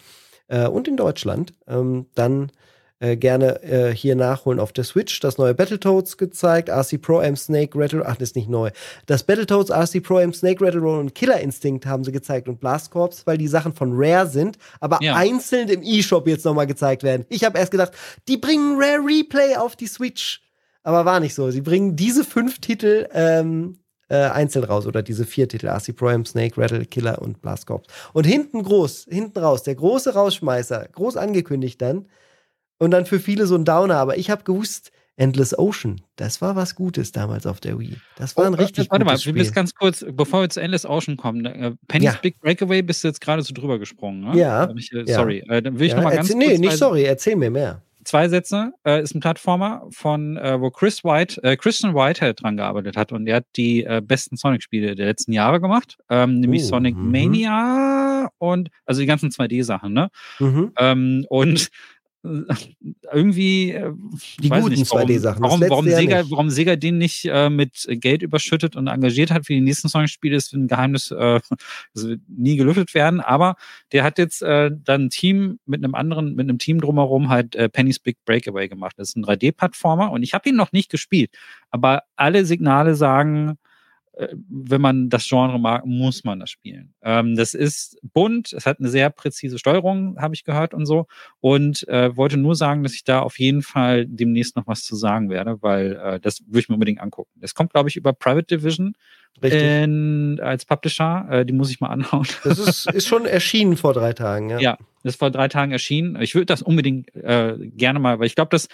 äh, und in Deutschland, ähm, dann äh, gerne äh, hier nachholen auf der Switch. Das neue Battletoads gezeigt, RC Pro M Snake Rattle, ach, das ist nicht neu. Das Battletoads, RC Pro M Snake Rattle Roll und Killer Instinct haben sie gezeigt und Blast Corps, weil die Sachen von Rare sind, aber ja. einzeln im E-Shop jetzt nochmal gezeigt werden. Ich habe erst gedacht, die bringen Rare Replay auf die Switch. Aber war nicht so. Sie bringen diese fünf Titel ähm, äh, einzeln raus oder diese vier Titel, RC Pro Snake, Rattle, Killer und Blast Corps. Und hinten groß, hinten raus, der große Rausschmeißer, groß angekündigt dann und dann für viele so ein Downer, aber ich habe gewusst, Endless Ocean, das war was Gutes damals auf der Wii. Das war ein oh, richtig warte gutes mal, wir müssen ganz kurz, bevor wir zu Endless Ocean kommen, äh, Penny's ja. Big Breakaway bist du jetzt gerade so drüber gesprungen, ne? Ja. Ich, äh, sorry, ja. Äh, dann will ich ja, noch mal ganz Nee, nicht sorry, erzähl mir mehr zwei Sätze. Äh, ist ein Plattformer von, äh, wo Chris White, äh, Christian Whitehead dran gearbeitet hat und er hat die äh, besten Sonic-Spiele der letzten Jahre gemacht, ähm, nämlich uh, Sonic -hmm. Mania und also die ganzen 2D-Sachen, ne? Mhm. Ähm, und irgendwie äh, die guten 2D-Sachen. Warum, warum, Sega, warum Sega den nicht äh, mit Geld überschüttet und engagiert hat für die nächsten Sonic-Spiele, ist ein Geheimnis, äh, das wird nie gelüftet werden. Aber der hat jetzt äh, dann ein Team mit einem anderen, mit einem Team drumherum halt äh, Penny's Big Breakaway gemacht. Das ist ein 3D-Plattformer und ich habe ihn noch nicht gespielt. Aber alle Signale sagen, wenn man das Genre mag, muss man das spielen. Ähm, das ist bunt, es hat eine sehr präzise Steuerung, habe ich gehört und so. Und äh, wollte nur sagen, dass ich da auf jeden Fall demnächst noch was zu sagen werde, weil äh, das würde ich mir unbedingt angucken. Das kommt, glaube ich, über Private Division in, als Publisher. Äh, die muss ich mal anhauen. Das ist, ist schon erschienen vor drei Tagen, ja. Ja, das ist vor drei Tagen erschienen. Ich würde das unbedingt äh, gerne mal, weil ich glaube, dass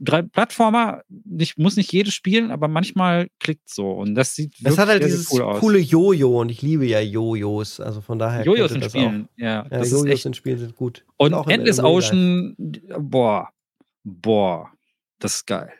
drei Plattformer, ich muss nicht jedes spielen, aber manchmal klickt so und das sieht wirklich Es hat halt sehr, dieses cool coole Jojo und ich liebe ja Jojos, also von daher. Jojos in Spielen, auch. ja. ja Jojos in Spielen sind gut. Und, und Endless Ocean, boah, boah, das ist geil.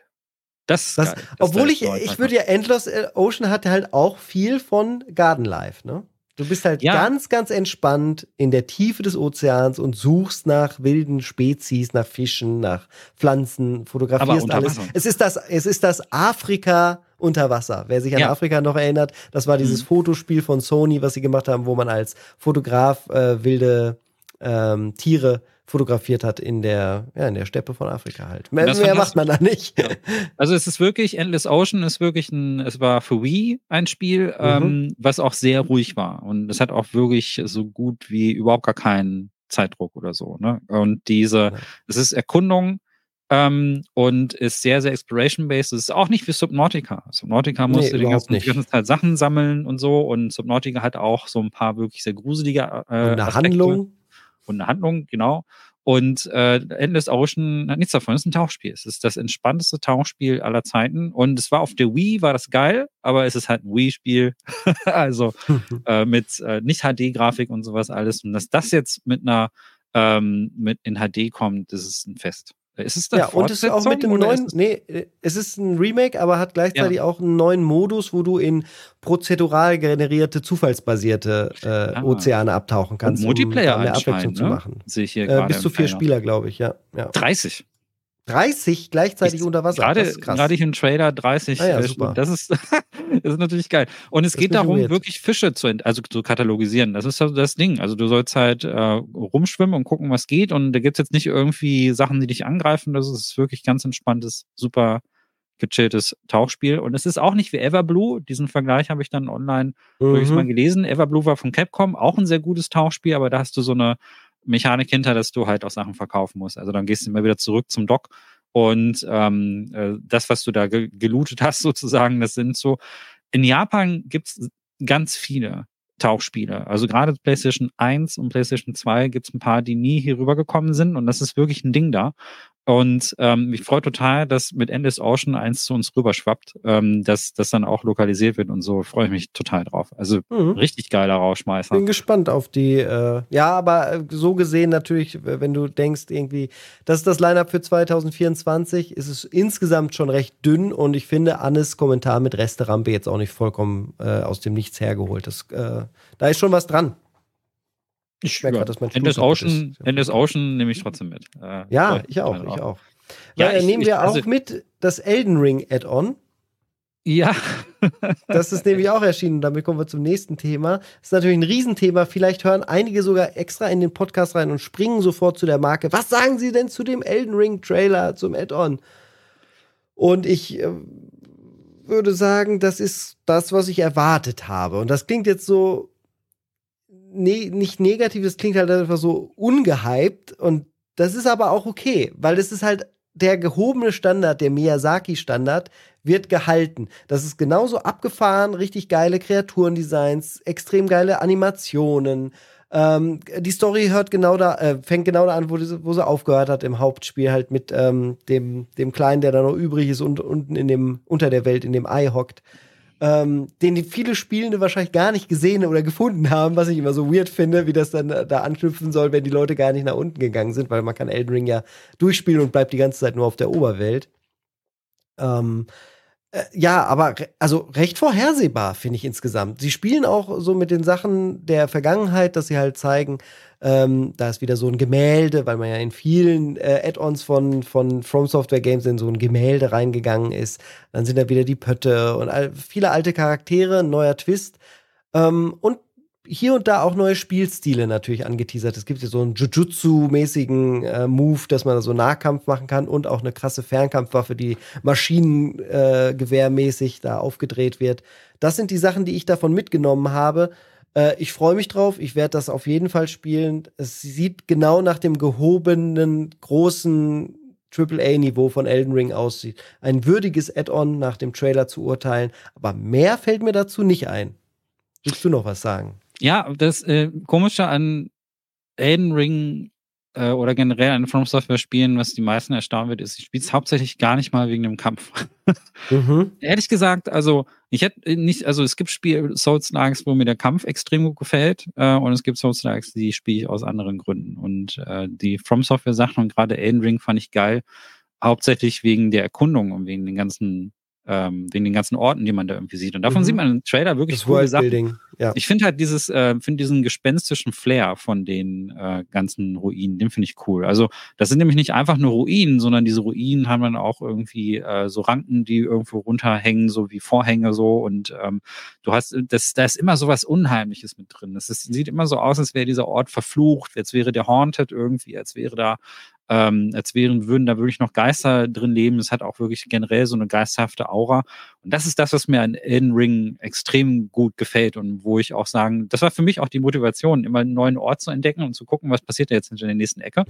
Das, das, geil. obwohl ich, ich würde ja Endless Ocean hatte halt auch viel von Garden Life, ne? Du bist halt ja. ganz, ganz entspannt in der Tiefe des Ozeans und suchst nach wilden Spezies, nach Fischen, nach Pflanzen, fotografierst alles. Es ist das, es ist das Afrika unter Wasser. Wer sich an ja. Afrika noch erinnert, das war dieses mhm. Fotospiel von Sony, was sie gemacht haben, wo man als Fotograf äh, wilde ähm, Tiere fotografiert hat in der, ja, in der Steppe von Afrika halt. Mehr, mehr macht man da nicht. Ja. Also es ist wirklich, Endless Ocean ist wirklich ein, es war für Wii ein Spiel, mhm. ähm, was auch sehr ruhig war. Und es hat auch wirklich so gut wie überhaupt gar keinen Zeitdruck oder so. Ne? Und diese, ja. es ist Erkundung, ähm, und ist sehr, sehr exploration-based. Es ist auch nicht wie Subnautica. Subnautica musste nee, die, ganzen, die ganze Zeit Sachen sammeln und so und Subnautica hat auch so ein paar wirklich sehr gruselige äh, und eine Aspekte. Handlung und eine Handlung, genau. Und äh, Endless Ocean hat nichts davon. Es ist ein Tauchspiel. Es ist das entspannteste Tauchspiel aller Zeiten. Und es war auf der Wii, war das geil, aber es ist halt ein Wii-Spiel. also äh, mit äh, nicht HD-Grafik und sowas alles. Und dass das jetzt mit einer ähm, mit in HD kommt, das ist ein Fest. Ist es das Ja, und es ist auch mit dem neuen, nee, es ist ein Remake, aber hat gleichzeitig ja. auch einen neuen Modus, wo du in prozedural generierte, zufallsbasierte äh, ah. Ozeane abtauchen kannst, und Multiplayer um eine Abwechslung ne? zu machen. Sehe ich hier äh, Bis zu vier Spieler, glaube ich, ja. ja. 30. 30 gleichzeitig Ich- unter Wasser. Gerade, gerade im Trailer 30. Ah ja, äh, super. Das ist, das ist natürlich geil. Und es Das geht darum, weird. wirklich Fische zu, also zu katalogisieren. Das ist also das Ding. Also du sollst halt äh, rumschwimmen und gucken, was geht. Und da gibt's jetzt nicht irgendwie Sachen, die dich angreifen. Das ist wirklich ganz entspanntes, super gechilltes Tauchspiel. Und es ist auch nicht wie Everblue. Diesen Vergleich habe ich dann online durchaus mal Mhm. gelesen. Everblue war von Capcom auch ein sehr gutes Tauchspiel, aber da hast du so eine Mechanik hinter, dass du halt auch Sachen verkaufen musst. Also dann gehst du immer wieder zurück zum Dock und ähm, äh, das, was du da ge gelootet hast, sozusagen, das sind so. In Japan gibt's ganz viele Tauchspiele. Also gerade PlayStation 1 und PlayStation 2 gibt's ein paar, die nie hier rübergekommen sind und das ist wirklich ein Ding da. Und ähm, mich freut total, dass mit Endless Ocean eins zu uns rüberschwappt, ähm, dass das dann auch lokalisiert wird und so freue ich mich total drauf. Also Mhm. richtig geiler Rauschmeißer. Bin gespannt auf die. Äh, ja, aber äh, so gesehen natürlich, wenn du denkst, irgendwie, das ist das Line-Up für 2024, ist es insgesamt schon recht dünn und ich finde Annes Kommentar mit Resterampe jetzt auch nicht vollkommen äh, aus dem Nichts hergeholt. Das, äh, da ist schon was dran. Ich merk grad, dass mein kaputt Ocean, ist. Endless Ocean nehme ich trotzdem mit. Äh, Ja, ich auch, ich drauf. auch. Ja, Weil, ich- nehmen ich- wir auch also- mit das Elden Ring Add-on. Ja. Das ist nämlich auch erschienen. Damit kommen wir zum nächsten Thema. Das ist natürlich ein Riesenthema. Vielleicht hören einige sogar extra in den Podcast rein und springen sofort zu der Marke. Was sagen Sie denn zu dem Elden Ring Trailer, zum Add-on? Und ich äh, würde sagen, das ist das, was ich erwartet habe. Und das klingt jetzt so ne nicht negativ, das klingt halt einfach so ungehypt. Und das ist aber auch okay, weil das ist halt der gehobene Standard, der Miyazaki-Standard, wird gehalten. Das ist genauso abgefahren, richtig geile Kreaturendesigns, extrem geile Animationen. Ähm, die Story hört genau da, äh, fängt genau da an, wo, sie- wo sie aufgehört hat im Hauptspiel, halt mit ähm, dem, dem Kleinen, der da noch übrig ist und unten in dem, unter der Welt in dem Ei hockt. Ähm, den viele Spielende wahrscheinlich gar nicht gesehen oder gefunden haben, was ich immer so weird finde, wie das dann äh, da anknüpfen soll, wenn die Leute gar nicht nach unten gegangen sind, weil man kann Elden Ring ja durchspielen und bleibt die ganze Zeit nur auf der Oberwelt. Ähm, äh, ja, aber re also recht vorhersehbar, finde ich insgesamt. Sie spielen auch so mit den Sachen der Vergangenheit, dass sie halt zeigen, ähm, da ist wieder so ein Gemälde, weil man ja in vielen äh, Add-ons von, von From Software Games in so ein Gemälde reingegangen ist. Dann sind da wieder die Pötte und all, viele alte Charaktere, ein neuer Twist. Ähm, und hier und da auch neue Spielstile natürlich angeteasert. Es gibt ja so einen Jujutsu-mäßigen äh, Move, dass man so Nahkampf machen kann und auch eine krasse Fernkampfwaffe, die Maschinengewehrmäßig da aufgedreht wird. Das sind die Sachen, die ich davon mitgenommen habe. Äh, ich freue mich drauf. Ich werde das auf jeden Fall spielen. Es sieht genau nach dem gehobenen, großen AAA-Niveau von Elden Ring aussieht. Ein würdiges Add-on nach dem Trailer zu urteilen. Aber mehr fällt mir dazu nicht ein. Willst du noch was sagen? Ja, das äh, Komische an Elden Ring äh, oder generell an From Software Spielen, was die meisten erstaunen wird, ist, ich spiele es hauptsächlich gar nicht mal wegen dem Kampf. Mhm. Ehrlich gesagt, also ich hätte nicht, also es gibt Spiel Souls Likes, wo mir der Kampf extrem gut gefällt, äh, und es gibt Souls Likes, die spiele ich aus anderen Gründen. Und äh, die From Software Sachen und gerade Elden Ring fand ich geil, hauptsächlich wegen der Erkundung und wegen den ganzen ähm, wegen den ganzen Orten, die man da irgendwie sieht. Und davon Mhm. sieht man im Trailer wirklich Das coole Sachen. Ja. Ich finde halt dieses, äh, finde diesen gespenstischen Flair von den äh, ganzen Ruinen, den finde ich cool. Also das sind nämlich nicht einfach nur Ruinen, sondern diese Ruinen haben dann auch irgendwie äh, so Ranken, die irgendwo runterhängen, so wie Vorhänge so. Und ähm, du hast, das, da ist immer so was Unheimliches mit drin. Es sieht immer so aus, als wäre dieser Ort verflucht, als wäre der haunted irgendwie, als wäre da ähm, als wären, würden da wirklich noch Geister drin leben. Es hat auch wirklich generell so eine geisterhafte Aura. Und das ist das, was mir an Elden Ring extrem gut gefällt und wo ich auch sagen, das war für mich auch die Motivation, immer einen neuen Ort zu entdecken und zu gucken, was passiert da jetzt in der nächsten Ecke.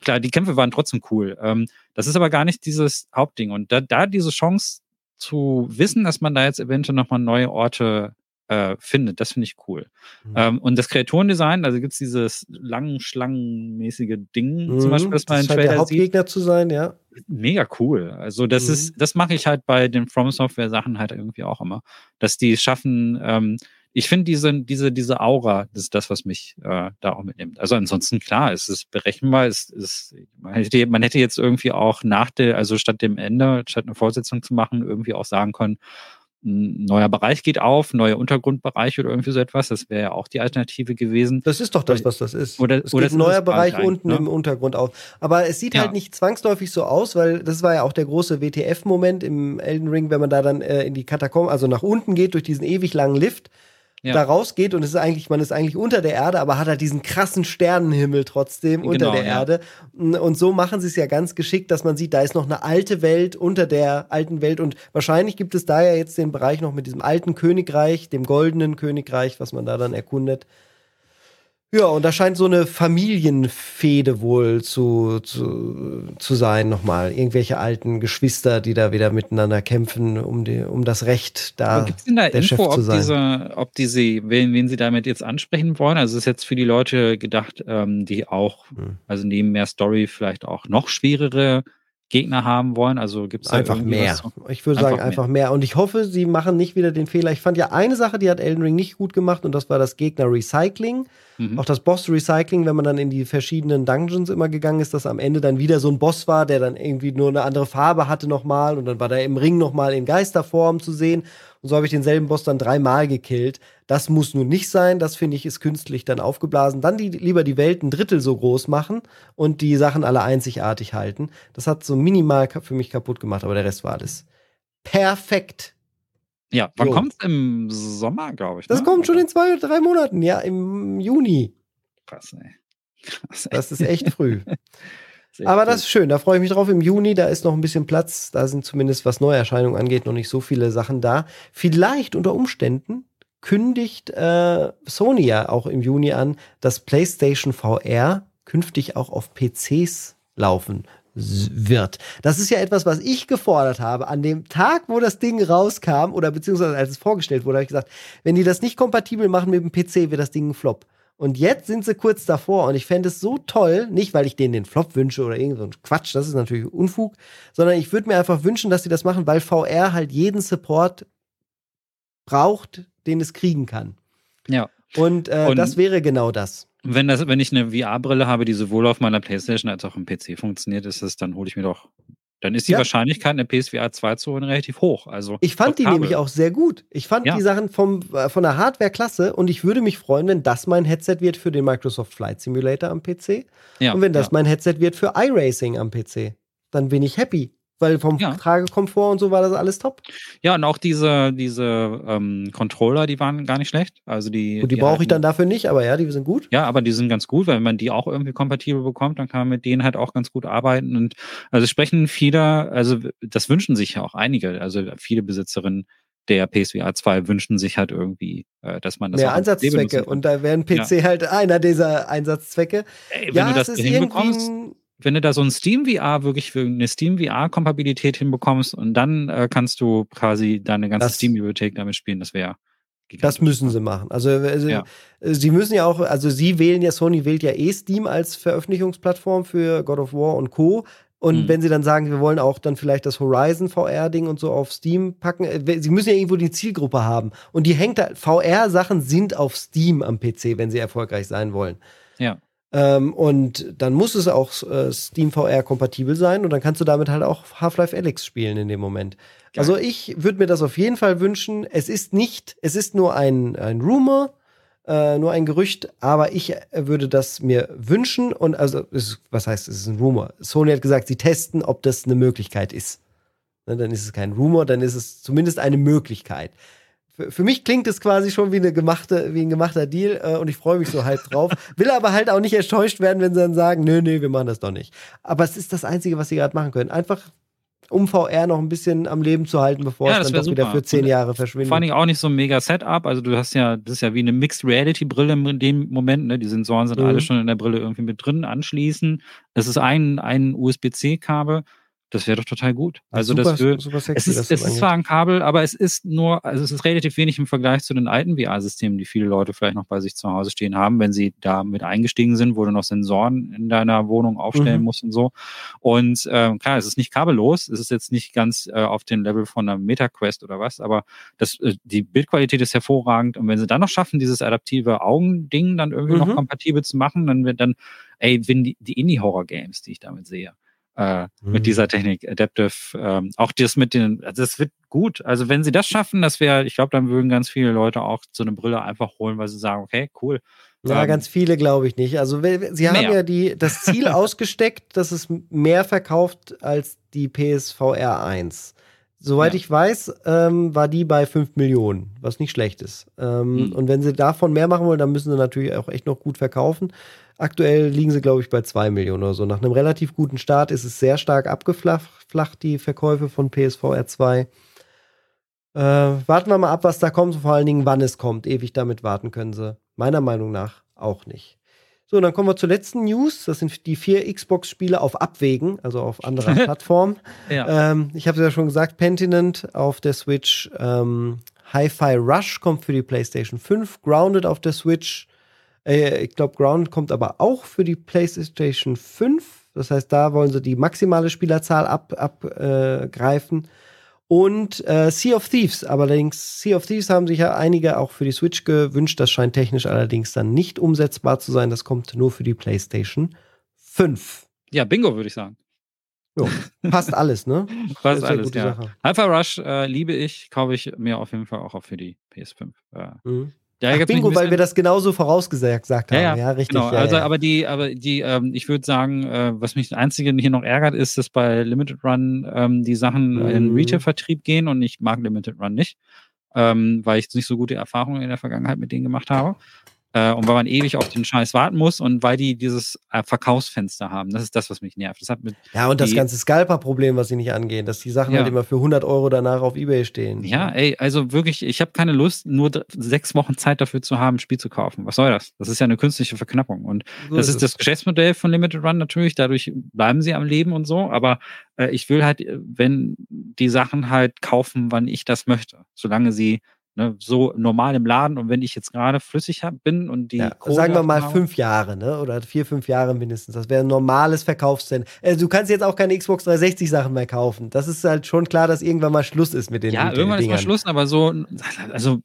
Klar, die Kämpfe waren trotzdem cool. Ähm, das ist aber gar nicht dieses Hauptding. Und da, da diese Chance zu wissen, dass man da jetzt eventuell nochmal neue Orte äh, findet, das finde ich cool. Mhm. Ähm, und das Kreaturendesign, also gibt's dieses langen, schlangenmäßige Ding, zum Beispiel, das man das in scheint der Trailer sieht Hauptgegner zu sein, ja. mega cool. Also das Mhm. ist, das mache ich halt bei den From Software Sachen halt irgendwie auch immer, dass die es schaffen. Ähm, ich finde diese diese diese Aura, das ist das, was mich äh, da auch mitnimmt. Also ansonsten klar, es ist berechenbar, es ist man hätte, man hätte jetzt irgendwie auch nach der, also statt dem Ende, statt eine Fortsetzung zu machen, irgendwie auch sagen können, ein neuer Bereich geht auf, neuer Untergrundbereich oder irgendwie so etwas. Das wäre ja auch die Alternative gewesen. Das ist doch das, was das ist. Oder, es oder geht ein neuer Bereich unten ne? im Untergrund auf. Aber es sieht Ja. halt nicht zwangsläufig so aus, weil das war ja auch der große WTF-Moment im Elden Ring, wenn man da dann äh, in die Katakomben, also nach unten geht durch diesen ewig langen Lift, Ja. da rausgeht und es ist eigentlich, man ist eigentlich unter der Erde, aber hat halt diesen krassen Sternenhimmel trotzdem unter Genau, der ja. Erde. Und so machen sie es ja ganz geschickt, dass man sieht, da ist noch eine alte Welt unter der alten Welt und wahrscheinlich gibt es da ja jetzt den Bereich noch mit diesem alten Königreich, dem goldenen Königreich, was man da dann erkundet. Ja, und da scheint so eine Familienfehde wohl zu, zu, zu sein nochmal. Irgendwelche alten Geschwister, die da wieder miteinander kämpfen, um, die, um das Recht da Gibt es denn da der Chef Info, zu ob sein. diese, ob diese, wen, wen sie damit jetzt ansprechen wollen? Also es ist jetzt für die Leute gedacht, ähm, die auch, Hm. also neben mehr Story vielleicht auch noch schwerere Gegner haben wollen. Also gibt es Einfach mehr. Ich würde sagen, Einfach einfach mehr. Und ich hoffe, sie machen nicht wieder den Fehler. Ich fand ja eine Sache, die hat Elden Ring nicht gut gemacht und das war das Gegner-Recycling. Mhm. Auch das Boss-Recycling, wenn man dann in die verschiedenen Dungeons immer gegangen ist, dass am Ende dann wieder so ein Boss war, der dann irgendwie nur eine andere Farbe hatte nochmal und dann war der im Ring nochmal in Geisterform zu sehen. Und so habe ich denselben Boss dann dreimal gekillt. Das muss nun nicht sein. Das finde ich ist künstlich dann aufgeblasen. Dann die, lieber die Welt ein Drittel so groß machen und die Sachen alle einzigartig halten. Das hat so minimal für mich kaputt gemacht, aber der Rest war alles perfekt. Ja, wann Jo. kommt es? Im Sommer, glaube ich. Das ne? kommt schon in zwei, drei Monaten, ja, im Juni. Krass, ey. Krass, ey. Das ist echt früh. Aber das ist schön, da freue ich mich drauf. Im Juni, da ist noch ein bisschen Platz. Da sind zumindest, was Neuerscheinungen angeht, noch nicht so viele Sachen da. Vielleicht unter Umständen kündigt äh, Sony ja auch im Juni an, dass PlayStation VR künftig auch auf PCs laufen wird. Das ist ja etwas, was ich gefordert habe. An dem Tag, wo das Ding rauskam, oder beziehungsweise als es vorgestellt wurde, habe ich gesagt, wenn die das nicht kompatibel machen mit dem PC, wird das Ding ein Flop. Und jetzt sind sie kurz davor und ich fände es so toll, nicht weil ich denen den Flop wünsche oder irgend so ein Quatsch, das ist natürlich Unfug, sondern ich würde mir einfach wünschen, dass sie das machen, weil VR halt jeden Support braucht, den es kriegen kann. Ja. Und, äh, Und- das wäre genau das. Wenn, das, wenn ich eine VR-Brille habe, die sowohl auf meiner Playstation als auch im PC funktioniert, ist es, dann hole ich mir doch. Dann ist die Ja. Wahrscheinlichkeit, eine PSVR 2 zu holen, relativ hoch. Also Ich fand die Kabel. nämlich auch sehr gut. Ich fand Ja. die Sachen vom, äh, von der Hardware klasse und ich würde mich freuen, wenn das mein Headset wird für den Microsoft Flight Simulator am PC. Ja, und wenn das mein Headset wird für iRacing am PC. Dann bin ich happy. Weil vom Ja. Tragekomfort und so war das alles top. Ja, und auch diese, diese ähm, Controller, die waren gar nicht schlecht. Also die, Und die, brauche ich dann dafür nicht, aber ja, die sind gut. Ja, aber die sind ganz gut, weil wenn man die auch irgendwie kompatibel bekommt, dann kann man mit denen halt auch ganz gut arbeiten. Und also sprechen viele, also das wünschen sich ja auch einige, also viele Besitzerinnen der PSVR 2 wünschen sich halt irgendwie, äh, dass man das Mehr Einsatzzwecke. Und da wäre ein PC halt einer dieser Einsatzzwecke. Ey, wenn ja, du das hinbekommst, wenn du da so ein Steam VR wirklich für eine Steam VR Kompatibilität hinbekommst und dann äh, kannst du quasi deine ganze Das- Steam Bibliothek damit spielen, das wäre Das müssen sie machen. Also, also Ja. sie müssen ja auch, also sie wählen ja, Sony wählt ja eh Steam als Veröffentlichungsplattform für God of War und Co. Und Mhm. wenn sie dann sagen, wir wollen auch dann vielleicht das Horizon VR-Ding und so auf Steam packen, äh, sie müssen ja irgendwo die Zielgruppe haben. Und die hängt da, VR-Sachen sind auf Steam am PC, wenn sie erfolgreich sein wollen. Ja. Ähm, und dann muss es auch äh, Steam VR kompatibel sein und dann kannst du damit halt auch Half-Life Alyx spielen in dem Moment. Geil. Also ich würde mir das auf jeden Fall wünschen. Es ist nicht, es ist nur ein, ein Rumor, äh, nur ein Gerücht, aber ich äh, würde das mir wünschen und also, ist- was heißt, es ist ein Rumor. Sony hat gesagt, sie testen, ob das eine Möglichkeit ist. Ne, dann ist es kein Rumor, dann ist es zumindest eine Möglichkeit. Für, mich klingt es quasi schon wie, eine gemachte, wie ein gemachter Deal äh, und ich freue mich so halb drauf. Will aber halt auch nicht enttäuscht werden, wenn sie dann sagen, nö, nö, wir machen das doch nicht. Aber es ist das Einzige, was sie gerade machen können. Einfach um VR noch ein bisschen am Leben zu halten, bevor Ja, es dann doch wieder für zehn Jahre vor verschwindet. allen Dingen auch nicht so ein mega Setup. Also du hast ja, das ist ja wie eine Mixed Reality Brille in dem Moment. Ne? Die Sensoren sind Mhm. alle schon in der Brille irgendwie mit drin anschließen. Es ist ein, ein USB-C-Kabel. Das wäre doch total gut. Also super, das wär, super es sexy, ist, was es ist zwar ein Kabel, aber es ist nur, also es ist relativ wenig im Vergleich zu den alten VR-Systemen, die viele Leute vielleicht noch bei sich zu Hause stehen haben, wenn sie da mit eingestiegen sind, wo du noch Sensoren in deiner Wohnung aufstellen Mhm. musst und so. Und ähm, klar, es ist nicht kabellos, es ist jetzt nicht ganz äh, auf dem Level von einer MetaQuest oder was, aber das, äh, die Bildqualität ist hervorragend. Und wenn sie dann noch schaffen, dieses adaptive Augending dann irgendwie Mhm. noch kompatibel zu machen, dann wird dann, ey, wenn die, die Indie-Horror-Games, die ich damit sehe, äh, mhm. mit dieser Technik, Adaptive. Ähm, auch das mit den, also das wird gut. Also wenn sie das schaffen, das wäre, ich glaube, dann würden ganz viele Leute auch so eine Brille einfach holen, weil sie sagen, okay, cool. Ja, ähm, ganz viele glaube ich nicht. Also sie haben mehr. ja die, das Ziel ausgesteckt, dass es mehr verkauft als die PSVR 1. Soweit ja. ich weiß, ähm, war die bei 5 Millionen, was nicht schlecht ist. Ähm, mhm. Und wenn sie davon mehr machen wollen, dann müssen sie natürlich auch echt noch gut verkaufen. Aktuell liegen sie, glaube ich, bei 2 Millionen oder so. Nach einem relativ guten Start ist es sehr stark abgeflacht, die Verkäufe von PSVR 2. Äh, warten wir mal ab, was da kommt, vor allen Dingen, wann es kommt. Ewig damit warten können sie. Meiner Meinung nach auch nicht. So, und dann kommen wir zur letzten News. Das sind die vier Xbox-Spiele auf Abwägen, also auf anderer Plattform. ja. ähm, ich habe es ja schon gesagt, Pentinent auf der Switch, ähm, Hi-Fi Rush kommt für die PlayStation 5, Grounded auf der Switch. Äh, ich glaube, Grounded kommt aber auch für die PlayStation 5. Das heißt, da wollen sie die maximale Spielerzahl abgreifen. Ab, äh, und äh, Sea of Thieves. Allerdings, Sea of Thieves haben sich ja einige auch für die Switch gewünscht. Das scheint technisch allerdings dann nicht umsetzbar zu sein. Das kommt nur für die PlayStation 5. Ja, Bingo, würde ich sagen. Jo, passt alles, ne? passt alles, ja. Hyper Rush äh, liebe ich, kaufe ich mir auf jeden Fall auch für die PS5. Äh, mhm. Ja, Ach, Bingo, weil wir das genauso vorausgesagt haben. Ja, ja, ja richtig. Genau. Ja, also, aber die, aber die, ähm, ich würde sagen, äh, was mich das Einzige hier noch ärgert, ist, dass bei Limited Run ähm, die Sachen mhm. in Retail-Vertrieb gehen und ich mag Limited Run nicht, ähm, weil ich nicht so gute Erfahrungen in der Vergangenheit mit denen gemacht habe. Äh, und weil man ewig auf den Scheiß warten muss und weil die dieses äh, Verkaufsfenster haben. Das ist das, was mich nervt. Das hat mit ja, und das ganze Scalper-Problem, was sie nicht angehen, dass die Sachen ja. halt immer für 100 Euro danach auf Ebay stehen. Ja, ey, also wirklich, ich habe keine Lust, nur sechs Wochen Zeit dafür zu haben, ein Spiel zu kaufen. Was soll das? Das ist ja eine künstliche Verknappung. Und so das ist, ist das Geschäftsmodell von Limited Run natürlich. Dadurch bleiben sie am Leben und so. Aber äh, ich will halt, äh, wenn die Sachen halt kaufen, wann ich das möchte. Solange sie Ne, so normal im Laden und wenn ich jetzt gerade flüssig hab, bin und die. Ja, sagen wir mal fünf Jahre, ne? Oder vier, fünf Jahre mindestens. Das wäre ein normales Verkaufszentrum. Also du kannst jetzt auch keine Xbox 360 Sachen mehr kaufen. Das ist halt schon klar, dass irgendwann mal Schluss ist mit den Ja, irgendwann ist mal Schluss, aber so, also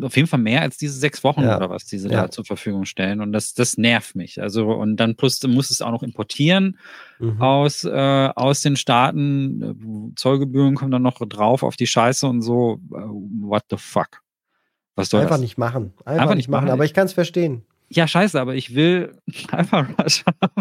auf jeden Fall mehr als diese sechs Wochen ja. oder was, die sie ja. da zur Verfügung stellen. Und das, das nervt mich. Also, und dann plus, du musst es auch noch importieren mhm. aus, äh, aus den Staaten. Zollgebühren kommen dann noch drauf auf die Scheiße und so. Äh, what the fuck? Was soll Einfach das? nicht machen. Einfach, Einfach nicht machen. machen. Aber ich kann es verstehen ja, scheiße, aber ich will einfach Rush haben.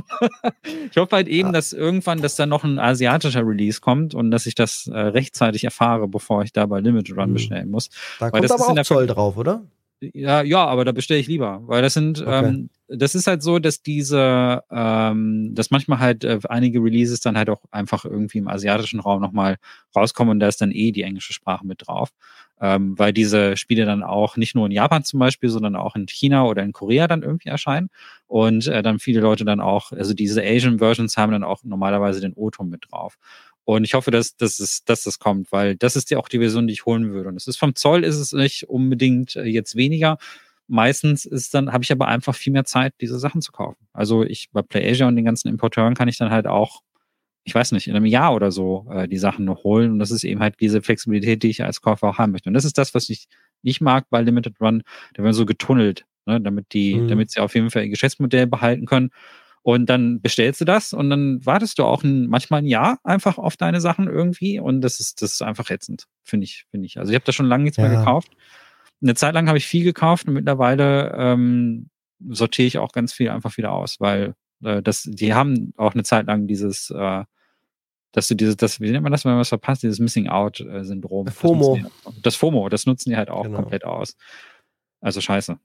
ich hoffe halt eben, dass irgendwann, dass da noch ein asiatischer Release kommt und dass ich das äh, rechtzeitig erfahre, bevor ich da bei Limited Run mhm. bestellen muss. Da Weil kommt das aber auch Zoll drauf, oder? Ja, ja, aber da bestelle ich lieber, weil das sind, okay. ähm, das ist halt so, dass diese, ähm, dass manchmal halt äh, einige Releases dann halt auch einfach irgendwie im asiatischen Raum nochmal rauskommen und da ist dann eh die englische Sprache mit drauf, ähm, weil diese Spiele dann auch nicht nur in Japan zum Beispiel, sondern auch in China oder in Korea dann irgendwie erscheinen und äh, dann viele Leute dann auch, also diese Asian Versions haben dann auch normalerweise den O-Ton mit drauf. Und ich hoffe, dass, dass, es, dass das kommt, weil das ist ja auch die Version, die ich holen würde. Und es ist vom Zoll ist es nicht unbedingt äh, jetzt weniger. Meistens ist dann, habe ich aber einfach viel mehr Zeit, diese Sachen zu kaufen. Also ich bei PlayAsia und den ganzen Importeuren kann ich dann halt auch, ich weiß nicht, in einem Jahr oder so äh, die Sachen noch holen. Und das ist eben halt diese Flexibilität, die ich als Käufer auch haben möchte. Und das ist das, was ich nicht mag bei Limited Run. Da werden so getunnelt, ne, damit die, mhm. damit sie auf jeden Fall ihr Geschäftsmodell behalten können. Und dann bestellst du das und dann wartest du auch ein, manchmal ein Jahr einfach auf deine Sachen irgendwie. Und das ist, das ist einfach ätzend, finde ich, finde ich. Also ich habe da schon lange nichts ja. mehr gekauft. Eine Zeit lang habe ich viel gekauft und mittlerweile ähm, sortiere ich auch ganz viel einfach wieder aus, weil äh, das, die haben auch eine Zeit lang dieses, äh, dass du dieses, das, wie nennt man das, wenn man was verpasst, dieses Missing Out-Syndrom. FOMO. Das, das FOMO, das nutzen die halt auch genau. komplett aus. Also scheiße.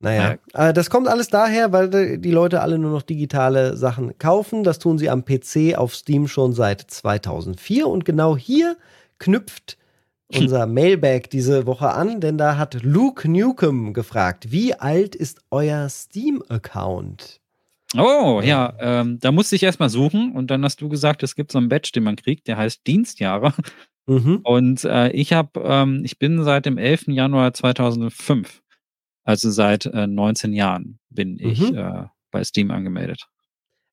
Naja, äh, das kommt alles daher, weil die Leute alle nur noch digitale Sachen kaufen. Das tun sie am PC auf Steam schon seit 2004. Und genau hier knüpft unser Mailbag diese Woche an, denn da hat Luke Newcomb gefragt, wie alt ist euer Steam-Account? Oh, ja, ähm, da musste ich erstmal suchen und dann hast du gesagt, es gibt so einen Badge, den man kriegt, der heißt Dienstjahre. Mhm. Und äh, ich habe, ähm, ich bin seit dem 11. Januar 2005 also seit äh, 19 Jahren bin ich mhm. äh, bei Steam angemeldet.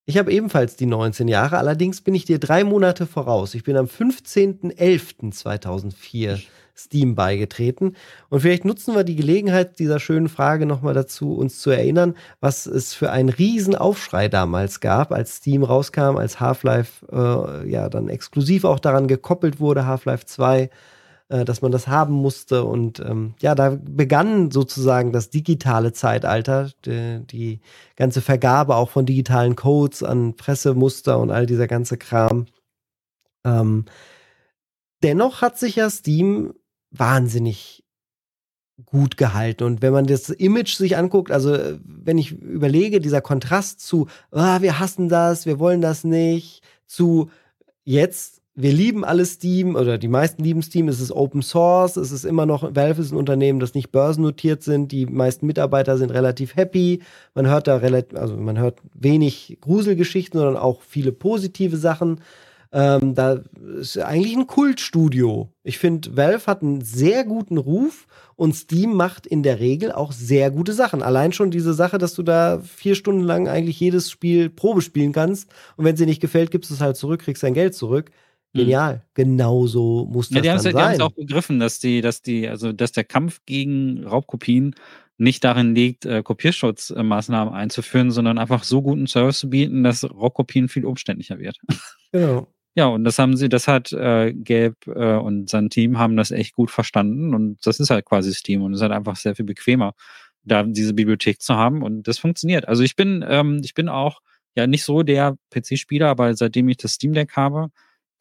Ich habe ebenfalls die 19 Jahre, allerdings bin ich dir drei Monate voraus. Ich bin am 15.11.2004 Steam beigetreten. Und vielleicht nutzen wir die Gelegenheit dieser schönen Frage nochmal dazu, uns zu erinnern, was es für einen riesen Aufschrei damals gab, als Steam rauskam, als Half-Life äh, ja dann exklusiv auch daran gekoppelt wurde, Half-Life 2 äh, dass man das haben musste. Und ähm, ja, da begann sozusagen das digitale Zeitalter, die, die, ganze Vergabe auch von digitalen Codes an Pressemuster und all dieser ganze Kram. Ähm, dennoch hat sich ja Steam wahnsinnig gut gehalten. Und wenn man das Image sich anguckt, also wenn ich überlege, dieser Kontrast zu, ah, wir hassen das, wir wollen das nicht, zu jetzt wir lieben alle Steam oder die meisten lieben Steam. Es ist Open Source. Es ist immer noch, Valve ist ein Unternehmen, das nicht börsennotiert sind. Die meisten Mitarbeiter sind relativ happy. Man hört da relativ, also man hört wenig Gruselgeschichten, sondern auch viele positive Sachen. Ähm, da ist eigentlich ein Kultstudio. Ich finde, Valve hat einen sehr guten Ruf und Steam macht in der Regel auch sehr gute Sachen. Allein schon diese Sache, dass du da vier Stunden lang eigentlich jedes Spiel Probe spielen kannst und wenn sie nicht gefällt, gibst du es halt zurück, kriegst dein Geld zurück. Hm. Genial. Genauso muss das ja, die dann sein. Die haben es auch begriffen, dass die, dass die, also dass der Kampf gegen Raubkopien nicht darin liegt, äh, Kopierschutzmaßnahmen einzuführen, sondern einfach so guten Service zu bieten, dass Raubkopien viel umständlicher wird. Genau. Ja, und das haben sie, das hat äh, Gelb äh, und sein Team haben das echt gut verstanden und das ist halt quasi Steam und es ist halt einfach sehr viel bequemer, da diese Bibliothek zu haben und das funktioniert. Also ich bin, ähm, ich bin auch ja nicht so der PC-Spieler, aber seitdem ich das Steam Deck habe,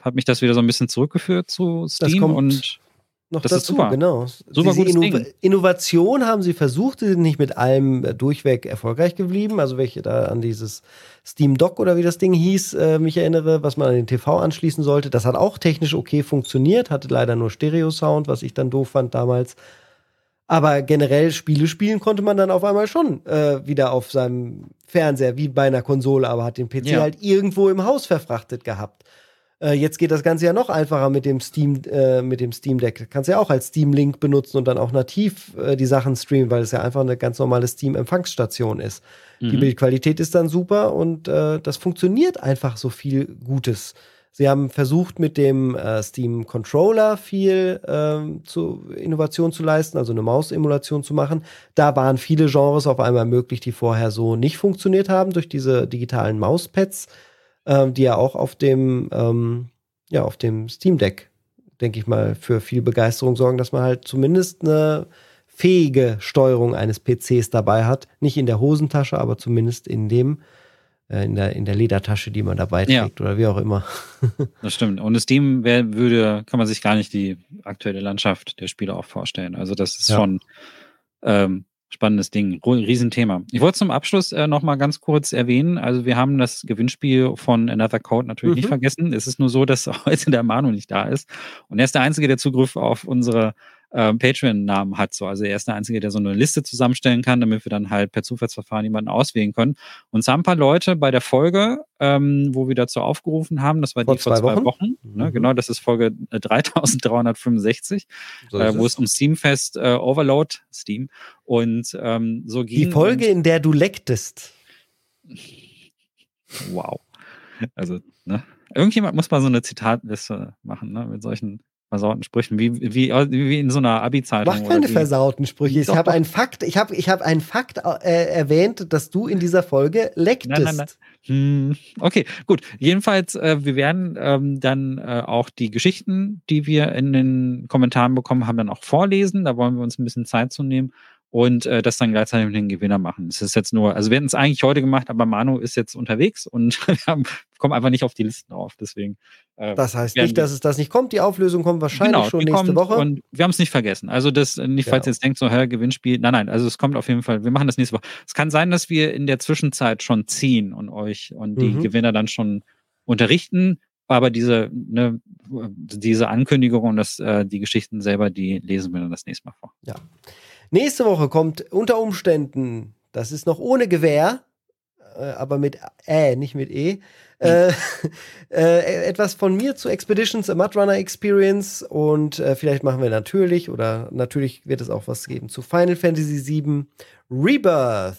hat mich das wieder so ein bisschen zurückgeführt zu Steam und noch das dazu, ist super. genau. Super Diese Inno Ding. Innovation haben sie versucht, sie sind nicht mit allem äh, durchweg erfolgreich geblieben. Also welche da an dieses Steam Dock oder wie das Ding hieß, äh, mich erinnere, was man an den TV anschließen sollte. Das hat auch technisch okay funktioniert, hatte leider nur Stereo-Sound, was ich dann doof fand damals. Aber generell Spiele spielen konnte man dann auf einmal schon äh, wieder auf seinem Fernseher, wie bei einer Konsole, aber hat den PC ja. halt irgendwo im Haus verfrachtet gehabt. Äh, jetzt geht das Ganze ja noch einfacher mit dem Steam, äh, mit dem Steam Deck. Kannst ja auch als Steam Link benutzen und dann auch nativ äh, die Sachen streamen, weil es ja einfach eine ganz normale Steam Empfangsstation ist. Mhm. Die Bildqualität ist dann super und äh, das funktioniert einfach so viel Gutes. Sie haben versucht, mit dem äh, Steam Controller viel ähm, zu Innovation zu leisten, also eine Mausemulation zu machen. Da waren viele Genres auf einmal möglich, die vorher so nicht funktioniert haben durch diese digitalen Mauspads ähm, die ja auch auf dem, ähm, ja, auf dem Steam Deck, denke ich mal, für viel Begeisterung sorgen, dass man halt zumindest eine fähige Steuerung eines PCs dabei hat. Nicht in der Hosentasche, aber zumindest in dem, äh, in der, in der Ledertasche, die man dabei trägt ja. oder wie auch immer. das stimmt. Und Steam wär, würde, kann man sich gar nicht die aktuelle Landschaft der Spiele auch vorstellen. Also das ist ja. schon ähm, spannendes Ding, Riesenthema. Ich wollte zum Abschluss äh, noch mal ganz kurz erwähnen, also wir haben das Gewinnspiel von Another Code natürlich mhm. nicht vergessen. Es ist nur so, dass heute der Manu nicht da ist und er ist der Einzige, der Zugriff auf unsere äh, Patreon-Namen hat. So. Also er ist der Einzige, der so eine Liste zusammenstellen kann, damit wir dann halt per Zufallsverfahren jemanden auswählen können. Und es haben ein paar Leute bei der Folge, ähm, wo wir dazu aufgerufen haben, das war vor die vor zwei Wochen, Wochen ne? mhm. genau, das ist Folge 3365, äh, so äh, wo es um Steamfest äh, Overload, Steam, und ähm, so ging. Die Folge, in der du lecktest. Wow. Also, ne? Irgendjemand muss mal so eine Zitatliste machen, ne? Mit solchen versauten Sprüchen, wie, wie, wie in so einer Abi-Zeitung. Mach keine versauten Sprüche. Ich habe einen Fakt, ich habe ich hab einen Fakt äh, erwähnt, dass du in dieser Folge lecktest. Nein, nein, nein. Hm, okay, gut. Jedenfalls, äh, wir werden ähm, dann äh, auch die Geschichten, die wir in den Kommentaren bekommen haben, dann auch vorlesen. Da wollen wir uns ein bisschen Zeit zu nehmen und äh, das dann gleichzeitig mit den Gewinner machen. Es ist jetzt nur, also wir hätten es eigentlich heute gemacht, aber Manu ist jetzt unterwegs und wir haben, kommen einfach nicht auf die Listen auf. Deswegen. Äh, das heißt nicht, dass es das nicht kommt. Die Auflösung kommt wahrscheinlich genau, schon nächste Woche. Und wir haben es nicht vergessen. Also das äh, nicht, falls ja. ihr jetzt denkt, so, Herr, Gewinnspiel. Nein, nein, also es kommt auf jeden Fall. Wir machen das nächste Woche. Es kann sein, dass wir in der Zwischenzeit schon ziehen und euch und die mhm. Gewinner dann schon unterrichten. Aber diese, ne, diese Ankündigung und das, äh, die Geschichten selber, die lesen wir dann das nächste Mal vor. Ja. Nächste Woche kommt unter Umständen, das ist noch ohne Gewehr, äh, aber mit Ä, nicht mit E, äh, äh, etwas von mir zu Expeditions a Mudrunner Experience und äh, vielleicht machen wir natürlich oder natürlich wird es auch was geben zu Final Fantasy VII Rebirth.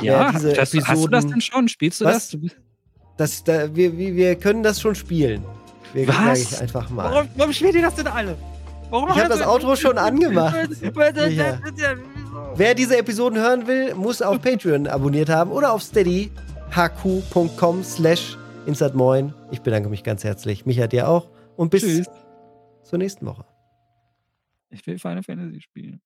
Ja, diese hast, Episoden, hast du das denn schon? Spielst du was? das? das da, wir, wir können das schon spielen. Wir, was? Ich einfach mal. Warum, warum spielt ihr das denn alle? Ich habe das Outro schon angemacht. Ja. Wer diese Episoden hören will, muss auf Patreon abonniert haben oder auf steadyhq.com slash instatmoin. Ich bedanke mich ganz herzlich. Micha, dir auch. Und bis Tschüss. zur nächsten Woche. Ich will Final Fantasy spielen.